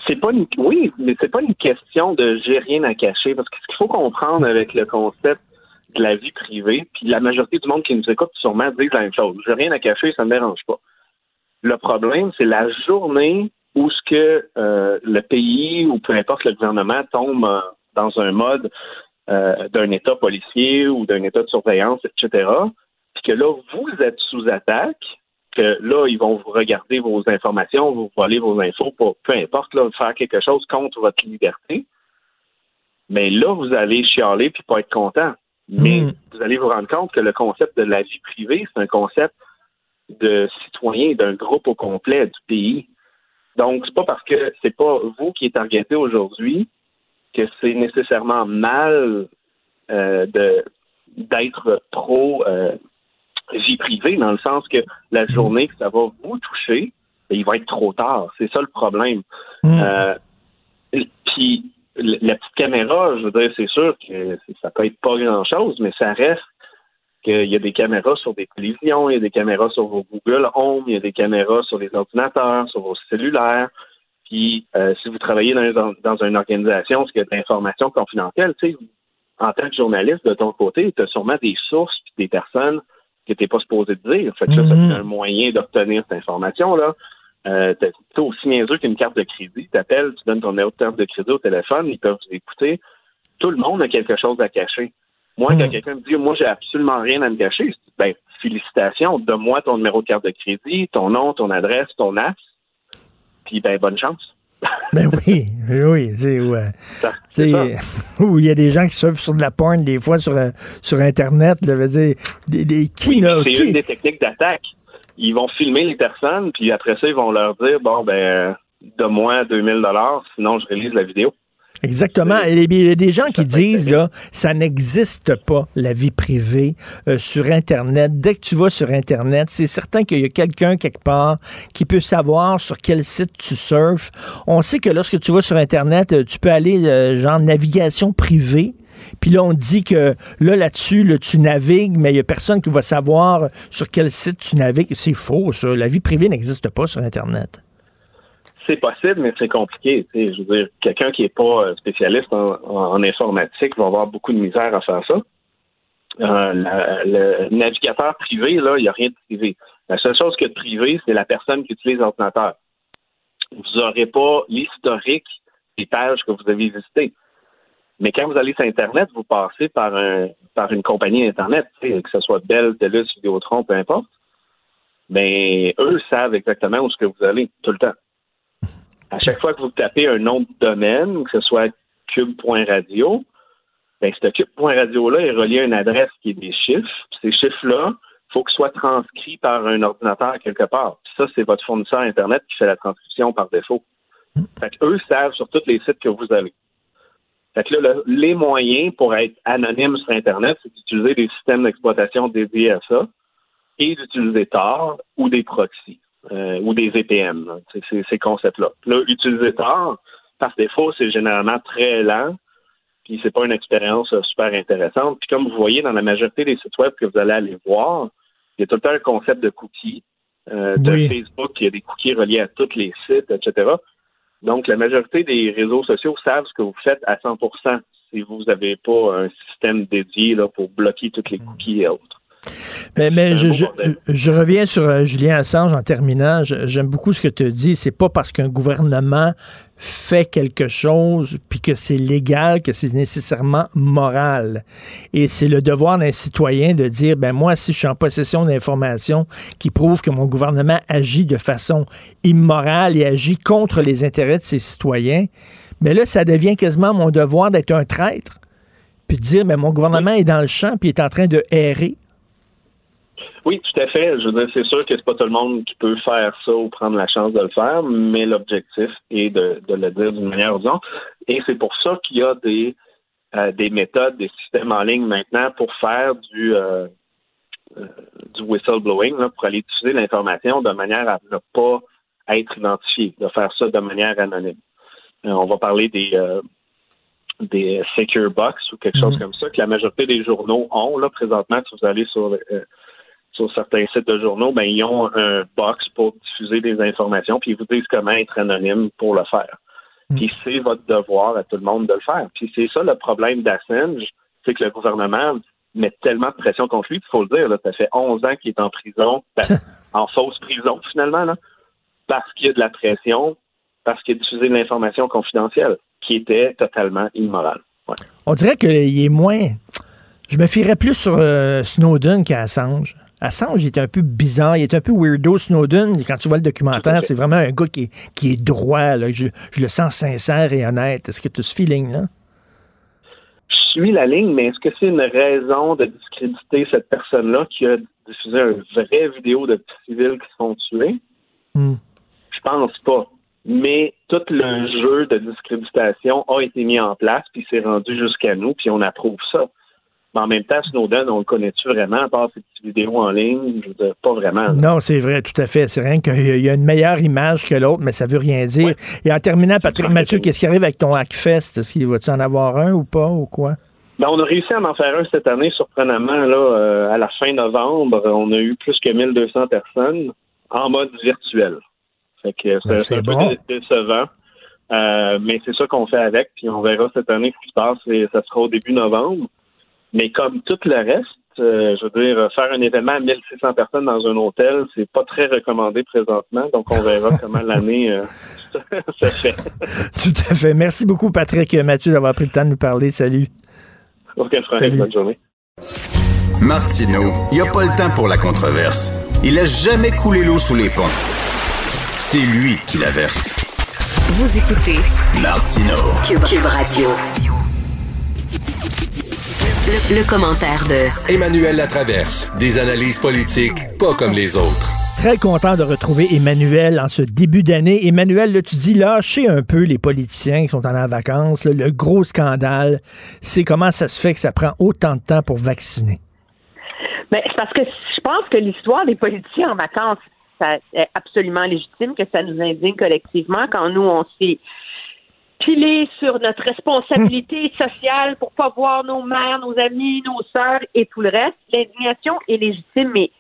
c'est pas une oui, mais c'est pas une question de j'ai rien à cacher parce que ce qu'il faut comprendre avec le concept de la vie privée, puis la majorité du monde qui nous écoute sûrement dit la même chose. J'ai rien à cacher, ça ne me dérange pas. Le problème, c'est la journée où ce que euh, le pays ou peu importe le gouvernement tombe euh, dans un mode euh, d'un État policier ou d'un État de surveillance, etc., puis que là, vous êtes sous attaque, que là, ils vont vous regarder vos informations, vous voler vos infos, pour, peu importe, là, faire quelque chose contre votre liberté. Mais là, vous allez chialer puis pas être content. Mais hmm. vous allez vous rendre compte que le concept de la vie privée, c'est un concept de citoyen d'un groupe au complet du pays. Donc, c'est pas parce que c'est pas vous qui êtes targeté aujourd'hui que c'est nécessairement mal euh, de d'être trop euh, vie privée, dans le sens que la mm. journée que ça va vous toucher, ben, il va être trop tard. C'est ça le problème. Mm. Euh, puis la petite caméra, je veux dire, c'est sûr que ça peut être pas grand-chose, mais ça reste qu'il y a des caméras sur des télévisions, il y a des caméras sur vos Google Home, il y a des caméras sur les ordinateurs, sur vos cellulaires. Puis, euh, si vous travaillez dans, dans, une organisation, ce qui est d'informations confidentielles, tu sais, en tant que journaliste, de ton côté, tu as sûrement des sources des personnes que tu n'es pas supposé te dire. Fait que ça, c'est mhm. un moyen d'obtenir cette information-là. Euh, t'es aussi niaiseux qu'une carte de crédit. Tu appelles, tu donnes ton numéro de carte de crédit au téléphone, ils peuvent écouter. Tout le monde a quelque chose à cacher. Moi, quand mhm. quelqu'un me dit moi j'ai absolument rien à me cacher, je dis ben félicitations, donne-moi ton numéro de carte de crédit, ton nom, ton adresse, ton as, puis ben bonne chance. Ben oui, oui, c'est ouais. *laughs* où il y a des gens qui surfent sur de la porn des fois sur, euh, sur Internet, là, veut dire, des, des qui, C'est une des techniques d'attaque. Ils vont filmer les personnes, puis après ça, ils vont leur dire, bon, ben, donne-moi 2000 dollars, sinon je réalise la vidéo. Exactement. Il y a des gens qui disent, là, ça n'existe pas, la vie privée euh, sur Internet. Dès que tu vas sur Internet, c'est certain qu'il y a quelqu'un quelque part qui peut savoir sur quel site tu surfes. On sait que lorsque tu vas sur Internet, euh, tu peux aller, euh, genre, navigation privée. Puis là, on dit que là, là-dessus, tu navigues, mais il n'y a personne qui va savoir sur quel site tu navigues. C'est faux, ça. La vie privée n'existe pas sur Internet c'est possible, mais c'est compliqué. Je veux dire, quelqu'un qui n'est pas euh, spécialiste en, informatique va avoir beaucoup de misère à faire ça. Euh, le navigateur privé, là, il n'y a rien de privé. La seule chose qui est de privé, c'est la personne qui utilise l'ordinateur. Vous n'aurez pas l'historique des pages que vous avez visitées. Mais quand vous allez sur Internet, vous passez par un par une compagnie Internet, que ce soit Bell, TELUS, Vidéotron, peu importe. Mais eux savent exactement où ce que vous allez tout le temps à chaque fois que vous tapez un nom de domaine, que ce soit cube.radio, ben, ce cube.radio-là est relié à une adresse qui est des chiffres. Ces chiffres-là, il faut qu'ils soient transcrits par un ordinateur quelque part. Puis ça, c'est votre fournisseur Internet qui fait la transcription par défaut. Fait eux savent sur tous les sites que vous allez. Fait que là, les moyens pour être anonyme sur Internet, c'est d'utiliser des systèmes d'exploitation dédiés à ça et d'utiliser Tor ou des proxys euh, ou des VPN, ces, ces concepts-là. Là, utiliser Tor, par défaut, c'est généralement très lent, puis c'est pas une expérience euh, super intéressante. Puis comme vous voyez dans la majorité des sites web que vous allez aller voir, il y a tout le temps un concept de cookies. Euh, de Facebook, il y a des cookies reliés à tous les sites, etc. Donc, la majorité des réseaux sociaux savent ce que vous faites à 100% si vous n'avez pas un système dédié là, pour bloquer toutes les cookies et autres. Mais, mais je, je, je, reviens sur euh, Julien Assange en terminant. J'aime beaucoup ce que tu dis. C'est pas parce qu'un gouvernement fait quelque chose puis que c'est légal que c'est nécessairement moral. Et c'est le devoir d'un citoyen de dire ben moi si je suis en possession d'informations qui prouvent que mon gouvernement agit de façon immorale et agit contre les intérêts de ses citoyens, mais là ça devient quasiment mon devoir d'être un traître puis de dire ben mon gouvernement est dans le champ puis est en train de errer. Oui, tout à fait. Je veux dire, c'est sûr que c'est pas tout le monde qui peut faire ça ou prendre la chance de le faire, mais l'objectif est de, le dire d'une manière ou d'une autre. Et c'est pour ça qu'il y a des, euh, des méthodes, des systèmes en ligne maintenant pour faire du, euh, euh, du whistleblowing, pour aller diffuser l'information de manière à ne pas être identifié, de faire ça de manière anonyme. on va parler des des secure box ou quelque chose mm-hmm. comme ça que la majorité des journaux ont là présentement si vous allez sur sur certains sites de journaux, ben, ils ont un box pour diffuser des informations, puis ils vous disent comment être anonyme pour le faire. Hmm. Puis c'est votre devoir à tout le monde de le faire. Puis c'est ça le problème d'Assange, c'est que le gouvernement met tellement de pression contre lui, il faut le dire, là, ça fait 11 ans qu'il est en prison, *laughs* ben, en fausse prison finalement, là, parce qu'il y a de la pression, parce qu'il a diffusé de l'information confidentielle, qui était totalement immorale. On dirait qu'il est moins... Je me fierais plus sur euh, Snowden qu'à Assange. Assange, il est un peu bizarre, il est un peu weirdo. Snowden, quand tu vois le documentaire, c'est vraiment un gars qui est, qui est droit. Je, le sens sincère et honnête. Est-ce que tu as ce feeling-là? Je suis la ligne, mais est-ce que c'est une raison de discréditer cette personne-là qui a diffusé une vraie vidéo de civils qui se sont tués? Hmm. Je pense pas. Mais tout le jeu de discréditation a été mis en place, puis c'est rendu jusqu'à nous, puis on approuve ça. Mais en même temps, Snowden, on le connaît-tu vraiment, à part ces petites vidéos en ligne? Je veux dire, pas vraiment. Non, c'est vrai, tout à fait. C'est rien qu'il y a une meilleure image que l'autre, mais ça veut rien dire. Et en terminant, Patrick Mathieu, qu'est-ce qui arrive avec ton Hackfest? Est-ce qu'il va-tu en avoir un ou pas, ou quoi? Ben, on a réussi à en faire un cette année, surprenamment, là, euh, à la fin novembre. On a eu plus que 1200 personnes en mode virtuel. Fait que ben, c'est un peu décevant. Euh, mais c'est ça qu'on fait avec, puis on verra cette année ce qui se passe, et ça sera au début novembre. Mais comme tout le reste, euh, je veux dire, faire un événement à 1600 personnes dans un hôtel, c'est pas très recommandé présentement. Donc, on verra *laughs* comment l'année euh, *laughs* se fait. *laughs* Tout à fait. Merci beaucoup, Patrick et Mathieu, d'avoir pris le temps de nous parler. Salut. Aucun problème. Bonne journée. Martineau, il n'y a pas le temps pour la controverse. Il a jamais coulé l'eau sous les ponts. C'est lui qui la verse. Vous écoutez Martineau. Cube Radio. Le, commentaire de Emmanuel Latraverse. Des analyses politiques pas comme les autres. Très content de retrouver Emmanuel en ce début d'année. Emmanuel, là, tu dis lâchez un peu les politiciens qui sont en vacances. le gros scandale, c'est comment ça se fait que ça prend autant de temps pour vacciner? Mais ben, c'est parce que je pense que l'histoire des politiciens en vacances, ça est absolument légitime que ça nous indigne collectivement quand nous, on s'est piler sur notre responsabilité hmm. sociale pour pas voir nos mères, nos amis, nos sœurs et tout le reste. L'indignation est légitime, mais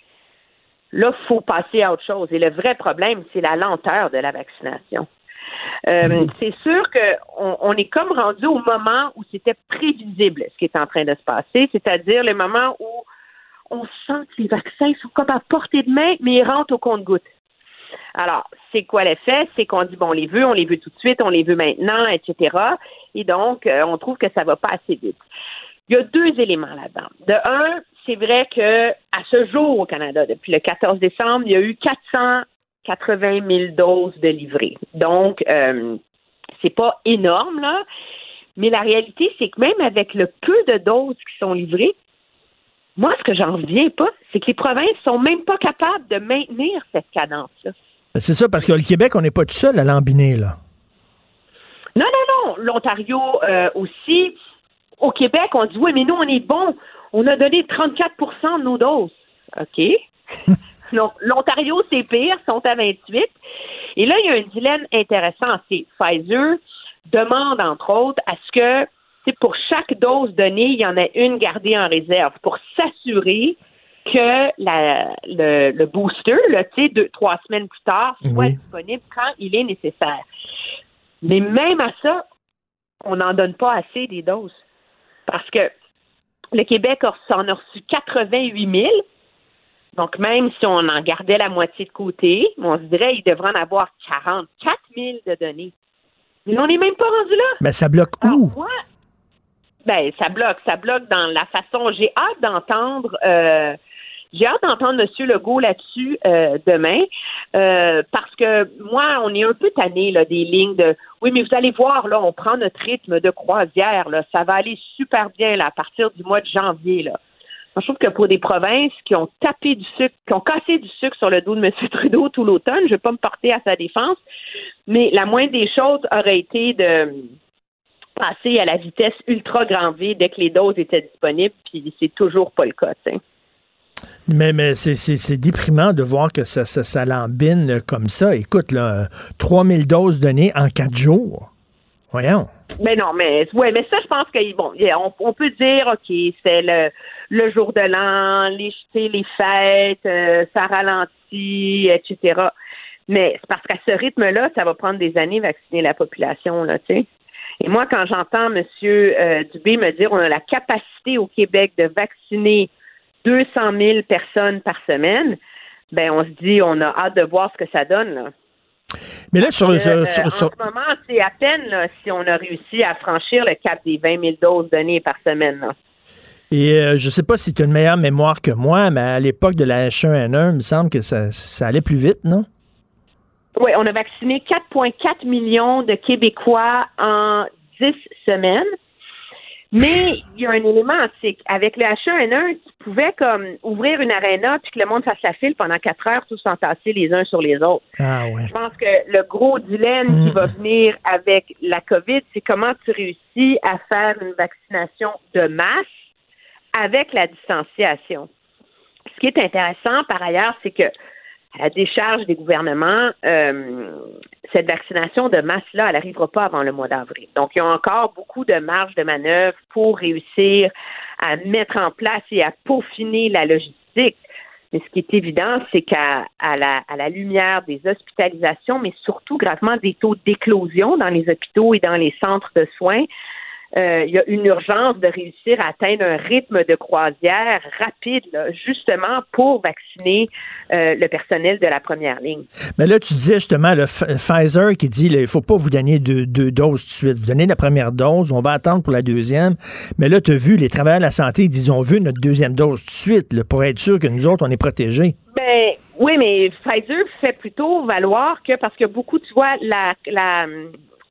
là, il faut passer à autre chose. Et le vrai problème, c'est la lenteur de la vaccination. Euh, hmm. C'est sûr qu'on on est comme rendu au moment où c'était prévisible ce qui est en train de se passer, c'est-à-dire le moment où on sent que les vaccins sont comme à portée de main, mais ils rentrent au compte-gouttes. Alors, c'est quoi l'effet? C'est qu'on dit, bon, on les veut, on les veut tout de suite, on les veut maintenant, etc. Et donc, euh, on trouve que ça va pas assez vite. Il y a deux éléments là-dedans. De un, c'est vrai que à ce jour au Canada, depuis le 14 décembre, il y a eu 480 000 doses de livrées. Donc, euh, c'est pas énorme, là. Mais la réalité, c'est que même avec le peu de doses qui sont livrées, moi, ce que j'en reviens pas, c'est que les provinces sont même pas capables de maintenir cette cadence-là. Ben, c'est ça, parce que le Québec, on n'est pas tout seul à l'embiner, là. Non, non, non. L'Ontario euh, aussi. Au Québec, on dit oui, mais nous, on est bon. On a donné 34 de nos doses. OK. *laughs* L'Ontario, c'est pire, sont à 28. Et là, il y a un dilemme intéressant. C'est Pfizer demande, entre autres, à ce que pour chaque dose donnée, il y en a une gardée en réserve pour s'assurer que la, le, booster, là, deux, trois semaines plus tard, soit disponible quand il est nécessaire. Mais même à ça, on n'en donne pas assez des doses. Parce que le Québec en a reçu 88 000. Donc, même si on en gardait la moitié de côté, on se dirait qu'il devrait en avoir 44 000 de données. Mais on n'est même pas rendu là. Mais ça bloque où? ben, ça bloque. Ça bloque dans la façon. J'ai hâte d'entendre. Euh, j'ai hâte d'entendre M. Legault là-dessus euh, demain, euh, parce que moi, on est un peu tanné là, des lignes de oui, mais vous allez voir, là, on prend notre rythme de croisière, là, ça va aller super bien là, à partir du mois de janvier. Là. je trouve que pour des provinces qui ont tapé du sucre, qui ont cassé du sucre sur le dos de M. *laughs* Trudeau tout l'automne, je ne vais pas me porter à sa défense, mais la moindre des choses aurait été de passer à la vitesse ultra grand V dès que les doses étaient disponibles, puis c'est toujours pas le cas. Mais, mais c'est déprimant de voir que ça, ça, lambine comme ça. Écoute, là, 3000 doses données en quatre jours. Voyons. Mais non, mais ouais, mais ça, je pense que bon, on, peut dire, OK, c'est le, le jour de l'an, les, les fêtes, euh, ça ralentit, etc. Mais c'est parce qu'à ce rythme-là, ça va prendre des années vacciner la population, là, tu sais. Et moi, quand j'entends M. Euh, Dubé me dire on a la capacité au Québec de vacciner 200 000 personnes par semaine, ben on se dit on a hâte de voir ce que ça donne. Là. Mais là, sur, euh, en ce moment, c'est à peine si on a réussi à franchir le cap des 20 000 doses données par semaine. Et euh, je ne sais pas si tu as une meilleure mémoire que moi, mais à l'époque de la H1N1, il me semble que ça, ça allait plus vite, non? Oui, on a vacciné 4,4 millions de Québécois en 10 semaines. Mais il y a un élément, c'est qu'avec le H1N1, tu pouvais comme ouvrir une aréna puis que le monde fasse la file pendant quatre heures, tous s'entasser les uns sur les autres. Ah ouais. Je pense que le gros dilemme qui va venir avec la COVID, c'est comment tu réussis à faire une vaccination de masse avec la distanciation. Ce qui est intéressant par ailleurs, c'est que à la décharge des gouvernements, euh, cette vaccination de masse-là, elle n'arrivera pas avant le mois d'avril. Donc, il y a encore beaucoup de marge de manœuvre pour réussir à mettre en place et à peaufiner la logistique. Mais ce qui est évident, c'est qu'à la, la lumière des hospitalisations, mais surtout gravement des taux d'éclosion dans les hôpitaux et dans les centres de soins, euh, il y a une urgence de réussir à atteindre un rythme de croisière rapide, justement pour vacciner euh, le personnel de la première ligne. Mais là, tu disais justement le Pfizer qui dit il ne faut pas vous donner deux, doses tout de suite. Vous donnez la première dose, on va attendre pour la deuxième. Mais là, tu as vu, les travailleurs de la santé ils disent on veut notre deuxième dose tout de suite pour être sûr que nous autres, on est protégés. Ben, oui, mais Pfizer fait plutôt valoir que parce que beaucoup, tu vois, la, la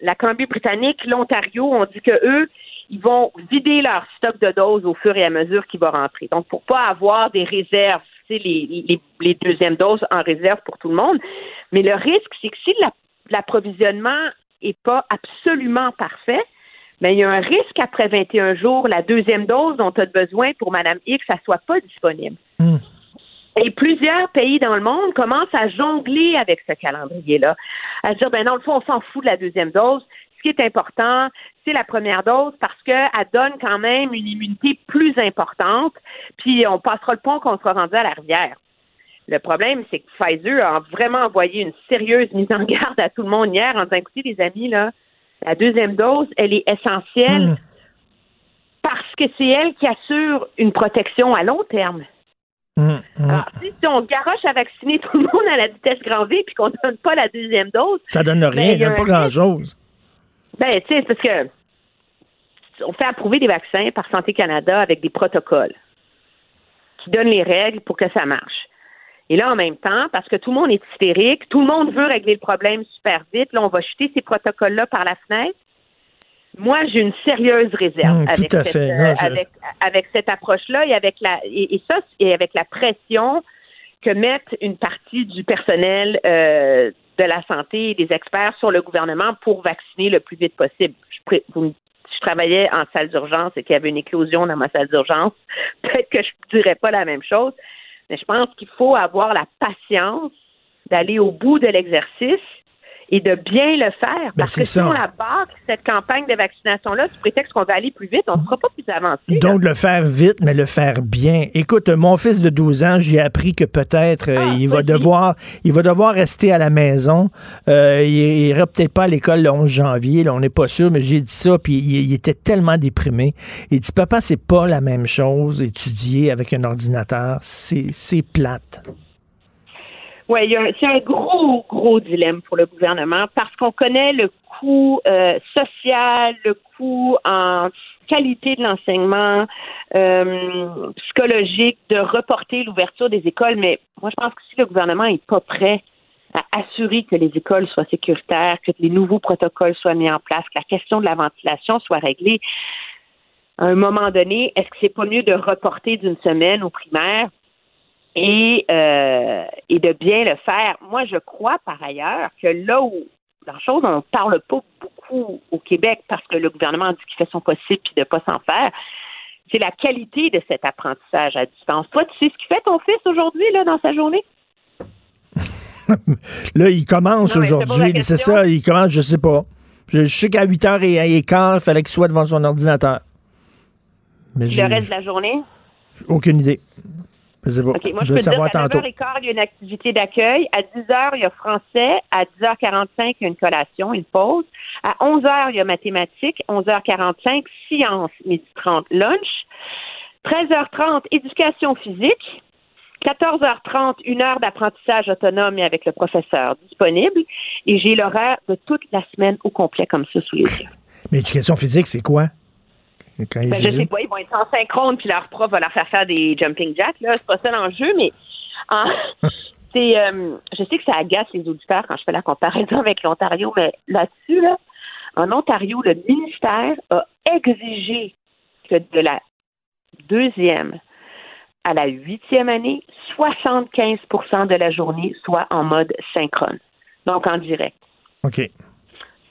la Colombie-Britannique, l'Ontario, on dit que eux, ils vont vider leur stock de doses au fur et à mesure qu'il va rentrer. Donc, pour pas avoir des réserves, c'est les, les, deuxièmes doses en réserve pour tout le monde. Mais le risque, c'est que si l'approvisionnement est pas absolument parfait, ben, il y a un risque après 21 jours, la deuxième dose dont tu as besoin pour Mme X, ça soit pas disponible. Hmm. Et plusieurs pays dans le monde commencent à jongler avec ce calendrier-là, à dire, ben non, le fond, on s'en fout de la deuxième dose. Ce qui est important, c'est la première dose parce qu'elle donne quand même une immunité plus importante, puis on passera le pont qu'on sera rendu à la rivière. Le problème, c'est que Pfizer a vraiment envoyé une sérieuse mise en garde à tout le monde hier en disant, écoutez, les amis, là, la deuxième dose, elle est essentielle hmm. parce que c'est elle qui assure une protection à long terme. Hum, hum. Alors, si, on garoche à vacciner tout le monde à la vitesse grand V puis qu'on ne donne pas la deuxième dose. Ça donne rien, ben, donne pas grand-chose. Ben, tu sais, parce que on fait approuver des vaccins par Santé Canada avec des protocoles qui donnent les règles pour que ça marche. Et là, en même temps, parce que tout le monde est hystérique, tout le monde veut régler le problème super vite, là, on va jeter ces protocoles-là par la fenêtre. Moi, j'ai une sérieuse réserve tout avec, cette, fait. Non, je- avec, avec cette approche-là et avec la et, et ça et avec la pression que mettent une partie du personnel euh, de la santé et des experts sur le gouvernement pour vacciner le plus vite possible. Je, vous je travaillais en salle d'urgence et qu'il y avait une éclosion dans ma salle d'urgence, *laughs* peut-être que je ne dirais pas la même chose, mais je pense qu'il faut avoir la patience d'aller au bout de l'exercice et de bien le faire. Ben, parce que si ça. on la barre, cette campagne de vaccination-là, du prétexte qu'on va aller plus vite, on ne sera pas plus avancé. Donc, le faire vite, mais le faire bien. Écoute, mon fils de 12 ans, j'ai appris que peut-être euh, Ah, il va devoir il va devoir rester à la maison. Euh, il, il ira peut-être pas à l'école le 11 janvier, là, on n'est pas sûr, mais j'ai dit ça, puis il, il était tellement déprimé. Il dit, papa, c'est pas la même chose, étudier avec un ordinateur, c'est c'est plate. Oui, c'est un gros, gros dilemme pour le gouvernement parce qu'on connaît le coût euh, social, le coût en qualité de l'enseignement, euh, psychologique, de reporter l'ouverture des écoles. Mais moi, je pense que si le gouvernement n'est pas prêt à assurer que les écoles soient sécuritaires, que les nouveaux protocoles soient mis en place, que la question de la ventilation soit réglée, à un moment donné, est-ce que c'est pas mieux de reporter d'une semaine aux primaires et, euh, et de bien le faire. Moi, je crois par ailleurs que là où la chose, on ne parle pas beaucoup au Québec parce que le gouvernement dit qu'il fait son possible puis de ne pas s'en faire, c'est la qualité de cet apprentissage à distance. Toi, tu sais ce qu'il fait ton fils aujourd'hui là dans sa journée? *laughs* Là, il commence aujourd'hui, c'est ça, il commence, je sais pas. Je, sais qu'à 8h15, il fallait qu'il soit devant son ordinateur. Mais Le reste de la journée? aucune idée. OK, moi, je je peux te dire qu'à tantôt. 9h15, il y a une activité d'accueil. À 10h, il y a français. À 10h45, il y a une collation, une pause. À 11h, il y a mathématiques. 11h45, sciences. Midi 30, lunch. 13h30, éducation physique. 14h30, une heure d'apprentissage autonome et avec le professeur disponible. Et j'ai l'horaire de toute la semaine au complet comme ça sous les yeux. Mais éducation physique, c'est quoi? Ben, je sais pas, ils vont être en synchrone, puis leur prof va leur faire faire des jumping jacks, là. C'est pas ça l'enjeu, mais *laughs* c'est, euh, je sais que ça agace les auditeurs quand je fais la comparaison avec l'Ontario, mais là-dessus, là, en Ontario, le ministère a exigé que de la deuxième à la huitième année, 75% de la journée soit en mode synchrone, donc en direct OK.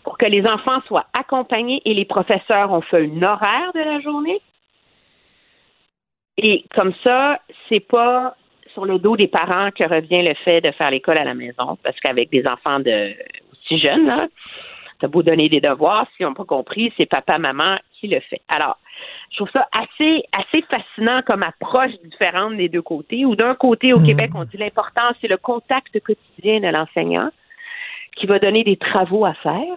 Pour que les enfants soient accompagnés et les professeurs ont fait un horaire de la journée. Et comme ça, c'est pas sur le dos des parents que revient le fait de faire l'école à la maison, parce qu'avec des enfants de aussi jeunes, là, t'as beau donner des devoirs, s'ils n'ont pas compris, c'est papa, maman qui le fait. Alors, je trouve ça assez, assez fascinant comme approche différente des deux côtés, où d'un côté, au Québec, on dit l'important, c'est le contact quotidien de l'enseignant qui va donner des travaux à faire.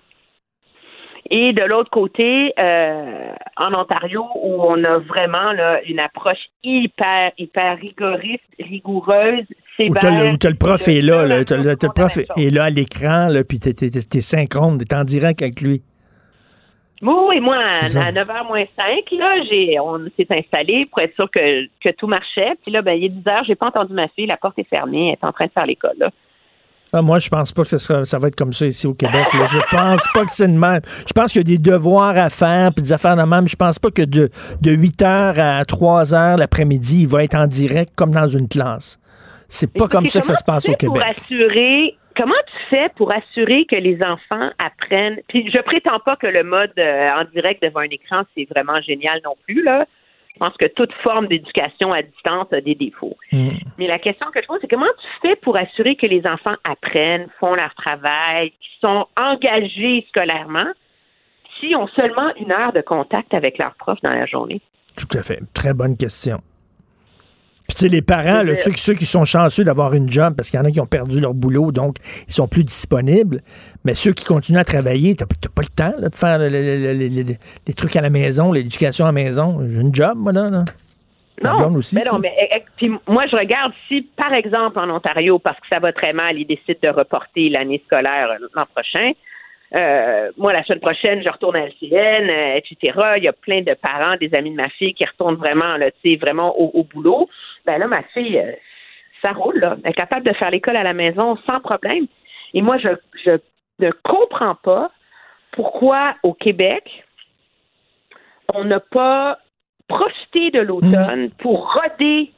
Et de l'autre côté, euh, en Ontario, où on a vraiment là, une approche hyper, hyper rigoriste, rigoureuse, sévère. où t'as le prof est là, de- là, t'as le, prof est là à l'écran, puis t'es, t'es synchrone, t'es en direct avec lui. Oui, moi, à, C'est ça. à 9h moins 5, là, j'ai, on s'est installé pour être sûr que, que tout marchait. Puis là, ben, il est 10 h j'ai pas entendu ma fille, la porte est fermée, elle est en train de faire l'école. Ah, moi, je pense pas que ça, sera, ça va être comme ça ici au Québec. là. Je pense pas que c'est de même. Je pense qu'il y a des devoirs à faire, puis des affaires de même. Je pense pas que de, de 8 h à 3 h l'après-midi, il va être en direct comme dans une classe. C'est pas comme ça que ça se passe au Québec. Pour assurer, comment tu fais pour assurer que les enfants apprennent? Puis je prétends pas que le mode euh, en direct devant un écran, c'est vraiment génial non plus, là. Je pense que toute forme d'éducation à distance a des défauts. Mm. Mais la question que je pose, c'est comment tu fais pour assurer que les enfants apprennent, font leur travail, qu'ils sont engagés scolairement, s'ils ont seulement une heure de contact avec leur prof dans la journée? Tout à fait. Très bonne question. Puis, tu sais, les parents, là, ceux, qui- ceux qui sont chanceux d'avoir une job, parce qu'il y en a qui ont perdu leur boulot, donc ils sont plus disponibles. Mais ceux qui continuent à travailler, t'as pas le temps là, de faire le- le- le- le- le- les trucs à la maison, l'éducation à la maison. J'ai une job, moi, là. là. Non, aussi, mais ça. non, mais eh, eh, puis moi je regarde si, par exemple, en Ontario, parce que ça va très mal, ils décident de reporter l'année scolaire euh, l'an prochain. euh, moi, la semaine prochaine, je retourne à LCN, euh, etc. Il y a plein de parents, des amis de ma fille qui retournent vraiment, là, tu sais, vraiment au, au boulot. Ben là, ma fille, euh, ça roule, là. Elle est capable de faire l'école à la maison sans problème. Et moi, je, je ne comprends pas pourquoi au Québec, on n'a pas profité de l'automne pour roder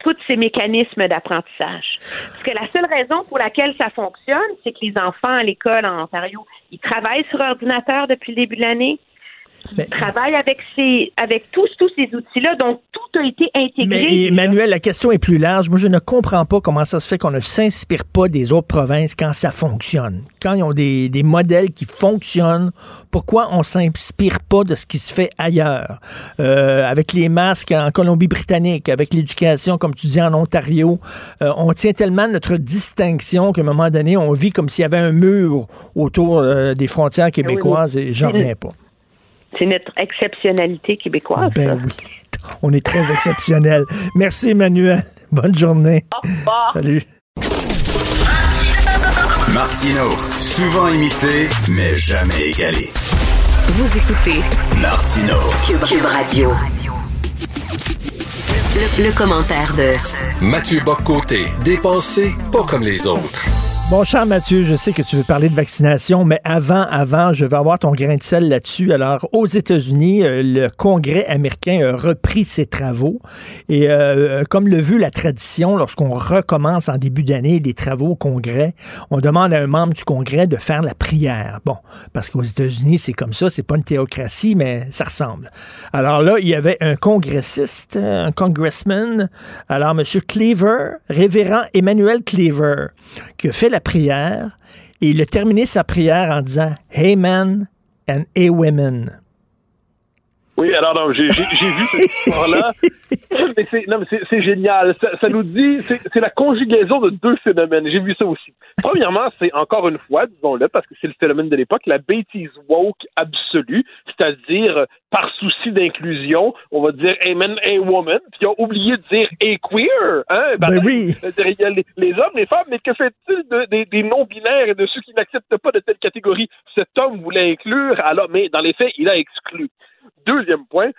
tous ces mécanismes d'apprentissage. Parce que la seule raison pour laquelle ça fonctionne, c'est que les enfants à l'école en Ontario, ils travaillent sur ordinateur depuis le début de l'année. Ils travaillent avec ces, avec tous, tous ces outils-là, donc tout a été intégré. Mais Emmanuel, la question est plus large. Moi, je ne comprends pas comment ça se fait qu'on ne s'inspire pas des autres provinces quand ça fonctionne. Quand ils ont des, des modèles qui fonctionnent, pourquoi on s'inspire pas de ce qui se fait ailleurs? Euh, avec les masques en Colombie-Britannique, avec l'éducation, comme tu dis, en Ontario, euh, on tient tellement notre distinction qu'à un moment donné, on vit comme s'il y avait un mur autour euh, des frontières québécoises et j'en reviens pas. C'est notre exceptionnalité québécoise. Ben oui. *laughs* On est très exceptionnel. Merci, Emmanuel. *laughs* Bonne journée. Salut. Martino, souvent imité, mais jamais égalé. Vous écoutez Martino. Cube, Cube Radio. Le, le commentaire de Mathieu Boccoté, dépensé pas comme les autres. Bon, cher Mathieu, je sais que tu veux parler de vaccination, mais avant, avant, je veux avoir ton grain de sel là-dessus. Alors, aux États-Unis, euh, le Congrès américain a repris ses travaux. Et euh, comme le veut la tradition, lorsqu'on recommence en début d'année les travaux au Congrès, on demande à un membre du Congrès de faire la prière. Bon, parce qu'aux États-Unis, c'est comme ça, c'est pas une théocratie, mais ça ressemble. Alors là, il y avait un congressiste, un congressman, alors M. Cleaver, révérend Emmanuel Cleaver, qui a fait la prière et il a terminé sa prière en disant Hey men and hey women. Oui, alors non, j'ai j'ai- j'ai vu cette *laughs* histoire-là. mais c'est non, mais c'est- c'est génial. Ça, ça nous dit, c'est c'est la conjugaison de deux phénomènes. J'ai vu ça aussi. Premièrement, c'est encore une fois, disons-le, parce que c'est le phénomène de l'époque, la bêtise woke absolue, c'est-à-dire par souci d'inclusion, on va dire amen, a woman, puis on a oublié de dire a queer. Hein? Ben oui. C'est-à-dire, Il y a les, les hommes, les femmes, mais que fait-il de- des, des non-binaires et de ceux qui n'acceptent pas de telle catégorie? Cet homme voulait inclure, alors, mais dans les faits, il a exclu. Deuxième point,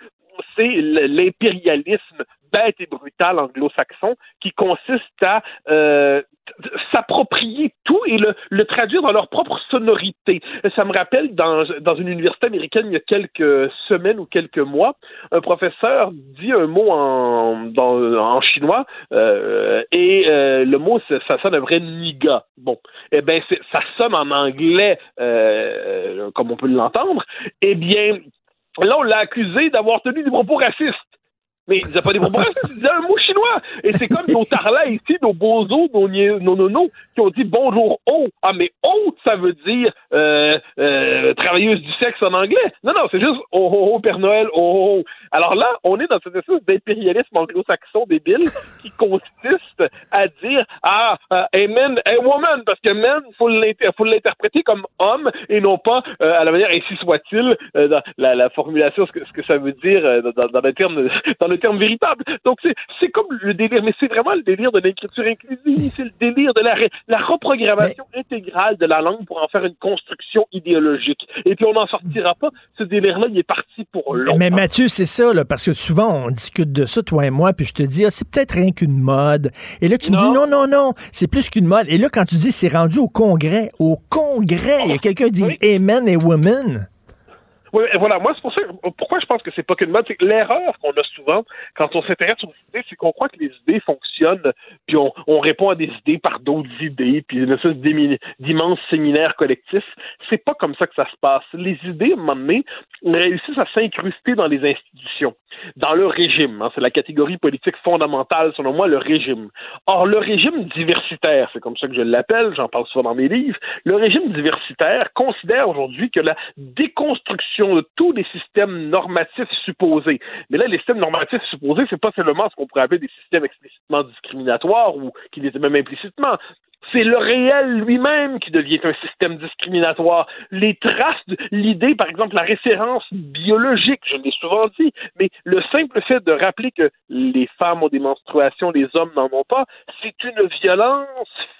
c'est l'impérialisme bête et brutal anglo-saxon qui consiste à euh, s'approprier tout et le, traduire dans leur propre sonorité. Ça me rappelle dans, une université américaine il y a quelques semaines ou quelques mois, un professeur dit un mot en, chinois euh, et euh, le mot ça, sonne un vrai niga. Bon, eh bien ça sonne en anglais comme on peut l'entendre. Eh bien Là, on l'a accusé d'avoir tenu des propos racistes. Mais il disait pas des propos racistes, il disait un mot chinois. Et c'est comme nos tarlas ici, nos bozos, nos, nia- nos nonos, qui ont dit bonjour oh. Ah, mais oh, ça veut dire euh, euh, travailleuse du sexe en anglais. Non, non, c'est juste oh, oh, oh, Père Noël, oh, oh, oh. Alors là, on est dans cette espèce d'impérialisme anglo-saxon débile qui consiste à dire ah, euh, amen, a woman, parce que man, faut l'inter- faut l'interpréter comme homme et non pas euh, à la manière ainsi soit-il euh, dans la, la formulation, ce que, ce que ça veut dire euh, dans, dans le terme dans le terme véritable. Donc c'est comme le délire, mais c'est vraiment le délire de l'écriture inclusive, c'est le délire de la, la reprogrammation intégrale de la langue pour en faire une construction idéologique. Et puis on n'en sortira pas. Ce délire-là, il est parti pour longtemps. Mais Mathieu, c'est ça, là, parce que souvent, on discute de ça, toi et moi, puis je te dis, ah, c'est peut-être rien qu'une mode. Et là, tu me dis, non, non, non, c'est plus qu'une mode. Et là, quand tu dis, c'est rendu au Congrès, au Congrès, il y a quelqu'un qui dit, Amen et Women. Voilà, moi, c'est pour ça, pourquoi je pense que c'est pas qu'une mode, c'est que l'erreur qu'on a souvent quand on s'intéresse aux idées, c'est qu'on croit que les idées fonctionnent, puis on, on répond à des idées par d'autres idées, puis une espèce d'immense séminaire collectif. C'est pas comme ça que ça se passe. Les idées, à un moment donné, réussissent à s'incruster dans les institutions, dans le régime. hein. c'est la catégorie politique fondamentale, selon moi, le régime. Or, le régime diversitaire, c'est comme ça que je l'appelle, j'en parle souvent dans mes livres, le régime diversitaire considère aujourd'hui que la déconstruction de tous les systèmes normatifs supposés, mais là, les systèmes normatifs supposés, c'est pas seulement ce qu'on pourrait appeler des systèmes explicitement discriminatoires ou qui l'étaient même implicitement, c'est le réel lui-même qui devient un système discriminatoire. Les traces, de l'idée, par exemple, la référence biologique, je l'ai souvent dit, mais le simple fait de rappeler que les femmes ont des menstruations, les hommes n'en ont pas, c'est une violence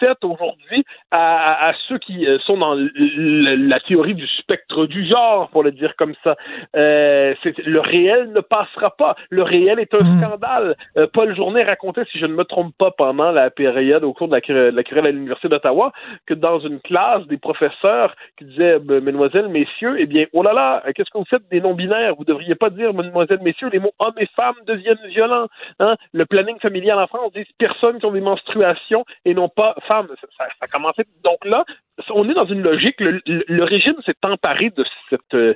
faite aujourd'hui à, à- à ceux qui euh, sont dans la théorie du spectre du genre, pour le dire comme ça. Euh, le réel ne passera pas. Le réel est un scandale. Euh, Paul Journet racontait, si je ne me trompe pas, pendant la période au cours de la, de la querelle l'Université d'Ottawa, que dans une classe, des professeurs qui disaient, ben, mesdemoiselles, messieurs, eh bien, oh là là, qu'est-ce que vous faites des non-binaires? Vous devriez pas dire, mesdemoiselles, messieurs, les mots hommes et femmes deviennent violents. Hein? Le planning familial en France dit personnes qui ont des menstruations et non pas femmes. Ça, ça, commençait. Donc là, on est dans une logique. Le, le- le régime s'est emparé de cette, euh,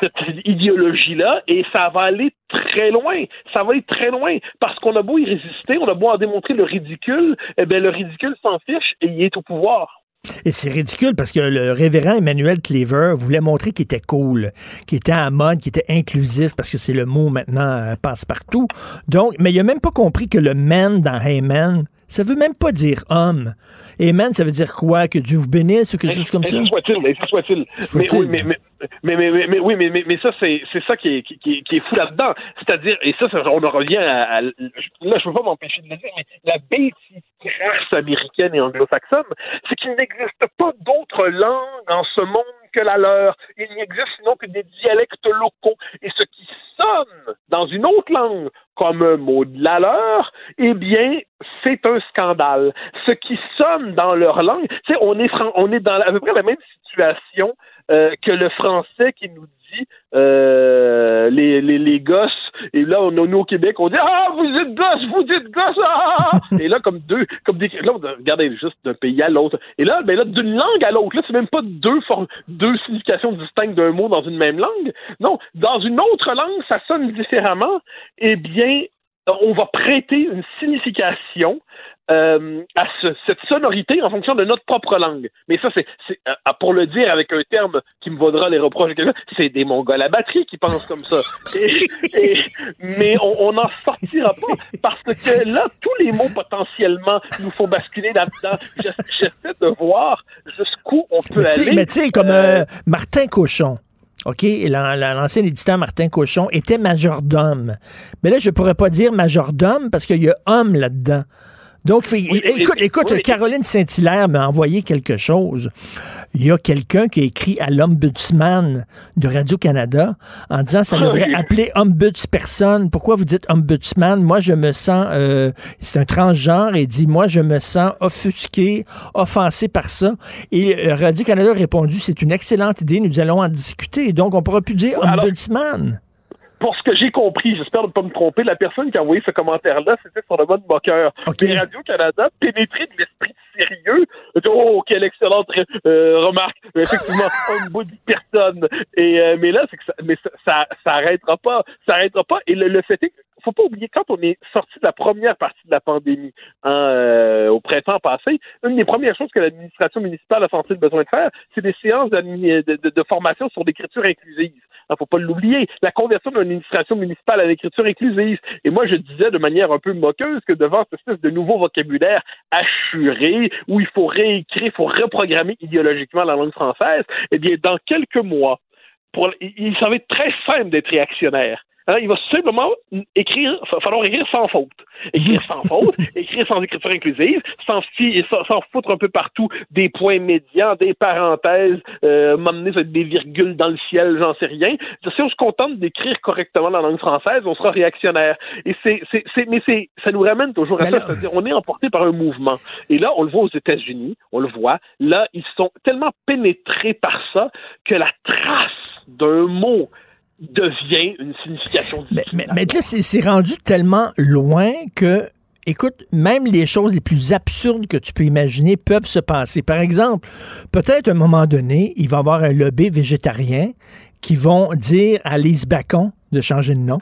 cette idéologie-là et ça va aller très loin. Ça va aller très loin parce qu'on a beau y résister, on a beau en démontrer le ridicule, eh bien le ridicule s'en fiche et il est au pouvoir. Et c'est ridicule parce que le révérend Emmanuel Cleaver voulait montrer qu'il était cool, qu'il était à mode, qu'il était inclusif parce que c'est le mot maintenant euh, passe-partout. Donc, mais il a même pas compris que le man dans Hey Man, ça veut même pas dire homme. Man, ça veut dire quoi? Que Dieu vous bénisse ou quelque chose comme ça? Soit-il, soit-il. Mais, mais, mais, mais, mais, mais- mais oui, mais, mais, mais ça, c'est, c'est ça qui est, qui, est fou là-dedans. C'est-à-dire, et ça, on en revient à, là, je peux pas m'empêcher de le dire, mais la bêtise américaine et anglo-saxonne, c'est qu'il n'existe pas d'autres langues en ce monde que la leur. Il n'y existe sinon que des dialectes locaux. Et ce qui sonne dans une autre langue comme un mot de la leur, eh bien, c'est un scandale. Ce qui sonne dans leur langue, on est, on est dans à peu près la même situation euh, que le français qui nous euh, les, les, les gosses, et là, on, nous au Québec, on dit Ah, vous êtes gosses, vous êtes gosses, ah! Et là, comme deux, comme des. Là, regardez, juste d'un pays à l'autre. Et là, ben là, d'une langue à l'autre, là, c'est même pas deux, formes, deux significations distinctes d'un mot dans une même langue. Non, dans une autre langue, ça sonne différemment. Eh bien, on va prêter une signification euh, à ce- cette sonorité en fonction de notre propre langue. Mais ça, c'est, euh, pour le dire avec un terme qui me vaudra les reproches c'est des Mongols à batterie qui pensent comme ça. Et- et- mais on n'en sortira pas parce que là, tous les mots potentiellement nous font basculer là-dedans. J'essa- J'essaie de voir jusqu'où on peut Mais aller. mais tu sais, comme euh, Martin Cochon. OK, l'an- l'an- l'ancien éditeur Martin Cochon était majordome. Mais là, je pourrais pas dire majordome parce qu'il y a homme là-dedans. Donc, écoute, écoute, Caroline Saint-Hilaire m'a envoyé quelque chose. Il y a quelqu'un qui a écrit à l'ombudsman de Radio-Canada en disant ça Ah devrait appeler ombudsperson. Pourquoi vous dites ombudsman? Moi, je me sens, euh, c'est un transgenre et dit, moi, je me sens offusqué, offensé par ça. Et euh, Radio-Canada a répondu, c'est une excellente idée, nous allons en discuter. Donc, on pourra plus dire Alors- ombudsman. Pour ce que j'ai compris, j'espère ne pas me tromper, la personne qui a envoyé ce commentaire-là, c'était sur le mode moqueur. Mais Radio-Canada, pénétré de l'esprit sérieux, dit, oh, quelle excellente euh, remarque. Effectivement, un bout de personne. Et, euh, mais là, c'est que ça, mais ça, ça, ça arrêtera pas. Ça arrêtera pas. Et le, le fait est que faut pas oublier, quand on est sorti de la première partie de la pandémie hein, euh, au printemps passé, une des premières choses que l'administration municipale a senti le besoin de faire, c'est des séances d'admi- de, formation sur l'écriture inclusive. Il faut pas l'oublier. La conversion d'une administration municipale à l'écriture inclusive. Et moi, je disais de manière un peu moqueuse que devant cette espèce de nouveau vocabulaire assuré, où il faut réécrire, il faut reprogrammer idéologiquement la langue française, eh bien, dans quelques mois, il, ça va très simple d'être réactionnaire. Hein, il va simplement écrire, falloir écrire sans faute. Écrire sans *laughs* faute, écrire sans écriture inclusive, sans, fi- sans, sans foutre un peu partout des points médians, des parenthèses, euh, m'emmener avec des virgules dans le ciel, j'en sais rien. Si on se contente d'écrire correctement la langue française, on sera réactionnaire. Et c'est, c'est, c'est, mais c'est, ça nous ramène toujours à ça, c'est-à-dire on est emporté par un mouvement. Et là, on le voit aux États-Unis, on le voit. Là, ils sont tellement pénétrés par ça que la trace d'un mot devient une signification Mais, mais, mais là, c'est c'est rendu tellement loin que, écoute, même les choses les plus absurdes que tu peux imaginer peuvent se passer. Par exemple, peut-être à un moment donné, il va y avoir un lobby végétarien qui vont dire à Lise Bacon de changer de nom.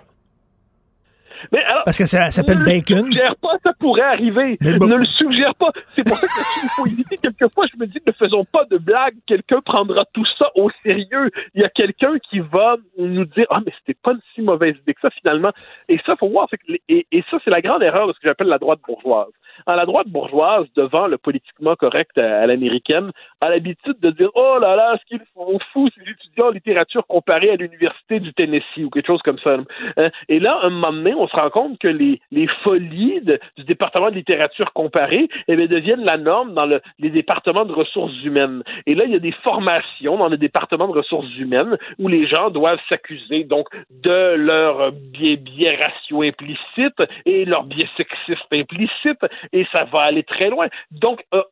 Mais alors, Parce que ça s'appelle ne Bacon. le suggère pas, ça pourrait arriver. Bon. Ne le suggère pas. C'est pour ça que là-dessus, il faut éviter. Quelquefois, je me dis, ne faisons pas de blagues. Quelqu'un prendra tout ça au sérieux. Il y a quelqu'un qui va nous dire, ah, mais c'était pas une si mauvaise idée que ça, finalement. Et ça, faut voir. que et ça, c'est la grande erreur de ce que j'appelle la droite bourgeoise. À la droite bourgeoise, devant le politiquement correct à, à l'américaine, a l'habitude de dire, oh là là, ce qu'ils font fou, ces étudiants en littérature comparés à l'université du Tennessee ou quelque chose comme ça. Hein? Et là, un moment donné, on se rend compte que les, folies du département de littérature comparée eh bien, deviennent la norme dans le, les départements de ressources humaines. Et là, il y a des formations dans le département de ressources humaines où les gens doivent s'accuser donc de leur biais, biais ratio implicite et leur biais sexiste implicite, et ça va aller très loin. Donc, euh,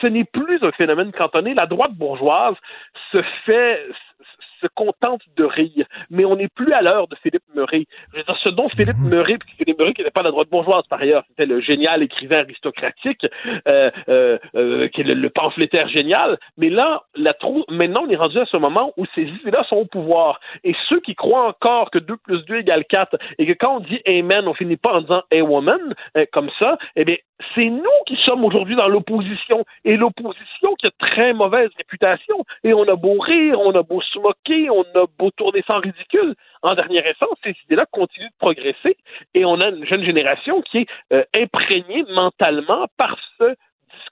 ce n'est plus un phénomène cantonné. La droite bourgeoise se fait se contente de rire. Mais on n'est plus à l'heure de Philippe Murray. Je veux dire, ce dont Philippe Murray, puis Philippe Murray qui n'était pas la droite bourgeoise par ailleurs, c'était le génial écrivain aristocratique, euh, euh, euh, qui est le, le pamphlétaire génial. Mais là, la trou... maintenant, on est rendu à ce moment où ces idées-là sont au pouvoir. Et ceux qui croient encore que 2 plus 2 égale 4 et que quand on dit Amen, on finit pas en disant A woman, comme ça, eh bien, c'est nous qui sommes aujourd'hui dans l'opposition. Et l'opposition qui a très mauvaise réputation. Et on a beau rire, on a beau se moquer, on a beau tourner sans ridicule. En dernière instance, ces idées-là continuent de progresser. Et on a une jeune génération qui est euh, imprégnée mentalement par ce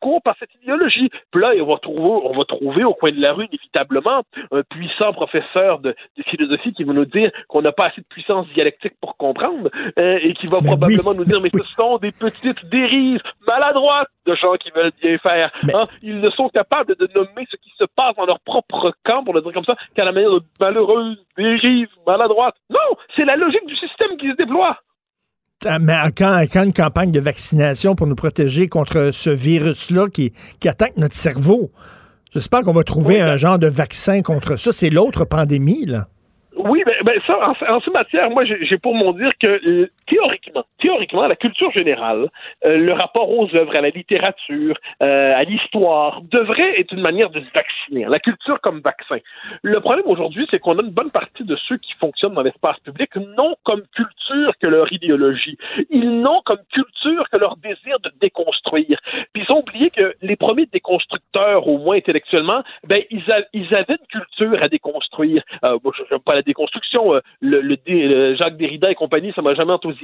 discours, par cette idéologie. Puis là, on va trouver, on va trouver au coin de la rue, inévitablement, un puissant professeur de, de philosophie qui va nous dire qu'on n'a pas assez de puissance dialectique pour comprendre euh, et qui va probablement nous dire mais ce sont des petites dérives maladroites de gens qui veulent bien faire. Hein? Ils ne sont capables de nommer ce qui se passe dans leur propre camp, pour le dire comme ça, qu'à la manière de malheureuses dérives maladroites. Non, c'est la logique du système qui se déploie. Ah, Mais quand, quand une campagne de vaccination pour nous protéger contre ce virus-là qui, qui attaque notre cerveau, j'espère qu'on va trouver un genre de vaccin contre ça. C'est l'autre pandémie, là. Oui, ben, ben ça, en, en ces matières, moi, j'ai pour mon dire que théoriquement, théoriquement, la culture générale, euh, le rapport aux œuvres, à la littérature, euh, à l'histoire, devrait être une manière de se vacciner. La culture comme vaccin. Le problème aujourd'hui, c'est qu'on a une bonne partie de ceux qui fonctionnent dans l'espace public n'ont comme culture que leur idéologie. Ils n'ont comme culture que leur désir de déconstruire. Puis ils ont oublié que les premiers déconstructeurs, au moins intellectuellement, ben ils, avaient une culture à déconstruire. Euh, moi, je n'aime pas la déconstruction. euh, le Jacques Derrida et compagnie, ça m'a jamais enthousiasmé.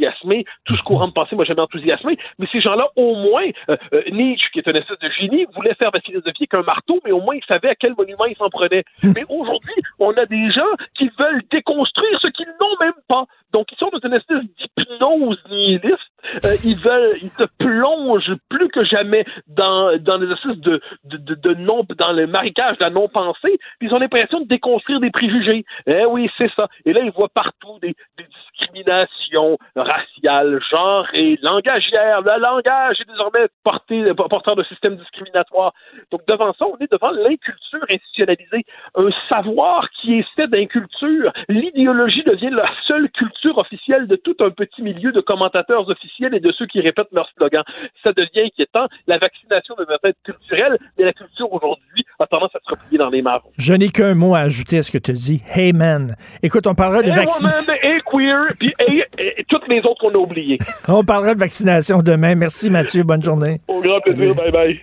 Tout ce courant de pensée m'a jamais enthousiasmé. Mais ces gens-là, au moins, euh, euh, Nietzsche, qui est un espèce de génie, voulait faire de la philosophie qu'un marteau, mais au moins il savait à quel monument il s'en prenait. Mais aujourd'hui, on a des gens qui veulent déconstruire ce qu'ils n'ont même pas. Donc, ils sont dans une espèce d'hypnose nihiliste. Euh, ils veulent, ils se plongent plus que jamais dans, dans de, de, de, de non, dans le marécage de la non-pensée. Puis ils ont l'impression de déconstruire des préjugés. Eh oui, c'est ça. Et là, ils voient partout des, des discriminations raciales, genrées, langagières. Le langage est désormais porté, porteur de systèmes discriminatoires. Donc, devant ça, on est devant l'inculture institutionnalisée. Un savoir qui est fait d'inculture. L'idéologie devient la seule culture officielle de tout un petit milieu de commentateurs officiels et de ceux qui répètent leurs slogans. Ça devient inquiétant. La vaccination devrait être culturelle, mais la culture aujourd'hui a tendance à se replier dans les marrons. Je n'ai qu'un mot à ajouter à ce que tu dis. Hey man. Écoute, on parlera de Et vaccination. et queer, puis et, et toutes les autres qu'on a oubliées. *laughs* On parlera de vaccination demain. Merci Mathieu. Bonne journée. Au grand plaisir. Bye bye.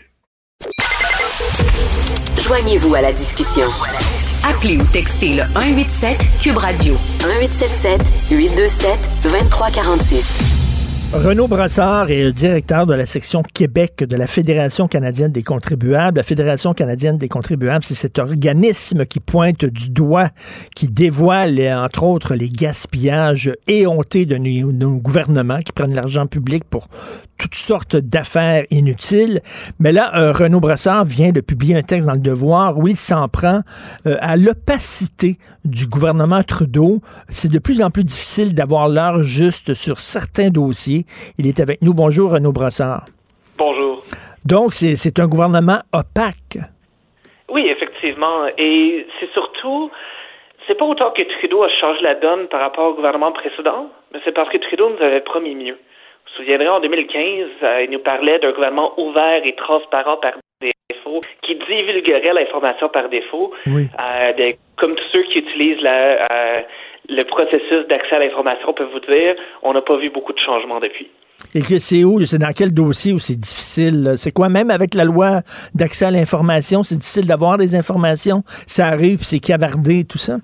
Joignez-vous à la discussion. Appelez ou textez le 187 Cube Radio 1877 827 2346. Renaud Brassard est le directeur de la section Québec de la Fédération canadienne des contribuables. La Fédération canadienne des contribuables, c'est cet organisme qui pointe du doigt, qui dévoile, entre autres, les gaspillages éhontés de nos, nos gouvernements qui prennent l'argent public pour toutes sortes d'affaires inutiles. Mais là, euh, Renaud Brassard vient de publier un texte dans le Devoir où il s'en prend euh, à l'opacité du gouvernement Trudeau. C'est de plus en plus difficile d'avoir l'heure juste sur certains dossiers. Il est avec nous. Bonjour, Renaud Brassard. Bonjour. Donc, c'est c'est un gouvernement opaque. Oui, effectivement. Et c'est surtout, c'est pas autant que Trudeau a changé la donne par rapport au gouvernement précédent, mais c'est parce que Trudeau nous avait promis mieux. Vous vous souviendrez, en 2015, euh, il nous parlait d'un gouvernement ouvert et transparent par défaut, qui divulguerait l'information par défaut, Oui. euh, de- comme tous ceux qui utilisent la, euh, le processus d'accès à l'information peuvent vous dire, on n'a pas vu beaucoup de changements depuis. Et que c'est où? C'est dans quel dossier où c'est difficile? C'est quoi? Même avec la loi d'accès à l'information, c'est difficile d'avoir des informations. Ça arrive, puis c'est cavardé, tout ça?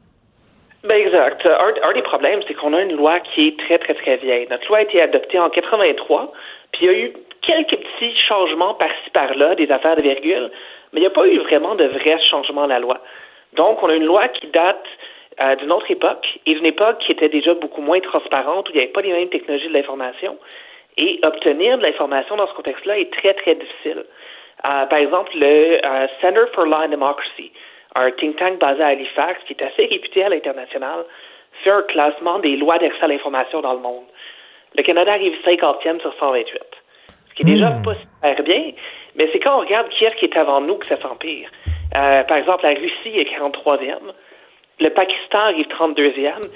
Ben exact. Un, un des problèmes, c'est qu'on a une loi qui est très, très, très vieille. Notre loi a été adoptée en 83, puis il y a eu quelques petits changements par-ci, par-là, des affaires de virgule, mais il n'y a pas eu vraiment de vrais changements à la loi. Donc, on a une loi qui date euh, d'une autre époque et d'une époque qui était déjà beaucoup moins transparente, où il n'y avait pas les mêmes technologies de l'information. Et obtenir de l'information dans ce contexte-là est très, très difficile. Euh, par exemple, le euh, Center for Law and Democracy, un think tank basé à Halifax, qui est assez *laughs* réputé à l'international, fait un classement des lois d'accès à l'information dans le monde. Le Canada arrive 50e sur 128, ce qui est déjà pas super bien, mais c'est quand on regarde qui est qui est avant nous que ça s'empire. Euh, par exemple, la Russie est 43e, le Pakistan arrive 32e,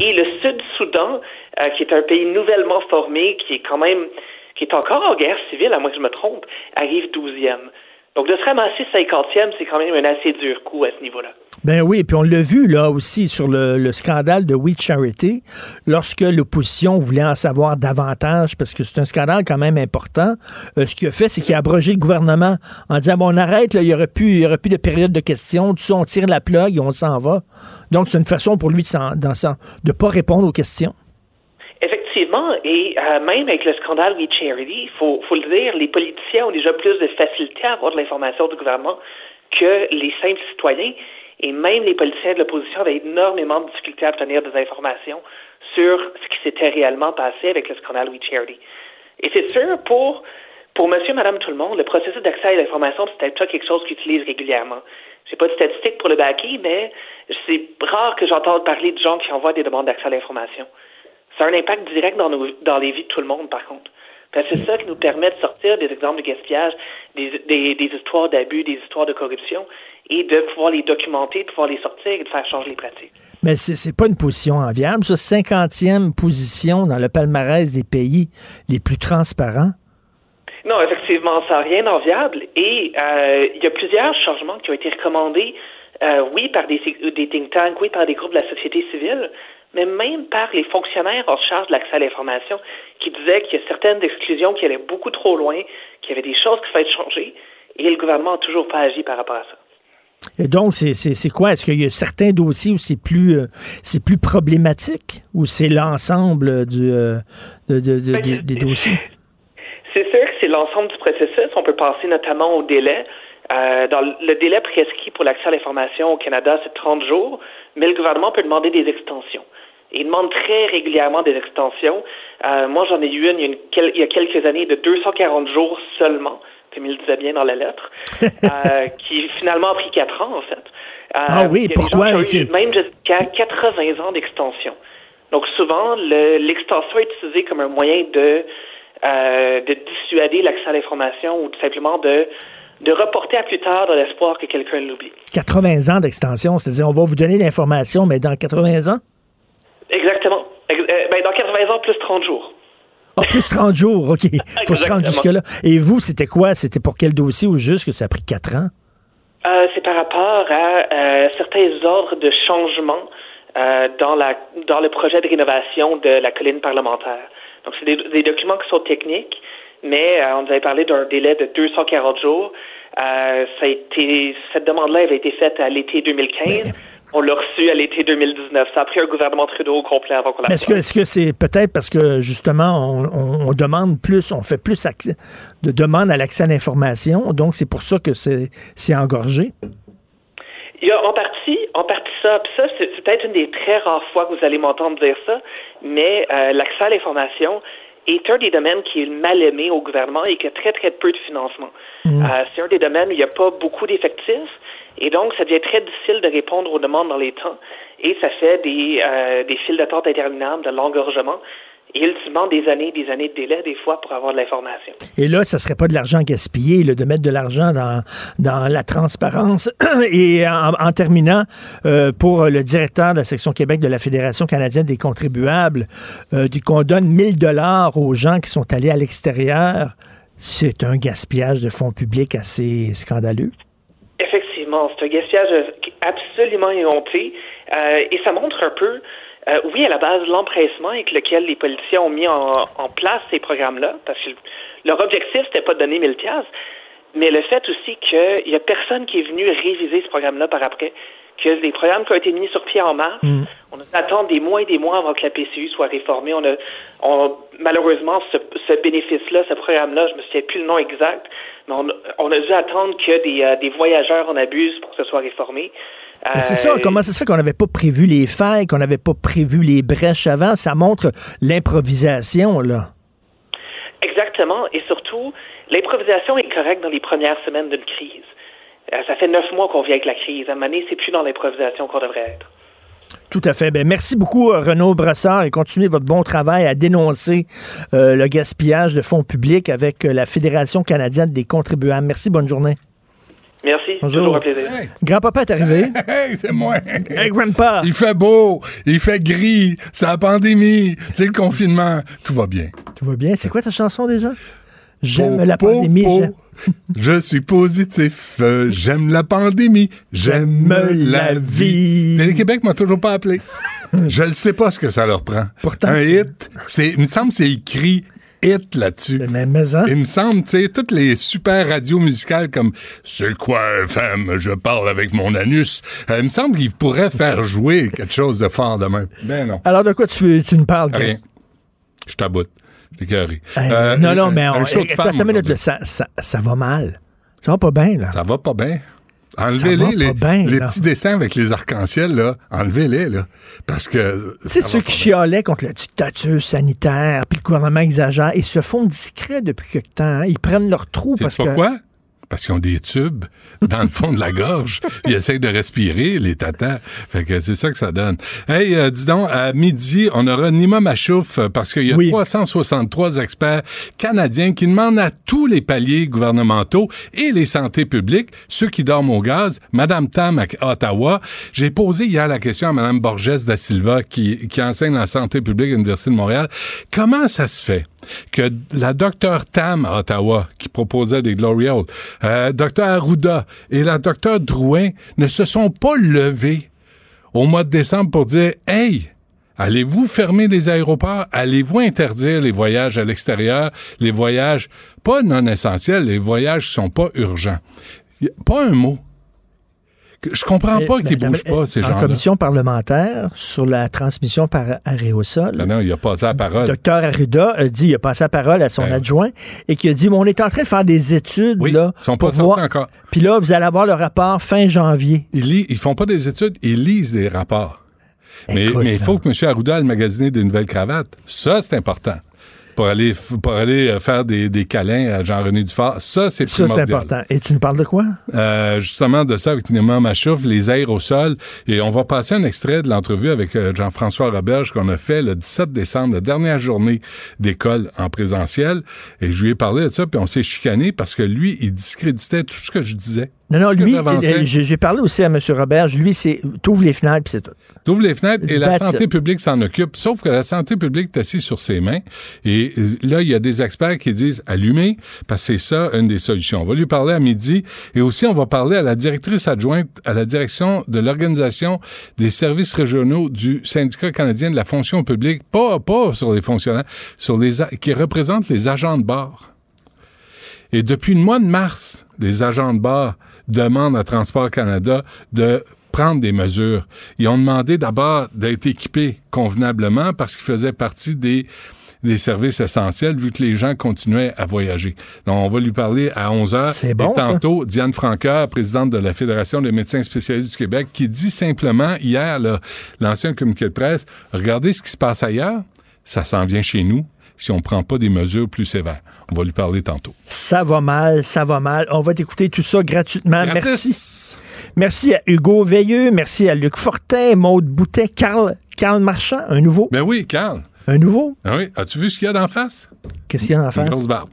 et le *laughs* Sud-Soudan, euh, qui est un pays nouvellement formé, qui est quand même, qui est encore en guerre civile, à moins que je me trompe, arrive 12e. Donc, de se ramasser 50e, c'est quand même un assez dur coup à ce niveau-là. Ben oui, puis on l'a vu là aussi sur le, le scandale de We Charity, lorsque l'opposition voulait en savoir davantage, parce que c'est un scandale quand même important, euh, ce qu'il a fait, c'est qu'il a abrogé le gouvernement en disant, bon, on arrête, il n'y aurait plus de période de questions, tout ça, on tire la plug et on s'en va. Donc, c'est une façon pour lui de ne pas répondre aux questions. Effectivement, et euh, même avec le scandale We Charity, il faut, le dire, les politiciens ont déjà plus de facilité à avoir de l'information du gouvernement que les simples citoyens. Et même les politiciens de l'opposition avaient énormément de difficultés à obtenir des informations sur ce qui s'était réellement passé avec le scandale We Charity. Et c'est sûr, pour, pour monsieur, madame, tout le monde, le processus d'accès à l'information, c'est peut-être quelque chose qu'ils utilisent régulièrement. J'ai pas de statistiques pour le baquet, mais c'est rare que j'entende parler de gens qui envoient des demandes d'accès à l'information. Ça a un impact direct dans, nos, dans les vies de tout le monde, par contre. C'est ça qui nous permet de sortir des exemples de gaspillage, des, des, des histoires d'abus, des histoires de corruption, et de pouvoir les documenter, de pouvoir les sortir et de faire changer les pratiques. Mais c'est pas une position enviable, ça. 50e position dans le palmarès des pays les plus transparents. Non, effectivement, ça n'a rien d'enviable. Et euh, il y a plusieurs changements qui ont été recommandés, euh, oui, par des, des think tanks, oui, par des groupes de la société civile, mais même par les fonctionnaires en charge de l'accès à l'information qui disaient qu'il y a certaines exclusions qui allaient beaucoup trop loin, qu'il y avait des choses qui fallait changer, et le gouvernement n'a toujours pas agi par rapport à ça. Et donc, c'est quoi? Est-ce qu'il y a certains dossiers où c'est plus, euh, c'est plus problématique ou c'est l'ensemble du, euh, de, de, de, des, des dossiers? C'est sûr que c'est l'ensemble du processus. On peut penser notamment au délai. Euh, dans le délai prescrit pour l'accès à l'information au Canada, c'est 30 jours, mais le gouvernement peut demander des extensions. Et il demande très régulièrement des extensions. Euh, moi, j'en ai eu une il y, a une, il y, a quelques années de 240 jours seulement, comme il le disait bien dans la lettre, *laughs* euh, qui finalement a pris 4 ans, en fait. Euh, ah oui, pourquoi? Même jusqu'à 80 ans d'extension. Donc souvent, l'extension est utilisée comme un moyen de, euh, de dissuader l'accès à l'information ou tout simplement de de reporter à plus tard dans l'espoir que quelqu'un l'oublie. 80 ans d'extension, c'est-à-dire on va vous donner l'information, mais dans 80 ans? Exactement. Euh, ben, dans 80 ans, plus 30 jours. Ah, plus 30 jours, OK. Il *laughs* faut se rendre jusque-là. Et vous, c'était quoi? C'était pour quel dossier ou juste que ça a pris 4 ans? Euh, c'est par rapport à euh, certains ordres de changement euh, dans, la, dans le projet de rénovation de la colline parlementaire. Donc, c'est des, des, documents qui sont techniques, mais euh, on nous avait parlé d'un délai de 240 jours. Euh, ça a été, cette demande-là avait été faite à l'été 2015. Mais... On l'a reçu à l'été 2019. Ça a pris un gouvernement Trudeau au complet avant qu'on la Est-ce que c'est peut-être parce que justement on, on, on, demande plus, on fait plus de demandes à l'accès à l'information, donc c'est pour ça que c'est engorgé? Il y a en partie, en partie ça. Puis ça, c'est peut-être une des très rares fois que vous allez m'entendre dire ça, mais euh, l'accès à l'information est un des domaines qui est mal aimé au gouvernement et qui a très, très peu de financement. Mmh. Euh, c'est un des domaines où il n'y a pas beaucoup d'effectifs. Et donc, ça devient très difficile de répondre aux demandes dans les temps. Et ça fait des, euh, des files d'attente interminables, de l'engorgement. Et ultimement, des années des années de délai, des fois, pour avoir de l'information. Et là, ça serait pas de l'argent gaspillé, là, de mettre de l'argent dans, dans la transparence. *clears throat* Et en, en terminant, euh, pour le directeur de la section Québec de la Fédération canadienne des contribuables, euh, qu'on donne 1000 dollars aux gens qui sont allés à l'extérieur, c'est un gaspillage de fonds publics assez scandaleux. C'est un gaspillage absolument éhonté. Euh, et ça montre un peu, euh, oui, à la base, l'empressement avec lequel les politiciens ont mis en, en place ces programmes-là, parce que leur objectif, c'était pas de donner 1000 pièces, mais le fait aussi qu'il y a personne qui est venu réviser ce programme-là par après, que les programmes qui ont été mis sur pied en mars, mm. on attend des mois et des mois avant que la PCU soit réformée. On a, on, malheureusement, ce, ce bénéfice-là, ce programme-là, je me souviens plus le nom exact, mais on, on a dû attendre que des, euh, des voyageurs en abusent pour que ce soit réformé. Mais c'est Euh, ça, comment ça se fait qu'on n'avait pas prévu les failles, qu'on n'avait pas prévu les brèches avant? Ça montre l'improvisation, là. Exactement. Et surtout, l'improvisation est correcte dans les premières semaines d'une crise. Euh, ça fait neuf mois qu'on vit avec la crise. À un moment donné, c'est plus dans l'improvisation qu'on devrait être. Tout à fait. Ben, merci beaucoup, euh, Renaud Brassard, et continuez votre bon travail à dénoncer euh, le gaspillage de fonds publics avec euh, la Fédération canadienne des contribuables. Merci, bonne journée. Merci. Bonjour. Toujours un plaisir. Grand-papa est arrivé. Hey, c'est moi. Hey, Grandpa. Il fait beau, il fait gris, c'est la pandémie, c'est le confinement, tout va bien. Tout va bien. C'est quoi ta chanson déjà? J'aime la pandémie. po. *laughs* Je suis positif, euh, j'aime la pandémie, j'aime la vie. Télé-Québec m'a toujours pas appelé. *laughs* Je ne sais pas ce que ça leur prend. Pourtant, un hit, c'est, il me semble que c'est écrit hit là-dessus. hein? Il me semble, tu sais, toutes les super radios musicales comme C'est quoi, femme, je parle avec mon anus. Euh, il me semble qu'ils pourraient faire *laughs* jouer quelque chose de fort de même. Ben non. Alors, de quoi tu, tu nous parles? Rien. Je taboute. Je. Hey, Euh, non, non, un- mais un on, show de attends minute, ça, ça, ça va mal. Ça va pas bien, là. Ça va pas bien. Enlevez-les, les, les petits dessins avec les arcs-en-ciel, là. Enlevez-les, là. Parce que. C'est ceux qui chialaient contre la dictature sanitaire, puis le gouvernement exagère, ils se font discrets depuis quelque temps. hein. Ils prennent leur trou parce que... pourquoi? Parce qu'ils ont des tubes dans le fond de la gorge. *laughs* Ils essayent de respirer, les tatas. Fait que c'est ça que ça donne. Hey, euh, dis donc, à midi, on aura Nima Machouf euh, parce qu'il y a 363 experts canadiens qui demandent à tous les paliers gouvernementaux et les santé publiques, ceux qui dorment au gaz, Madame Tam à Ottawa. J'ai posé hier la question à Madame Borges da Silva qui, qui enseigne la santé publique à l'Université de Montréal. Comment ça se fait que la docteure Tam à Ottawa, qui proposait des Glory Hole, euh, docteur Arruda et la docteure Drouin ne se sont pas levés au mois de décembre pour dire Hey, allez-vous fermer les aéroports? Allez-vous interdire les voyages à l'extérieur, les voyages pas non essentiels, les voyages sont pas urgents? Pas un mot. Je comprends pas qu'ils ben, bougent pas, ces En gens-là. commission parlementaire sur la transmission par aréosol, Ben non, il a passé la parole. Docteur Arruda a dit, il a passé la parole à son Ben, adjoint et qui a dit, on est en train de faire des études, là. Ils sont pas sortis voir- encore. Puis là, vous allez avoir le rapport fin janvier. Ils, lis- ils font pas des études, ils lisent des rapports. Mais Écoute, mais il faut que M. Arruda ait magasiné des nouvelles cravates. Ça, c'est important. Pour aller, pour aller euh, faire des, des câlins à Jean-René Dufort. Ça, c'est Ça, c'est primordial. important. Et tu nous parles de quoi? Euh, justement de ça avec Néma Machouf, les aérosols. Et on va passer un extrait de l'entrevue avec euh, Jean-François Roberge qu'on a fait le 17 décembre, la dernière journée d'école en présentiel. Et je lui ai parlé de ça, puis on s'est chicané parce que lui, il discréditait tout ce que je disais. Non, non, lui, euh, j'ai parlé aussi à M. Roberge. Lui, c'est t'ouvres les fenêtres, puis c'est tout. T'ouvres les fenêtres et la santé publique s'en occupe. Sauf que la santé publique est assise sur ses mains. Et euh, là, il y a des experts qui disent allumer, parce que c'est ça une des solutions. On va lui parler à midi. Et aussi, on va parler à la directrice adjointe à la direction de l'Organisation des services régionaux du syndicat canadien de la fonction publique. Pas, pas sur les fonctionnaires, sur les, qui représente les agents de bord. Et depuis le mois de mars, les agents de bord demandent à Transport Canada de prendre des mesures. Ils ont demandé d'abord d'être équipés convenablement parce qu'ils faisaient partie des des services essentiels vu que les gens continuaient à voyager. Donc, on va lui parler à 11 heures. C'est bon, Et tantôt, Diane Francoeur, présidente de la Fédération des médecins spécialistes du Québec, qui dit simplement hier, là, l'ancien communiqué de presse, regardez ce qui se passe ailleurs, ça s'en vient chez nous si on prend pas des mesures plus sévères. On va lui parler tantôt. Ça va mal, ça va mal. On va t'écouter tout ça gratuitement. Gratis. Merci. Merci à Hugo Veilleux, merci à Luc Fortin, Maude Boutet, Carl, Carl Marchand, un nouveau. Ben oui, Carl. Un nouveau? Ah oui. As-tu vu ce qu'il y a d'en face? Qu'est-ce qu'il y a en Une face? grosse barbe.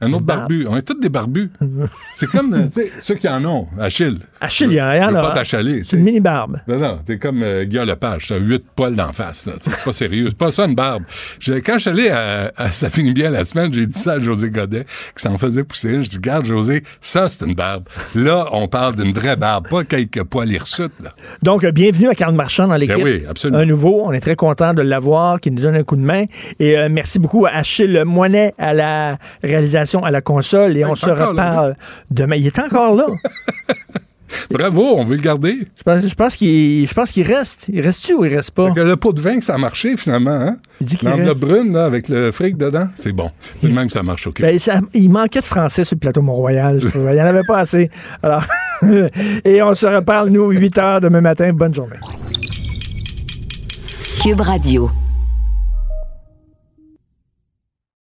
Un autre barbe. barbu. On est tous des barbus. *laughs* C'est comme, euh, ceux qui en ont. Achille. Achille, il y en a- il y en Je veux a. pas t'achaler. C'est une mini-barbe. Non, non, t'es comme euh, Guillaume Lepage, t'as huit poils d'en face, là. C'est pas sérieux. C'est pas ça une barbe. Je- quand je suis allé à, à Ça finit bien la semaine, j'ai dit ça à José Godet, qui s'en faisait pousser. Je dis, garde, José, ça, c'est une barbe. Là, on parle d'une vraie barbe, pas quelques poils hirsutes, là. Donc, euh, bienvenue à Carl Marchand dans l'équipe. Ben oui, absolument. Un nouveau. On est très content de l'avoir, qui nous donne un coup de main. Et euh, merci beaucoup à Achille Moinet à la réalisation, à la console. Et Ouais, on il se là, reparle demain. Il est encore là. *laughs* Bravo, on veut le garder. Je pense, je pense qu'il je pense qu'il reste. Il reste-tu ou il reste pas? Le pot de vin, que ça a marché, finalement, hein? Il dit qu'il L'enveloppe reste. brune, là, avec le fric dedans, c'est bon. C'est le même, ça marche Québec. Ben, ça- il manquait de français sur le plateau Mont-Royal. il n'y en avait pas assez. Alors, *laughs* Et on se reparle, nous, 8 heures demain matin. Bonne journée. Cube Radio.